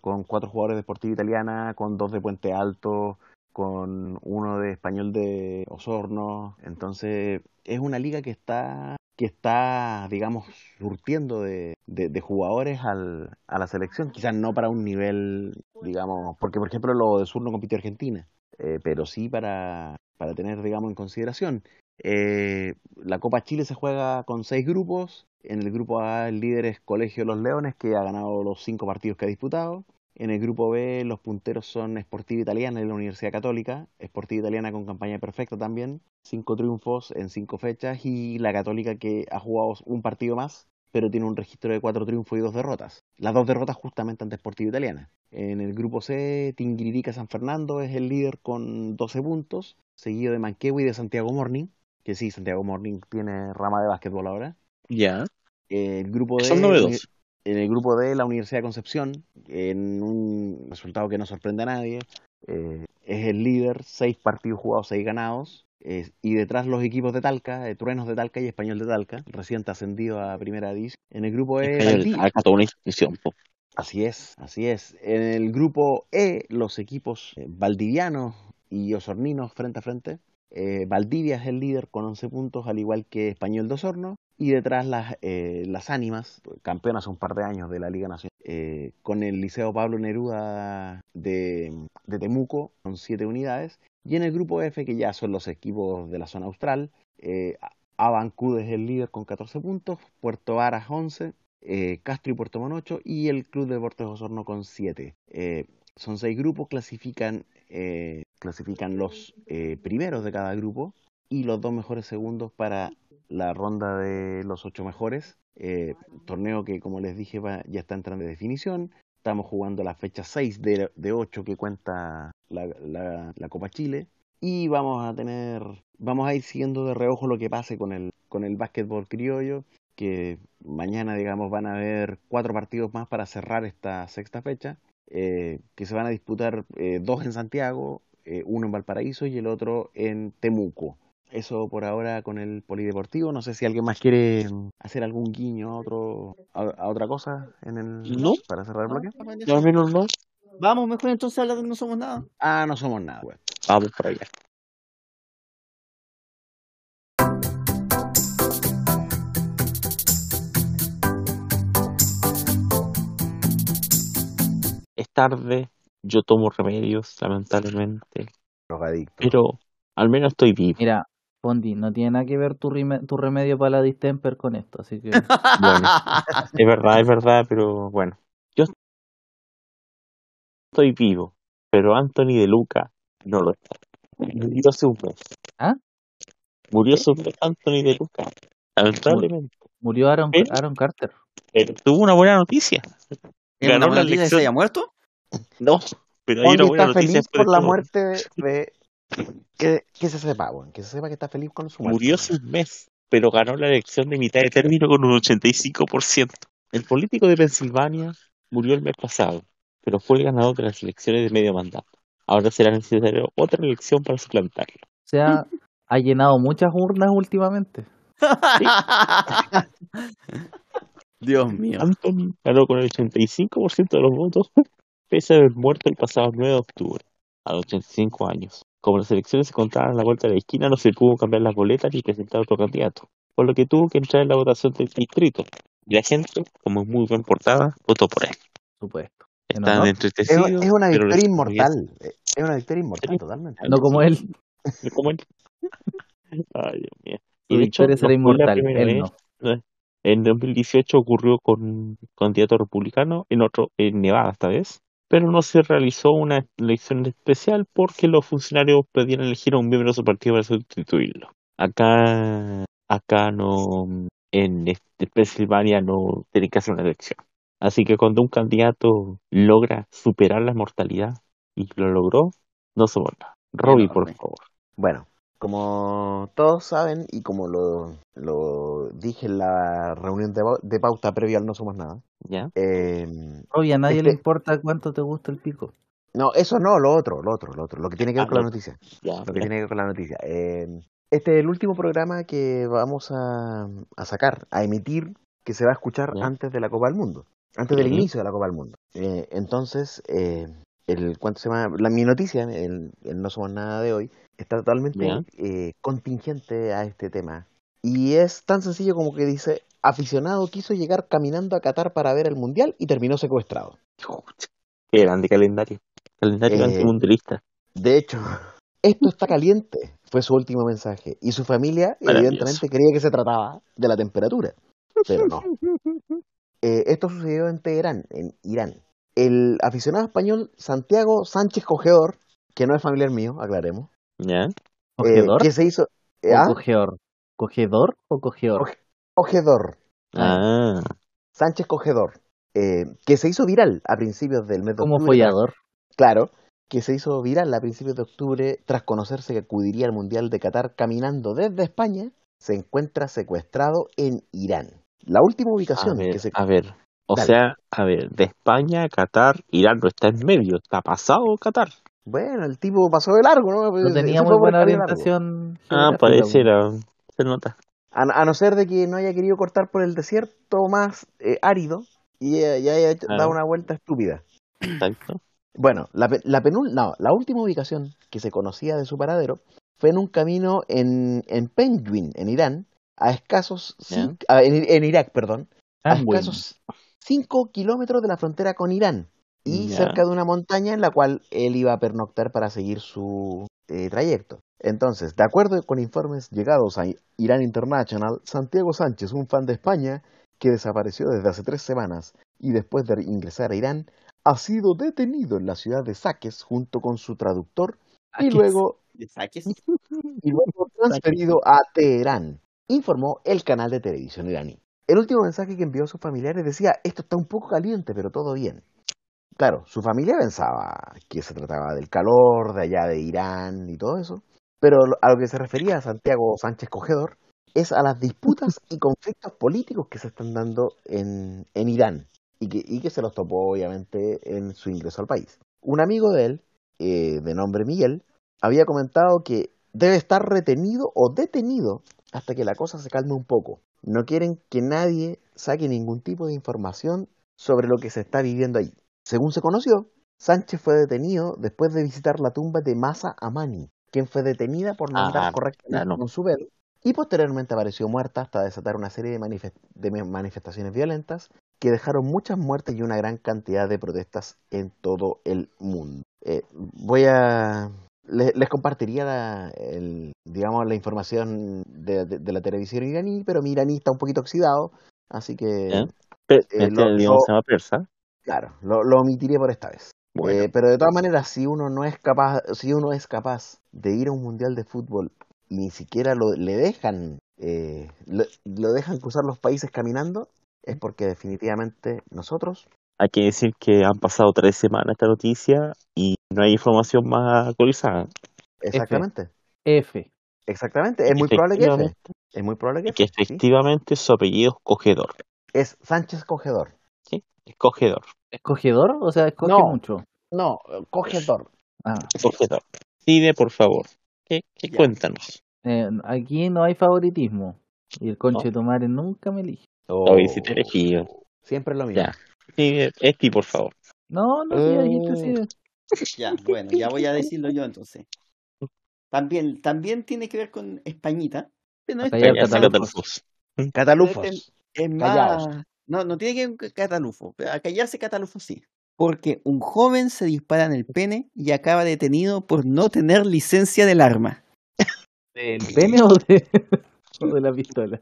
con cuatro jugadores de Sportiva Italiana, con dos de Puente Alto, con uno de Español de Osorno, entonces es una liga que está que está, digamos, surtiendo de, de, jugadores al, a la selección. Quizás no para un nivel, digamos, porque por ejemplo lo de Sur no compitió Argentina, eh, pero sí para, para tener, digamos, en consideración. Eh, la Copa Chile se juega con seis grupos. En el grupo A el líder es Colegio los Leones, que ha ganado los cinco partidos que ha disputado. En el grupo B los punteros son Sportiva Italiana y la Universidad Católica. Sportiva Italiana con campaña perfecta también. Cinco triunfos en cinco fechas. Y la Católica que ha jugado un partido más, pero tiene un registro de cuatro triunfos y dos derrotas. Las dos derrotas justamente ante Sportiva Italiana. En el grupo C, Tinguiririca San Fernando es el líder con 12 puntos, seguido de Manquehue y de Santiago Morning. Que sí, Santiago Morning tiene rama de básquetbol ahora. Ya. El grupo D, Son novedosos. En el grupo D, la Universidad de Concepción, en un resultado que no sorprende a nadie, eh, es el líder, seis partidos jugados, seis ganados. eh, y detrás los equipos de Talca, eh, Truenos de Talca y Español de Talca, reciente ascendido a Primera División. En el grupo E, Acá toda una. Así es, así es. En el grupo E, los equipos eh, valdivianos y osorninos frente a frente. Eh, Valdivia es el líder con 11 puntos, al igual que Español de Osorno. Y detrás las, eh, las Ánimas, campeonas hace un par de años de la Liga Nacional, eh, con el Liceo Pablo Neruda de, de Temuco, con 7 unidades. Y en el grupo F, que ya son los equipos de la zona austral, eh, Abancud es el líder con 14 puntos, Puerto Varas 11, eh, Castro y Puerto Montt 8 y el Club de Deportes Osorno con 7. Eh, son seis grupos, clasifican, eh, clasifican los primeros de cada grupo y los dos mejores segundos para la ronda de los ocho mejores. Eh, torneo que, como les dije, va- ya está entrando en definición. Estamos jugando la fecha 6 de, de 8 que cuenta la, la- Copa Chile. Y vamos a tener, vamos a ir siguiendo de reojo lo que pase con el, con el básquetbol criollo, que mañana, digamos, van a haber cuatro partidos más para cerrar esta sexta fecha, eh, que se van a disputar eh, dos en Santiago, uno en Valparaíso y el otro en Temuco. Eso por ahora con el polideportivo. No sé si alguien más quiere hacer algún guiño a otro a, a otra cosa en el No. para cerrar el bloque. No, al menos no. Vamos mejor entonces hablar de no somos nada. Ah, no somos nada. pues. Vamos para allá. Es tarde, yo tomo remedios, lamentablemente, Drogadicto. pero al menos estoy vivo. Mira, Fondi, no tiene nada que ver tu, remedio para la distemper con esto, así que Bueno, es verdad, es verdad, pero bueno, yo estoy vivo, pero Anthony de Luca no lo está. Murió hace un mes. ¿Ah? Murió hace un mes Anthony de Luca, lamentablemente. murió Aaron, ¿Eh? Aaron Carter. Pero tuvo una buena noticia. ¿Es una Ganó buena la noticia que se haya muerto? No, pero hay una buena noticia por la todo. muerte de, de- que, que se sepa, weón, que se sepa que está feliz con su muerte. Murió hace un mes, pero ganó la elección de mitad de término con un 85%. El político de Pensilvania murió el mes pasado, pero fue el ganador de las elecciones de medio mandato. Ahora será necesario otra elección para suplantarlo. O sea, ha llenado muchas urnas últimamente. Dios mío. Anthony ganó con el 85% de los votos, pese a haber muerto el pasado 9 de octubre, a los 85 años. Como las elecciones se contaban a la vuelta de la esquina, no se pudo cambiar las boletas ni presentar otro candidato, por lo que tuvo que entrar en la votación del distrito. Y la gente, como es muy buen portada, votó por él. Supuesto. Están. Es, entretecidos. es una victoria inmortal. Es una victoria inmortal, totalmente. No como él. como él. Ay, Dios mío. Y de hecho, será no inmortal. primera Él vez no. En 2018 ocurrió con un candidato republicano, en otro, en Nevada esta vez, pero no se realizó una elección especial porque los funcionarios pedían elegir a un miembro de su partido para sustituirlo. Acá, acá no, en este- Pensilvania no tiene que hacer una elección. Así que cuando un candidato logra superar la mortalidad y lo logró, no somos nada. Robbie, por favor. Bueno, como todos saben y como lo, lo dije en la reunión de, de pauta previa al No Somos Nada, ¿Ya? eh, Oye, a nadie le Este- importa cuánto te gusta el pico. no, eso no, lo otro, lo otro, lo otro, lo que tiene que ver Ah, con la noticia. Ya, Lo que ya. tiene que ver con la noticia. Eh, este es el último programa que vamos a, a sacar, a emitir, que se va a escuchar Ya. antes de la Copa del Mundo, antes del inicio de la Copa del Mundo. Eh, entonces, eh, el, ¿cuánto se llama? La, mi noticia, el, el No Somos Nada de hoy, está totalmente eh, contingente a este tema. Y es tan sencillo como que dice, aficionado quiso llegar caminando a Qatar para ver el Mundial y terminó secuestrado. Qué grande calendario. Calendario Eh, antimundialista. De hecho, esto está caliente, fue su último mensaje. Y su familia, evidentemente, creía que se trataba de la temperatura, pero no. Eh, esto sucedió en Teherán, en Irán. El aficionado español Santiago Sánchez Cogedor, que no es familiar mío, aclaremos, ¿Ya? eh, ¿Cogedor que se hizo... eh, o ¿ah? cogeor? ¿Cogedor o cogeor? Coge- Cogedor, Ah, Sánchez Cogedor, eh, que se hizo viral a principios del mes de Como octubre. follador. Claro, que se hizo viral a principios de octubre tras conocerse que acudiría al Mundial de Qatar caminando desde España, se encuentra secuestrado en Irán. La última a ubicación ver, que se... a ver. O Dale. sea, a ver, de España a Qatar, Irán no está en medio, está pasado Qatar. Bueno, el tipo pasó de largo, ¿no? No tenía muy buena orientación. Ah, pareciera, se nota. A, a no ser de que no haya querido cortar por el desierto más eh, árido y eh, ya haya hecho- dado una vuelta estúpida. Exacto. Bueno, la, pe- la, penul- no, la última ubicación que se conocía de su paradero fue en un camino en, en Penguin, en Irán, a escasos en, en Irak, perdón, a escasos 5 kilómetros de la frontera con Irán y cerca de una montaña en la cual él iba a pernoctar para seguir su eh, trayecto. Entonces, de acuerdo con informes llegados a Irán International, Santiago Sánchez, un fan de España que desapareció desde hace tres semanas y después de ingresar a Irán, ha sido detenido en la ciudad de Saqqez junto con su traductor y luego, ¿De saques? y luego transferido a Teherán, informó el canal de televisión iraní. El último mensaje que envió a sus familiares decía, esto está un poco caliente, pero todo bien. Claro, su familia pensaba que se trataba del calor, de allá de Irán y todo eso, pero a lo que se refería Santiago Sánchez Cogedor es a las disputas y conflictos políticos que se están dando en, en Irán y que, y que se los topó obviamente en su ingreso al país. Un amigo de él, eh, de nombre Miguel, había comentado que debe estar retenido o detenido hasta que la cosa se calme un poco. No quieren que nadie saque ningún tipo de información sobre lo que se está viviendo allí. Según se conoció, Sánchez fue detenido después de visitar la tumba de Masa Amani, quien fue detenida por no andar Ah, correctamente con su velo y posteriormente apareció muerta hasta desatar una serie de, manifest- de me- manifestaciones violentas que dejaron muchas muertes y una gran cantidad de protestas en todo el mundo. Eh, voy a le- les, compartiría la, el, digamos la información de, de- de la televisión iraní, pero mi iraní está un poquito oxidado, así que Eh, este lo- idioma lo- se llama persa. claro, lo, lo omitiré por esta vez. Bueno, Eh, pero de todas maneras, si uno no es capaz, si uno es capaz de ir a un mundial de fútbol y ni siquiera lo, le dejan, eh, lo, lo dejan cruzar los países caminando, es porque definitivamente nosotros, hay que decir que han pasado tres semanas esta noticia y no hay información más actualizada. exactamente, F. exactamente, es muy probable que F, es muy probable que que F, ¿sí? efectivamente su apellido es Cogedor. es Sánchez Cogedor. Es Cogedor. ¿Escogedor? O sea, escoge No. mucho. No, Cogedor. Ah, Cogedor. Dime, por favor. ¿Qué, qué cuéntanos? eh, aquí no hay favoritismo. Y el conche de tu madre nunca me elige. Hoy sí te elegí. Siempre lo mismo. Ya. Esti, por favor. No, no, Eh, sigue. Ya, bueno, ya voy a decirlo yo entonces. También, también tiene que ver con Españita. Pero no es, catalufos. catalufos. Es más. No, no tiene que ver con catalufo. Pero a callarse catalufo sí. Porque un joven se dispara en el pene y acaba detenido por no tener licencia del arma. ¿Del pene o de, o de la pistola?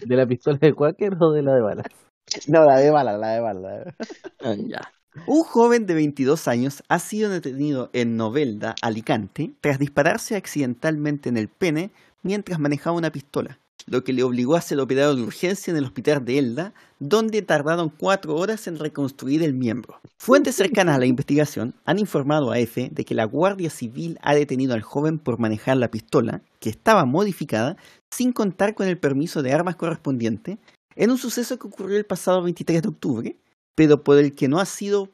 ¿De la pistola de Quaker o de la de balas? No, la de bala, la de bala. Ah, ya. Un joven de 22 años ha sido detenido en Novelda, Alicante, tras dispararse accidentalmente en el pene mientras manejaba una pistola, lo que le obligó a ser operado de urgencia en el hospital de Elda, donde tardaron cuatro horas en reconstruir el miembro. Fuentes cercanas a la investigación han informado a EFE de que la Guardia Civil ha detenido al joven por manejar la pistola, que estaba modificada, sin contar con el permiso de armas correspondiente, en un suceso que ocurrió el pasado 23 de octubre, pero por el que no ha sido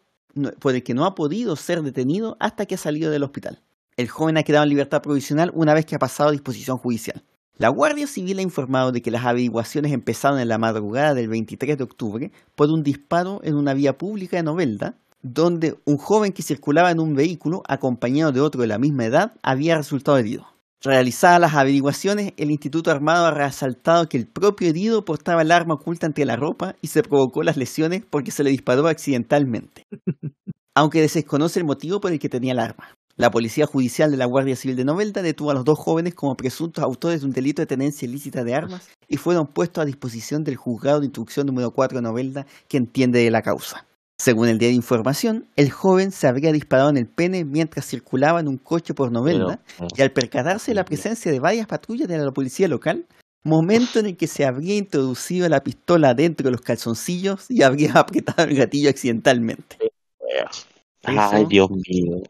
por el que no ha podido ser detenido hasta que ha salido del hospital. El joven ha quedado en libertad provisional una vez que ha pasado a disposición judicial. La Guardia Civil ha informado de que las averiguaciones empezaron en la madrugada del 23 de octubre por un disparo en una vía pública de Novelda, donde un joven que circulaba en un vehículo acompañado de otro de la misma edad había resultado herido. Realizadas las averiguaciones, el Instituto Armado ha resaltado que el propio herido portaba el arma oculta entre la ropa y se provocó las lesiones porque se le disparó accidentalmente, aunque se desconoce el motivo por el que tenía el arma. La Policía Judicial de la Guardia Civil de Novelda detuvo a los dos jóvenes como presuntos autores de un delito de tenencia ilícita de armas y fueron puestos a disposición del juzgado de instrucción número 4 de Novelda que entiende de la causa. Según el diario Información, el joven se habría disparado en el pene mientras circulaba en un coche por Novelda Pero, y al percatarse de la presencia de varias patrullas de la policía local, momento en el que se habría introducido la pistola dentro de los calzoncillos y habría apretado el gatillo accidentalmente. Ay, Eso. Dios mío.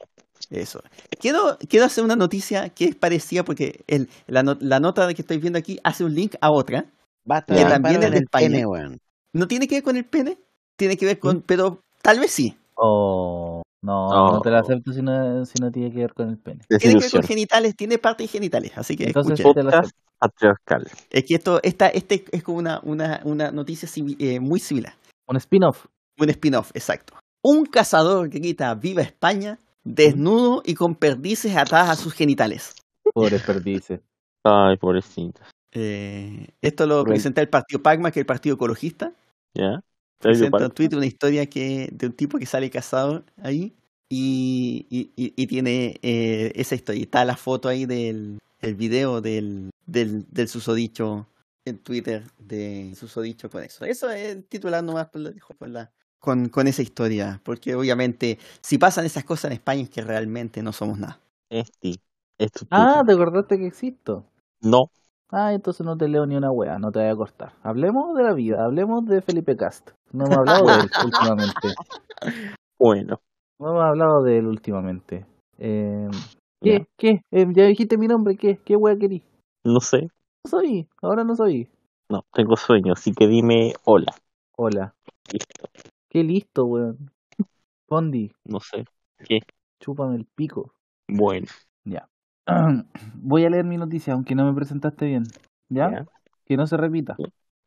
Eso. Quiero, quiero hacer una noticia que es parecida porque el, la, la nota que estoy viendo aquí hace un link a otra. Basta Que también es de en el España. pene, weón. No tiene que ver con el pene, tiene que ver con, pero tal vez sí. Oh, no, No. no te la acepto si no, si no tiene que ver con el pene. Tiene que ver con genitales, tiene partes genitales, así que Entonces, escuchen. te lo Podcast patriarcal. Es que esto, esta, este es como una, una, una noticia simi- eh, muy similar. Un spin-off. Un spin-off, exacto. Un cazador grita ¡Viva España! desnudo y con perdices atadas a sus genitales. Pobre perdices. Ay, pobrecita. Eh, esto lo presenta el partido Pagma, que es el partido ecologista. ¿Ya? Presenta en Twitter una historia que, de un tipo que sale cazado ahí y, y, y- y tiene eh, esa historia. Y Está la foto ahí del el video del, del, del susodicho en Twitter de susodicho con eso. Eso es titular nomás por la- por la- con, con esa historia. Porque obviamente si pasan esas cosas en España es que realmente no somos nada. Este. Ah. ¿te acordaste que existo? No. Ah, entonces no te leo ni una wea, no te voy a cortar. Hablemos de la vida, hablemos de Felipe Cast. No hemos hablado de él últimamente. Bueno. No hemos hablado de él últimamente. Eh, ¿Qué? ¿Qué? Eh, ya dijiste mi nombre, ¿qué? ¿Qué wea querí? No sé. No soy, ahora no soy. No, tengo sueño, así que dime hola. Hola. Listo. Qué listo, weón. Fondi, No sé. chúpame el pico. Bueno. Voy a leer mi noticia, aunque no me presentaste bien. ¿Ya? Ya. Que no se repita.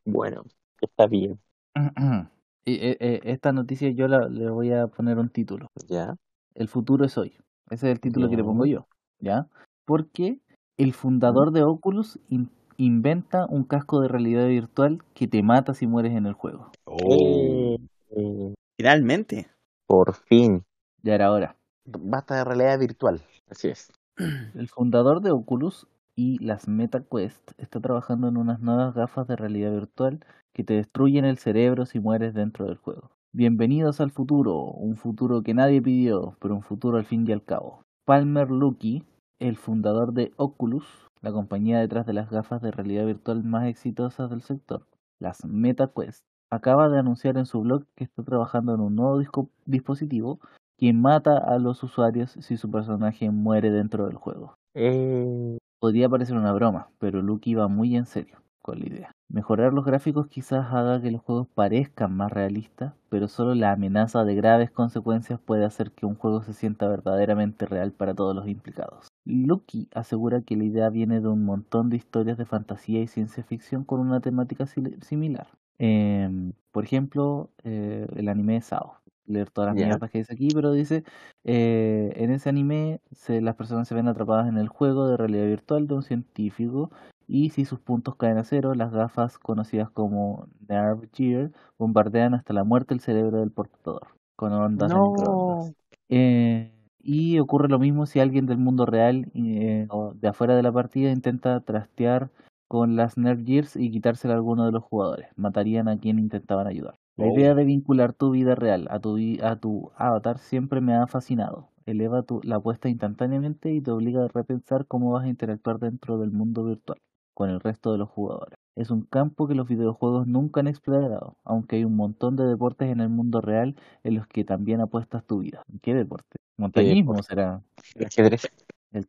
Bueno. Está bien. Y, eh, eh, esta noticia yo la- le voy a poner un título. Ya. El futuro es hoy. Ese es el título que le pongo yo. ¿Ya? Porque el fundador de Oculus in- inventa un casco de realidad virtual que te mata si mueres en el juego. Eh, eh, Finalmente. por fin. Ya era hora. Basta de realidad virtual. Así es. El fundador de Oculus y las MetaQuest está trabajando en unas nuevas gafas de realidad virtual que te destruyen el cerebro si mueres dentro del juego. Bienvenidos al futuro, un futuro que nadie pidió, pero un futuro al fin y al cabo. Palmer Luckey, el fundador de Oculus, la compañía detrás de las gafas de realidad virtual más exitosas del sector, las MetaQuest, acaba de anunciar en su blog que está trabajando en un nuevo dispositivo que mata a los usuarios si su personaje muere dentro del juego. Eh, Podría parecer una broma, pero Luke iba muy en serio con la idea. Mejorar los gráficos quizás haga que los juegos parezcan más realistas, pero solo la amenaza de graves consecuencias puede hacer que un juego se sienta verdaderamente real para todos los implicados. Lucky asegura que la idea viene de un montón de historias de fantasía y ciencia ficción con una temática similar. Em, por ejemplo, eh, el anime Sao. Leer todas las mierdas que dice aquí, pero dice eh, en ese anime se, las personas se ven atrapadas en el juego de realidad virtual de un científico y si sus puntos caen a cero, las gafas conocidas como Nerve Gear bombardean hasta la muerte el cerebro del portador con ondas de microondas. Eh, y ocurre lo mismo si alguien del mundo real eh, o de afuera de la partida intenta trastear con las Nerf Gears y quitársela a alguno de los jugadores. Matarían a quien intentaban ayudar. La Oh. idea de vincular tu vida real a tu, a tu avatar siempre me ha fascinado. Eleva tu, la apuesta instantáneamente y te obliga a repensar cómo vas a interactuar dentro del mundo virtual con el resto de los jugadores. Es un campo que los videojuegos nunca han explorado, aunque hay un montón de deportes en el mundo real en los que también apuestas tu vida. ¿En ¿Qué deporte? Montañismo deporte? será El ajedrez. el.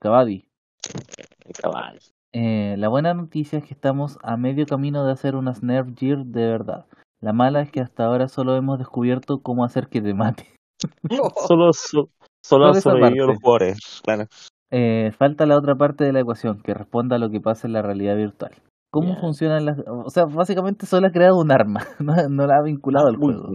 El. Eh, la buena noticia es que estamos a medio camino de hacer unas Nerf Gear de verdad. La mala es que hasta ahora solo hemos descubierto cómo hacer que te mate. Solo, so- solo los jugadores. Claro. Eh, falta la otra parte de la ecuación, que responda a lo que pasa en la realidad virtual. ¿Cómo funcionan las... O sea, básicamente solo ha creado un arma, no, no la ha vinculado al juego.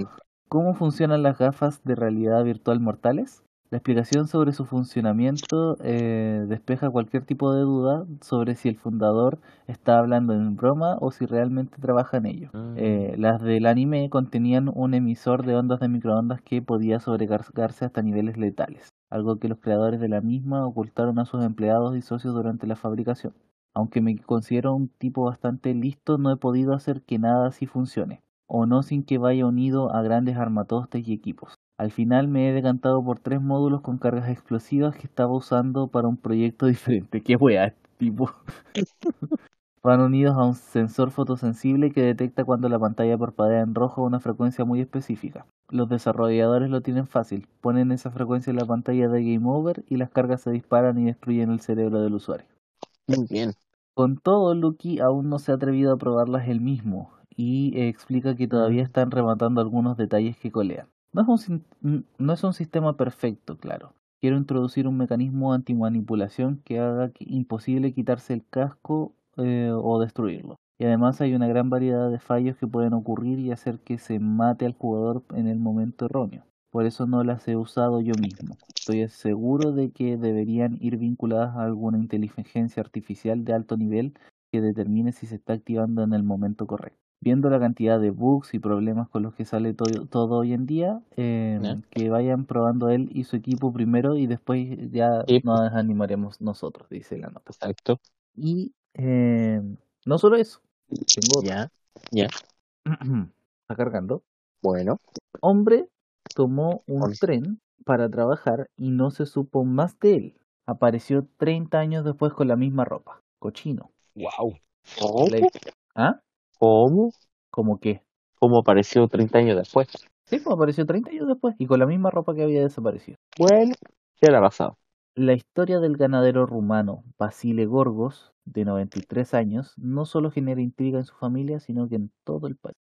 ¿Cómo funcionan las gafas de realidad virtual mortales? La explicación sobre su funcionamiento eh, despeja cualquier tipo de duda sobre si el fundador está hablando en broma o si realmente trabaja en ello. Eh, las del anime contenían un emisor de ondas de microondas que podía sobrecargarse hasta niveles letales, algo que los creadores de la misma ocultaron a sus empleados y socios durante la fabricación. Aunque me considero un tipo bastante listo, no he podido hacer que nada así funcione, o no sin que vaya unido a grandes armatostes y equipos. Al final me he decantado por tres módulos con cargas explosivas que estaba usando para un proyecto diferente. ¿Qué wea, este tipo? Van unidos a un sensor fotosensible que detecta cuando la pantalla parpadea en rojo a una frecuencia muy específica. Los desarrolladores lo tienen fácil, ponen esa frecuencia en la pantalla de Game Over y las cargas se disparan y destruyen el cerebro del usuario. Muy bien. Con todo, Lucky aún no se ha atrevido a probarlas él mismo y explica que todavía están rematando algunos detalles que colean. No es, un, sistema perfecto, claro. Quiero introducir un mecanismo antimanipulación que haga imposible quitarse el casco eh, o destruirlo. Y además hay una gran variedad de fallos que pueden ocurrir y hacer que se mate al jugador en el momento erróneo. Por eso no las he usado yo mismo. Estoy seguro de que deberían ir vinculadas a alguna inteligencia artificial de alto nivel que determine si se está activando en el momento correcto. Viendo la cantidad de bugs y problemas con los que sale todo, todo hoy en día, eh, Ya. que vayan probando él y su equipo primero y después ya Sí, nos animaremos nosotros, dice la nota. Exacto. Y eh, no solo eso, tengo Ya. Ya. está cargando. Bueno. Hombre tomó un tren para trabajar y no se supo más de él. Apareció 30 años después con la misma ropa. Cochino. Wow. ¿Ah? ¿Cómo? ¿Cómo qué? ¿Cómo apareció 30 años después? Sí, pues apareció 30 años después y con la misma ropa que había desaparecido. Bueno, ¿qué le ha pasado? La historia del ganadero rumano Basile Gorgos, de 93 años, no solo genera intriga en su familia, sino que en todo el país.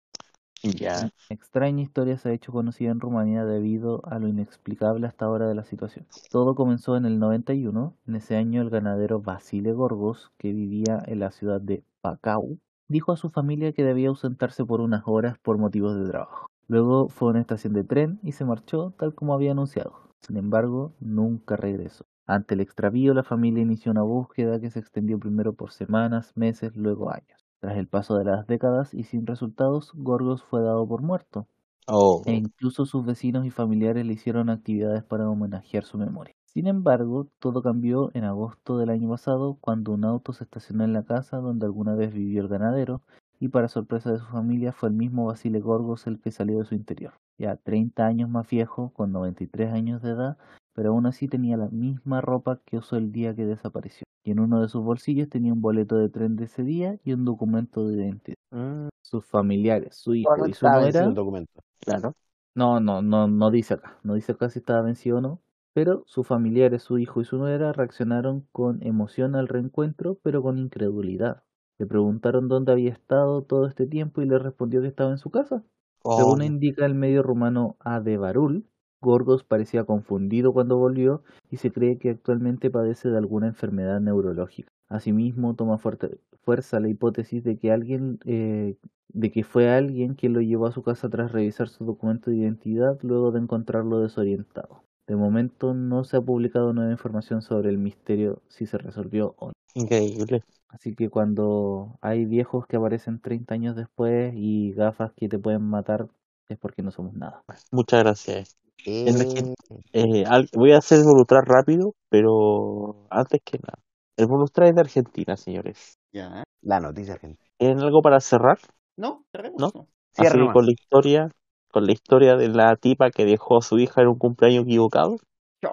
Ya. Extraña historia se ha hecho conocida en Rumanía debido a lo inexplicable hasta ahora de la situación. Todo comenzó en el 91. En ese año el ganadero Basile Gorgos, que vivía en la ciudad de Pacau, dijo a su familia que debía ausentarse por unas horas por motivos de trabajo. Luego fue a una estación de tren y se marchó tal como había anunciado. Sin embargo, nunca regresó. Ante el extravío, la familia inició una búsqueda que se extendió primero por semanas, meses, luego años. Tras el paso de las décadas y sin resultados, Gorgos fue dado por muerto, Oh. e incluso sus vecinos y familiares le hicieron actividades para homenajear su memoria. Sin embargo, todo cambió en agosto del año pasado cuando un auto se estacionó en la casa donde alguna vez vivió el ganadero y para sorpresa de su familia fue el mismo Basile Gorgos el que salió de su interior. Ya 30 años más viejo, con 93 años de edad, pero aún así tenía la misma ropa que usó el día que desapareció. Y en uno de sus bolsillos tenía un boleto de tren de ese día y un documento de identidad. Mm, Sus familiares, su hijo y su nuera el documento. Claro. no, no, no, no dice acá. No dice acá si estaba vencido o no. Pero sus familiares, su hijo y su nuera reaccionaron con emoción al reencuentro, pero con incredulidad. Le preguntaron dónde había estado todo este tiempo y le respondió que estaba en su casa. Según Oh. indica el medio rumano Adebarul, Gorgos parecía confundido cuando volvió y se cree que actualmente padece de alguna enfermedad neurológica. Asimismo, toma fuerte- fuerza la hipótesis de que alguien, eh, de que fue alguien quien lo llevó a su casa tras revisar su documento de identidad luego de encontrarlo desorientado. De momento no se ha publicado nueva información sobre el misterio si se resolvió o no. Increíble. Así que cuando hay viejos que aparecen 30 años después y gafas que te pueden matar, es porque no somos nada. Muchas gracias. Eh, Eh, voy a hacer el bonus track rápido, pero antes que nada. El bonus track es de Argentina, señores. Ya. La noticia argentina. ¿Tienen algo para cerrar? No, cerremos. ¿No? Así con la historia, con la historia de la tipa que dejó a su hija en un cumpleaños equivocado. La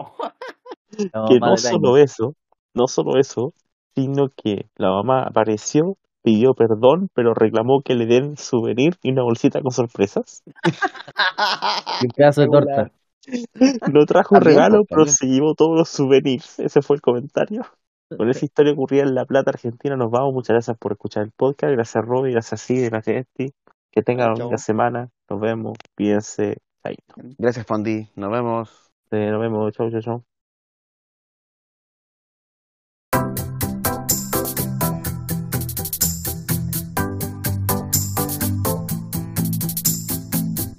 que no solo eso, no solo eso, sino que la mamá apareció, pidió perdón, pero reclamó que le den souvenir y una bolsita con sorpresas. Y un pedazo de torta. No trajo un regalo, pues, pero se llevó todos los souvenirs. Ese fue el comentario. Con esa historia ocurrida en La Plata, Argentina, nos vamos. Muchas gracias por escuchar el podcast. Gracias, Robbie. Gracias, Sid. Gracias, Esti. Que tengan una linda semana. Nos vemos. Cuídense. Chaito. Gracias, Fondi. Nos vemos. Eh, Nos vemos. Chau, chau, chau.